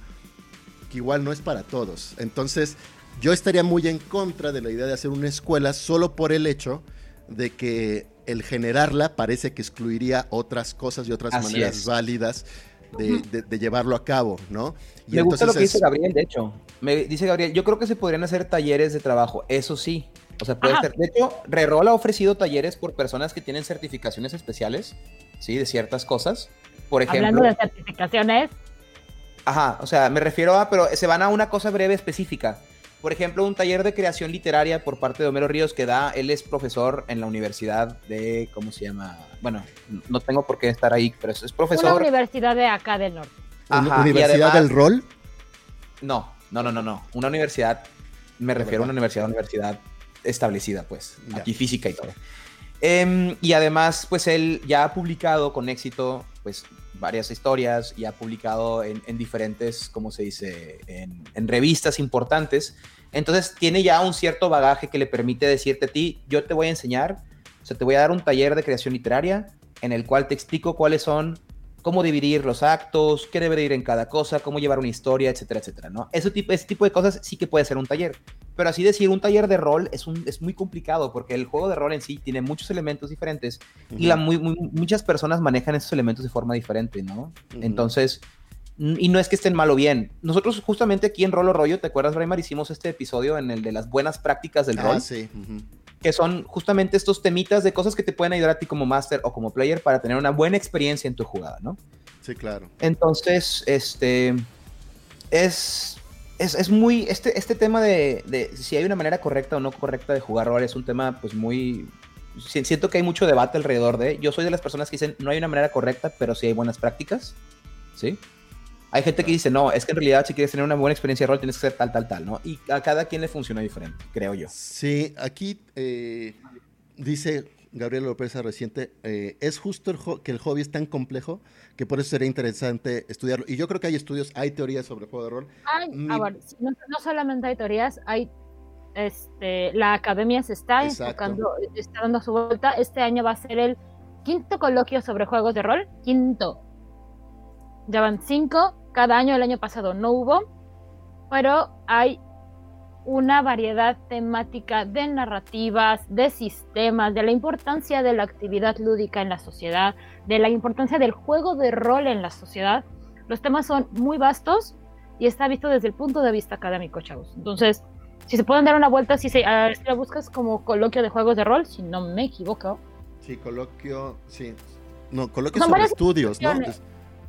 que igual no es para todos. Entonces, yo estaría muy en contra de la idea de hacer una escuela solo por el hecho de que el generarla parece que excluiría otras cosas y otras Así maneras es. válidas de, de- de llevarlo a cabo, ¿no? Y Me gusta lo que dice es- Gabriel, de hecho. Me dice Gabriel, yo creo que se podrían hacer talleres de trabajo, eso sí. O sea, puede Ajá. ser. De hecho, Reroll ha ofrecido talleres por personas que tienen certificaciones especiales, ¿sí? De ciertas cosas. Por ejemplo. Hablando de certificaciones, Ajá, o sea, me refiero a, pero se van a una cosa breve específica. Por ejemplo, un taller de creación literaria por parte de Homero Ríos que da, él es profesor en la universidad de, ¿cómo se llama? Bueno, no tengo por qué estar ahí, pero es es una profesor. universidad de acá del norte. ¿Uni- Ajá, y Universidad además- del Rol. No, no, no, no, no. Una universidad, me refiero a una universidad, universidad establecida, pues, Ya. aquí física y todo. Em, y además, pues él ya ha publicado con éxito, pues, varias historias y ha publicado en, en diferentes, ¿cómo se dice?, en revistas importantes. Entonces, tiene ya un cierto bagaje que le permite decirte a ti, yo te voy a enseñar, o sea, te voy a dar un taller de creación literaria en el cual te explico cuáles son cómo dividir los actos, qué debe de ir en cada cosa, cómo llevar una historia, etcétera, etcétera, ¿no? Ese tipo, ese tipo de cosas sí que puede ser un taller. Pero así decir, un taller de rol es, un, es muy complicado porque el juego de rol en sí tiene muchos elementos diferentes y la, muy, muy- muchas personas manejan esos elementos de forma diferente, ¿no? Ujú. Entonces, n- y no es que estén mal o bien. Nosotros justamente aquí en Rolo Rollo, ¿te acuerdas, Braimar? Hicimos este episodio en el de las buenas prácticas del Ah, rol sí. ujú. Que son justamente estos temitas de cosas que te pueden ayudar a ti como máster o como player para tener una buena experiencia en tu jugada, ¿no? Sí, claro. Entonces, este es, es, es muy, este, este tema de, de si hay una manera correcta o no correcta de jugar rol es un tema pues muy, si- siento que hay mucho debate alrededor de, yo soy de las personas que dicen no hay una manera correcta, pero sí hay buenas prácticas, ¿sí? Hay gente que dice, no, es que en realidad si quieres tener una buena experiencia de rol tienes que ser tal, tal, tal, ¿no? Y a cada quien le funciona diferente, creo yo. Sí, aquí eh, dice Gabriel López reciente, eh, es justo que el hobby es tan complejo que por eso sería interesante estudiarlo. Y yo creo que hay estudios, hay teorías sobre el juego de rol. no, solamente hay teorías, hay este, la academia se está enfocando, está dando su vuelta. Este año va a ser el quinto coloquio sobre juegos de rol, quinto. Ya van cinco, cada año, el año pasado no hubo, pero hay una variedad temática de narrativas, de sistemas, de la importancia de la actividad lúdica en la sociedad, de la importancia del juego de rol en la sociedad. Los temas son muy vastos y está visto desde el punto de vista académico, chavos. Entonces, si se pueden dar una vuelta, si, se, la buscas como coloquio de juegos de rol, si no me equivoco. Sí, coloquio, sí. No, coloquio sobre estudios, ¿no?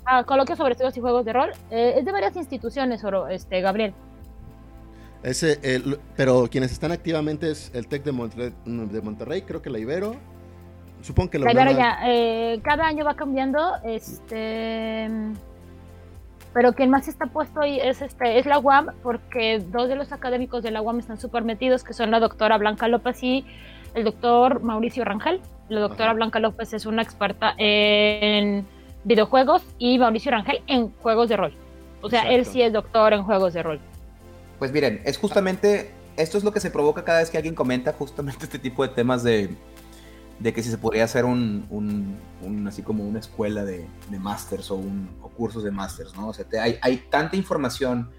Ah, coloquio sobre estudios y juegos de rol. Eh, es de varias instituciones, este, Gabriel. Ese, el, pero quienes están activamente es el TEC de Monterrey, de Monterrey creo que la Ibero. Supongo que la, Ibero ya. Eh, cada año va cambiando. Este. Pero quien más está puesto ahí es, este, es la UAM, porque dos de los académicos de la UAM están súper metidos, que son la doctora Blanca López y el doctor Mauricio Rangel. La doctora Blanca López es una experta en videojuegos y Mauricio Rangel en juegos de rol. O sea, él sí es doctor en juegos de rol. Pues miren, es justamente, esto es lo que se provoca cada vez que alguien comenta justamente este tipo de temas de, de que si se podría hacer un, un, así como una escuela de, de masters o, un, o cursos de masters, ¿no? O sea, hay, hay tanta información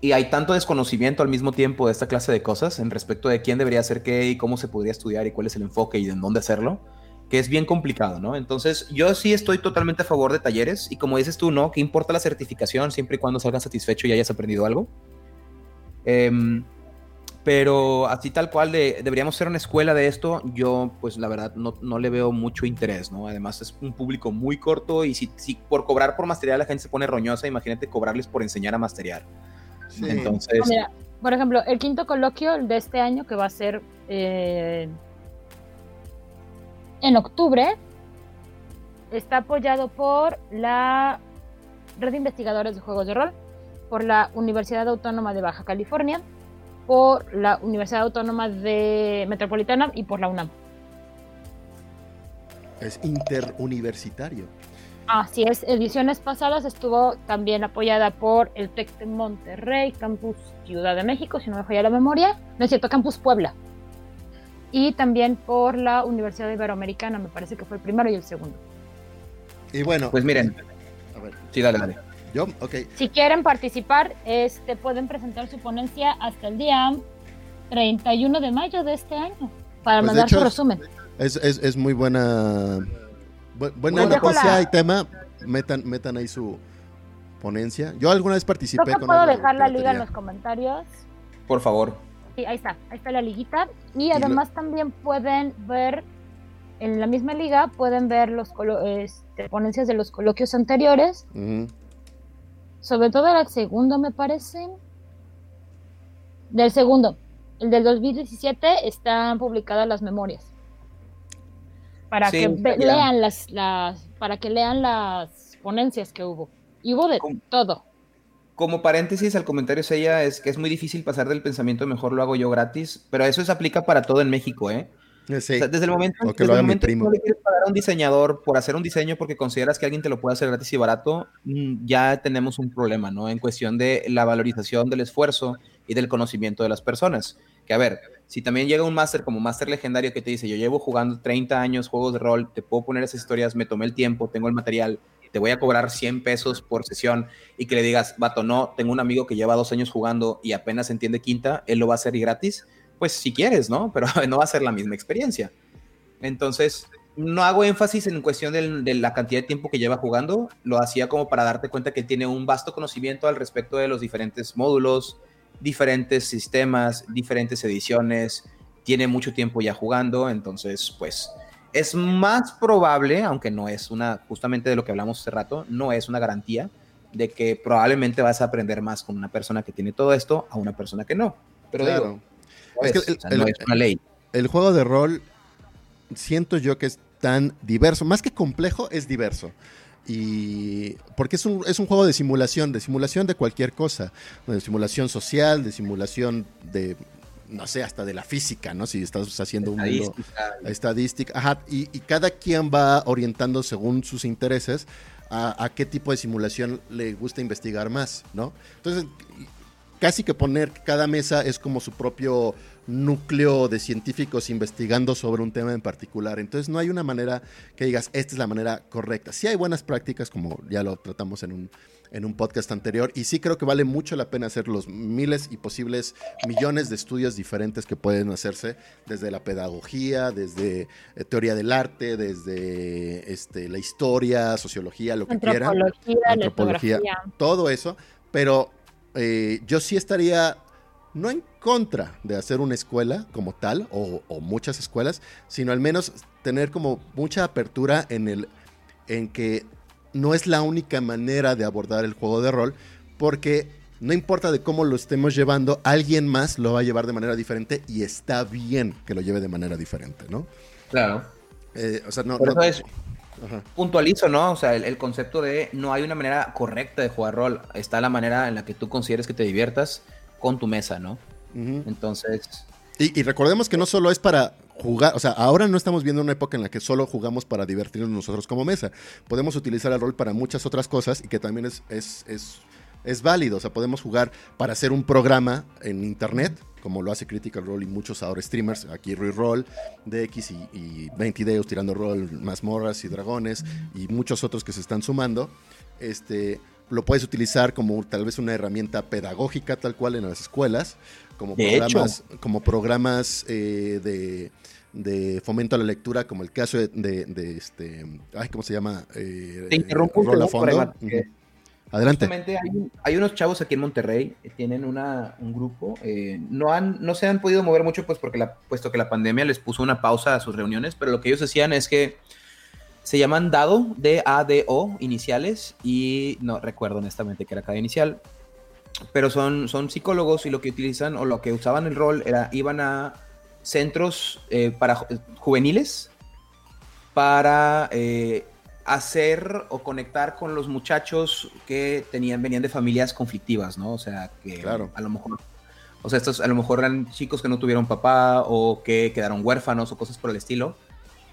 y hay tanto desconocimiento al mismo tiempo de esta clase de cosas en respecto de quién debería hacer qué y cómo se podría estudiar y cuál es el enfoque y en dónde hacerlo, que es bien complicado, ¿no? Entonces, yo sí estoy totalmente a favor de talleres y como dices tú, ¿no? ¿Qué importa la certificación siempre y cuando salgas satisfecho y hayas aprendido algo? Em, pero así tal cual deberíamos ser una escuela de esto, yo pues la verdad no, no, le veo mucho interés, ¿no? Además es un público muy corto y si, si por cobrar por material la gente se pone roñosa, imagínate cobrarles por enseñar a masteriar. Entonces... por ejemplo, el quinto coloquio de este año que va a ser eh, en octubre está apoyado por la Red de Investigadores de Juegos de Rol por la Universidad Autónoma de Baja California, por la Universidad Autónoma de Metropolitana y por la UNAM. Es interuniversitario. Así es, ediciones pasadas estuvo también apoyada por el TEC de Monterrey, Campus Ciudad de México, si no me falla la memoria, no es cierto, Campus Puebla. Y también por la Universidad Iberoamericana, me parece que fue el primero y el segundo. Y bueno, pues miren, a ver. sí, dale, dale. Si quieren participar, este, pueden presentar su ponencia hasta el día 31 de mayo de este año para pues, mandar su resumen. Es, muy buena, buena noticia y tema. Metan, metan ahí su ponencia. Yo alguna vez participé Creo que puedo dejar la liga en los comentarios. Por favor. Sí, ahí está, ahí está la liguita. Y además también pueden ver en la misma liga pueden ver los este, ponencias de los coloquios anteriores sobre todo el segundo me parece. Del segundo, el del 2017 están publicadas las memorias. Para que lean las, las, para que lean las ponencias que hubo. Y hubo de todo. Como paréntesis al comentario ella es que es muy difícil pasar del pensamiento mejor lo hago yo gratis, pero eso se aplica para todo en México, ¿eh? desde el momento, que desde el momento que no le quieres pagar a un diseñador por hacer un diseño porque consideras que alguien te lo puede hacer gratis y barato, mm, ya tenemos un problema, ¿no? En cuestión de la valorización del esfuerzo y del conocimiento de las personas. Que a ver, si también llega un máster como máster legendario que te dice, yo llevo jugando 30 años juegos de rol, te puedo poner esas historias, me tomé el tiempo, tengo el material, te voy a cobrar 100 pesos por sesión y que le digas, vato, no, tengo un amigo que lleva dos años jugando y apenas entiende quinta, él lo va a hacer y gratis pues si quieres, ¿no? (laughs) Pero no va a ser la misma experiencia. Entonces, no hago énfasis en cuestión de, la cantidad de tiempo que lleva jugando, lo hacía como para darte cuenta que tiene un vasto conocimiento al respecto de los diferentes módulos, diferentes sistemas, diferentes ediciones, tiene mucho tiempo ya jugando, entonces pues es más probable, aunque no es una, justamente de lo que hablamos hace rato, no es una garantía de que probablemente vas a aprender más con una persona que tiene todo esto a una persona que no. Pero digo, es que el, no es una ley. El juego de rol siento yo que es tan diverso, más que complejo, es diverso. Y porque es un, es un juego de simulación, de simulación de cualquier cosa, de simulación social, de simulación de no sé, hasta de la física, ¿no? Si estás haciendo un mundo estadística, ajá, y, cada quien va orientando según sus intereses a, a, qué tipo de simulación le gusta investigar más, ¿no? Entonces, casi que poner cada mesa es como su propio núcleo de científicos investigando sobre un tema en particular. Entonces no hay una manera que digas, esta es la manera correcta. Sí hay buenas prácticas, como ya lo tratamos en un, en un podcast anterior, y sí creo que vale mucho la pena hacer los miles y posibles millones de estudios diferentes que pueden hacerse desde la pedagogía, desde eh, teoría del arte, desde este, la historia, sociología, lo que quieran. Antropología, todo eso, pero eh, yo sí estaría no en contra de hacer una escuela como tal, o, muchas escuelas, sino al menos tener como mucha apertura en el en que no es la única manera de abordar el juego de rol, porque no importa de cómo lo estemos llevando, alguien más lo va a llevar de manera diferente y está bien que lo lleve de manera diferente, ¿no? Claro. Eh, o sea, no, Por eso puntualizo, ¿no? O sea, el, el, concepto de no hay una manera correcta de jugar rol, está la manera en la que tú consideres que te diviertas con tu mesa, ¿no? Entonces... Y, recordemos que no solo es para jugar, o sea, ahora no estamos viendo una época en la que solo jugamos para divertirnos nosotros como mesa. Podemos utilizar el rol para muchas otras cosas y que también es, es, es, es válido. O sea, podemos jugar para hacer un programa en internet, como lo hace Critical Role y muchos ahora streamers, aquí Rui Roll, DX y, y 20 Deus tirando rol, mazmorras y dragones y muchos otros que se están sumando. Este, lo puedes utilizar como tal vez una herramienta pedagógica tal cual en las escuelas, como programas, como programas eh, de, fomento a la lectura, como el caso de, este, ay, ¿cómo se llama? Eh, Te interrumpo Adelante. Hay, hay, unos chavos aquí en Monterrey que tienen una, un grupo. Eh, no, han, no se han podido mover mucho, pues porque la, puesto que la pandemia les puso una pausa a sus reuniones, pero lo que ellos hacían es que se llaman Dado, D-A-D-O, iniciales, y no recuerdo honestamente que era cada inicial, pero son, son psicólogos y lo que utilizan o lo que usaban el rol era, iban a centros eh, para juveniles para eh, hacer o conectar con los muchachos que tenían, venían de familias conflictivas, ¿no? O sea, que claro. a lo mejor, o sea, estos a lo mejor eran chicos que no tuvieron papá o que quedaron huérfanos o cosas por el estilo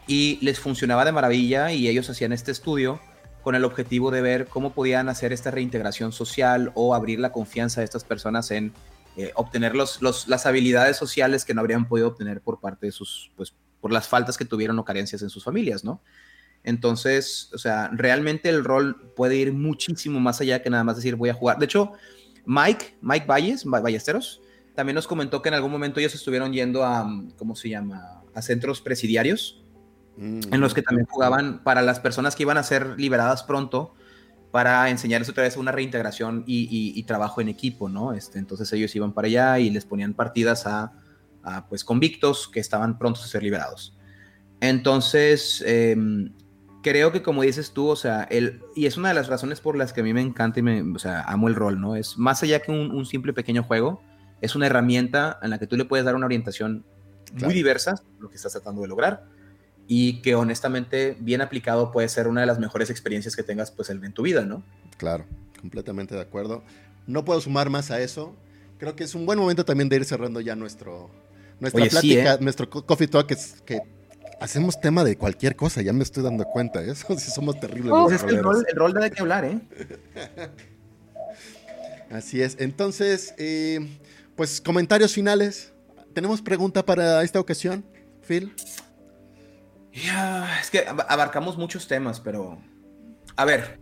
y les funcionaba de maravilla y ellos hacían este estudio con el objetivo de ver cómo podían hacer esta reintegración social o abrir la confianza de estas personas en eh, obtener los, las habilidades sociales que no habrían podido obtener por parte de sus, pues, por las faltas que tuvieron o carencias en sus familias, ¿no? Entonces, o sea, realmente el rol puede ir muchísimo más allá que nada más decir voy a jugar. De hecho, Mike, Mike Valles, Ballesteros, también nos comentó que en algún momento ellos estuvieron yendo a, ¿cómo se llama? A centros presidiarios en los que también jugaban para las personas que iban a ser liberadas pronto para enseñarles otra vez una reintegración y, trabajo en equipo, ¿no? Este, entonces ellos iban para allá y les ponían partidas a, pues convictos que estaban prontos a ser liberados. Entonces, em, creo que como dices tú, o sea, el, y es una de las razones por las que a mí me encanta y me, o sea, amo el rol, ¿no? Es más allá que un, simple pequeño juego, es una herramienta en la que tú le puedes dar una orientación muy diversa, lo que estás tratando de lograr, y que honestamente bien aplicado puede ser una de las mejores experiencias que tengas pues en tu vida, ¿no? Claro, completamente de acuerdo. No puedo sumar más a eso. Creo que es un buen momento también de ir cerrando ya nuestro nuestra plática, ¿eh? nuestro coffee talk es que hacemos tema de cualquier cosa, ya me estoy dando cuenta, ¿eh? (laughs) eso sí somos terribles. Oh, es el rol, el rol de que hablar, ¿eh? (laughs) Así es. Entonces, eh, pues comentarios finales. ¿Tenemos pregunta para esta ocasión, Phil? Ya, es que abarcamos muchos temas, pero. A ver,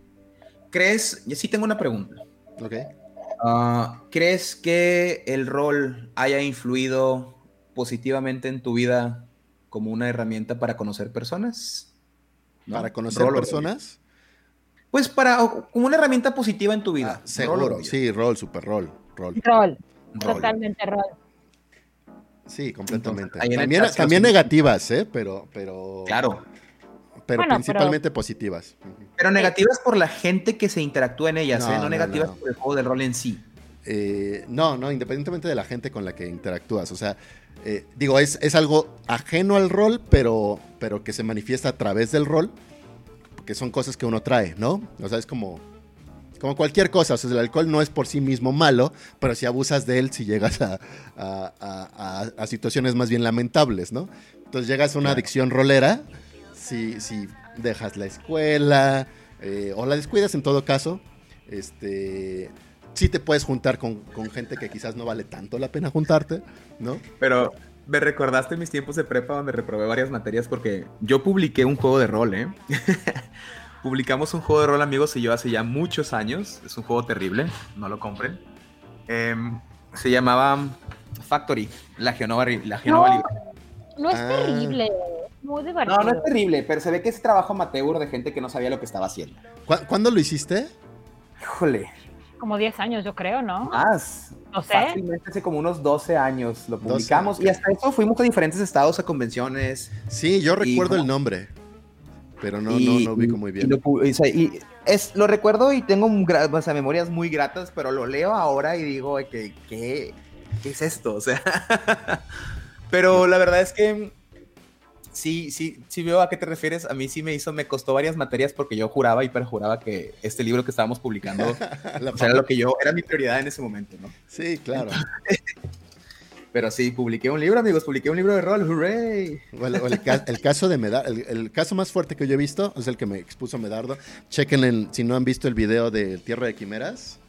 ¿crees? Yo sí tengo una pregunta. Ok. Ah, ¿Crees que el rol haya influido positivamente en tu vida como una herramienta para conocer personas? ¿Para conocer personas? Pues para, como una herramienta positiva en tu vida. Ah, seguro, sí, rol, super rol. Rol. Rol. Totalmente rol. Sí, completamente. también, negativas, ¿eh? Pero, pero. Claro. Pero principalmente positivas. Pero negativas por la gente que se interactúa en ellas, ¿eh? No, negativas por el juego de rol en sí. Eh, no, no, independientemente de la gente con la que interactúas. O sea, eh, digo, es, es, algo ajeno al rol, pero, pero que se manifiesta a través del rol, que son cosas que uno trae, ¿no? O sea, es como como cualquier cosa, o sea, el alcohol no es por sí mismo malo, pero si abusas de él, si llegas a, a, situaciones más bien lamentables, ¿no? Entonces llegas a una adicción rolera, si, si dejas la escuela, eh, o la descuidas en todo caso, este, sí te puedes juntar con, con, gente que quizás no vale tanto la pena juntarte, ¿no? Pero me recordaste mis tiempos de prepa donde reprobé varias materias porque yo publiqué un juego de rol, ¿eh? (laughs) Publicamos un juego de rol, amigos, y yo hace ya muchos años. Es un juego terrible, no lo compren. Em, se llamaba Factory, la Genova, la Genova no, No es ah. terrible, muy divertido. No, no es terrible, pero se ve que es trabajo amateur de gente que no sabía lo que estaba haciendo. ¿Cuándo lo hiciste? Híjole. Como 10 años, yo creo, ¿no? Más. No sé. Fácilmente hace como unos 12 años lo publicamos y hasta eso fuimos a diferentes estados, a convenciones. Sí, yo recuerdo el nombre pero no, no, no ubico muy bien. Y, es, lo recuerdo y tengo o sea, memorias muy gratas, pero lo leo ahora y digo que, ¿qué, es esto? O sea, (laughs) pero la verdad es que sí, sí, sí veo a qué te refieres. A mí sí me hizo, me costó varias materias porque yo juraba y perjuraba que este libro que estábamos publicando (laughs) era lo que yo, era mi prioridad en ese momento, ¿no? Sí, claro. (laughs) Pero sí, publiqué un libro, amigos, publiqué un libro de rol, hooray. el, caso de Medardo, el, caso más fuerte que yo he visto es el que me expuso Medardo. Chequen si no han visto el video de Tierra de Quimeras.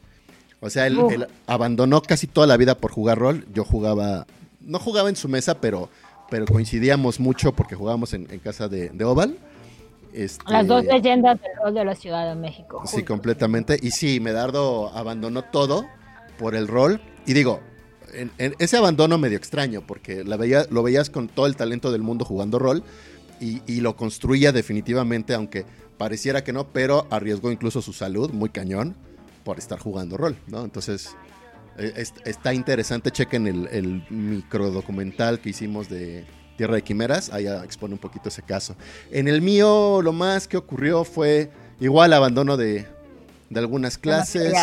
O sea, él, abandonó casi toda la vida por jugar rol. Yo jugaba, no jugaba en su mesa, pero, pero coincidíamos mucho porque jugábamos en, casa de, Oval. Este, Las dos leyendas del rol de la Ciudad de México. Sí, completamente. Y sí, Medardo abandonó todo por el rol. Y digo, ese abandono medio extraño, porque la veía, lo veías con todo el talento del mundo jugando rol y, lo construía definitivamente, aunque pareciera que no, pero arriesgó incluso su salud, muy cañón, por estar jugando rol, ¿no? Entonces, e, está interesante, chequen el, el micro documental que hicimos de Tierra de Quimeras, ahí expone un poquito ese caso. En el mío, lo más que ocurrió fue igual abandono de, de algunas clases,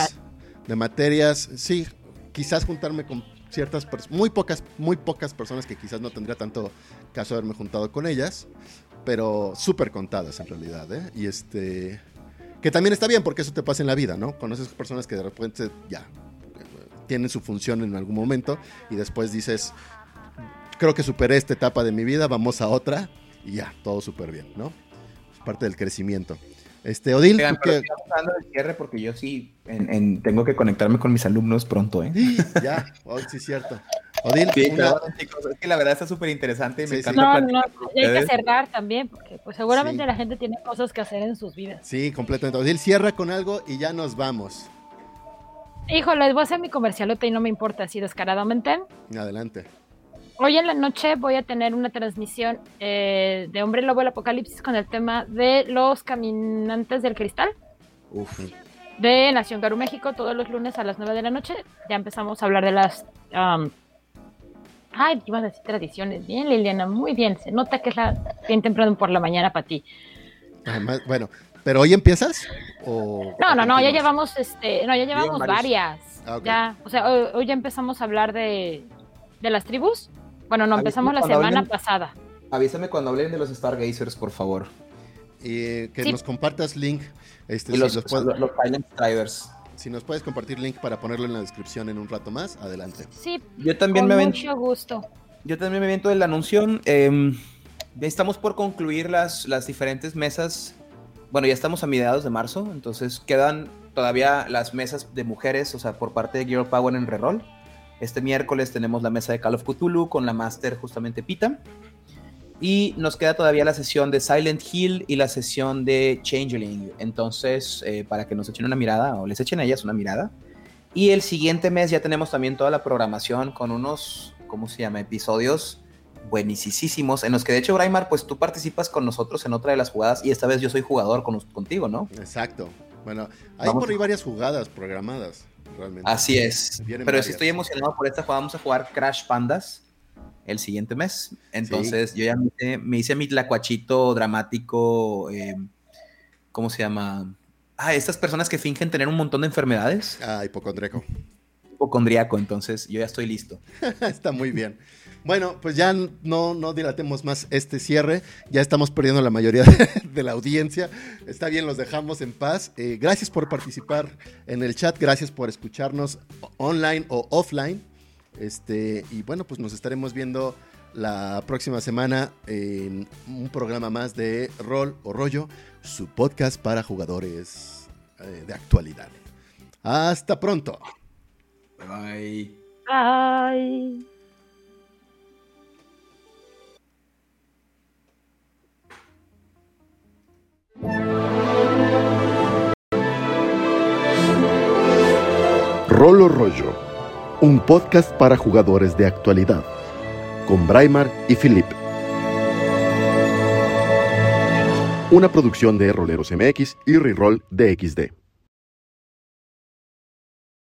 de materias, sí, quizás juntarme con ciertas muy pocas, muy pocas personas que quizás no tendría tanto caso haberme juntado con ellas, pero súper contadas en realidad, ¿eh? Y este, que también está bien porque eso te pasa en la vida, ¿no? Conoces personas que de repente ya tienen su función en algún momento y después dices, creo que superé esta etapa de mi vida, vamos a otra y ya, todo súper bien, ¿no? Es parte del crecimiento. Este, Odil, Oigan, que... cierre porque yo sí tengo que conectarme con mis alumnos pronto, ¿eh? Ya, hoy sí es cierto. Odil, es que la verdad está súper interesante. me No, no, hay que cerrar también, porque pues seguramente la gente tiene cosas que hacer en sus vidas. Sí, completamente. Odil, cierra con algo y ya nos vamos. Híjole, voy a hacer mi comercialote y no me importa así descaradamente. Adelante. Hoy en la noche voy a tener una transmisión eh, de Hombre Lobo el Apocalipsis con el tema de los caminantes del cristal. Uf. De Nación Garú México, todos los lunes a las 9 de la noche. Ya empezamos a hablar de las. Um, ay, ibas a decir tradiciones. Bien, Liliana, muy bien. Se nota que es la bien temprano por la mañana para ti. bueno, ¿pero hoy empiezas? no, no, no, ya llevamos, este, no, ya llevamos varias. Ah, ya, o sea, hoy, ya empezamos a hablar de, de las tribus bueno, no, empezamos la semana pasada. Avísame cuando hablen de los Stargazers, por favor. Y que nos compartas link. Este, los, si los, Si nos puedes compartir link para ponerlo en la descripción en un rato más, adelante. Sí, yo también con me mucho gusto. Yo también me viento de la anuncio. Eh, estamos por concluir las, las diferentes mesas. Bueno, ya estamos a mediados de marzo, entonces quedan todavía las mesas de mujeres, o sea, por parte de Girl Power en Reroll. Este miércoles tenemos la mesa de Call of Cthulhu con la Master justamente Pita. Y nos queda todavía la sesión de Silent Hill y la sesión de Changeling. Entonces, eh, para que nos echen una mirada o les echen a ellas una mirada. Y el siguiente mes ya tenemos también toda la programación con unos, ¿cómo se llama? Episodios buenísimos. En los que de hecho, Braimar, pues tú participas con nosotros en otra de las jugadas y esta vez yo soy jugador con, contigo, ¿no? Exacto. Bueno, hay por ahí varias jugadas programadas. Así es. Pero si estoy emocionado por esta, vamos a jugar Crash Pandas el siguiente mes. Entonces, yo ya me, hice mi tlacuachito dramático. Eh, ¿Cómo se llama? Ah, estas personas que fingen tener un montón de enfermedades. Ah, hipocondreco. hipocondriaco, entonces yo ya estoy listo. (laughs) Está muy bien. Bueno, pues ya no, no dilatemos más este cierre. Ya estamos perdiendo la mayoría de, la audiencia. Está bien, los dejamos en paz. Eh, gracias por participar en el chat. Gracias por escucharnos online o offline. Este, y bueno, pues nos estaremos viendo la próxima semana en un programa más de Rol o Rollo, su podcast para jugadores eh, de actualidad. Hasta pronto. Bye. Bye. Rolo Rollo, un podcast para jugadores de actualidad, con Braimar y Philip. Una producción de Roleros MX y Reroll DXD.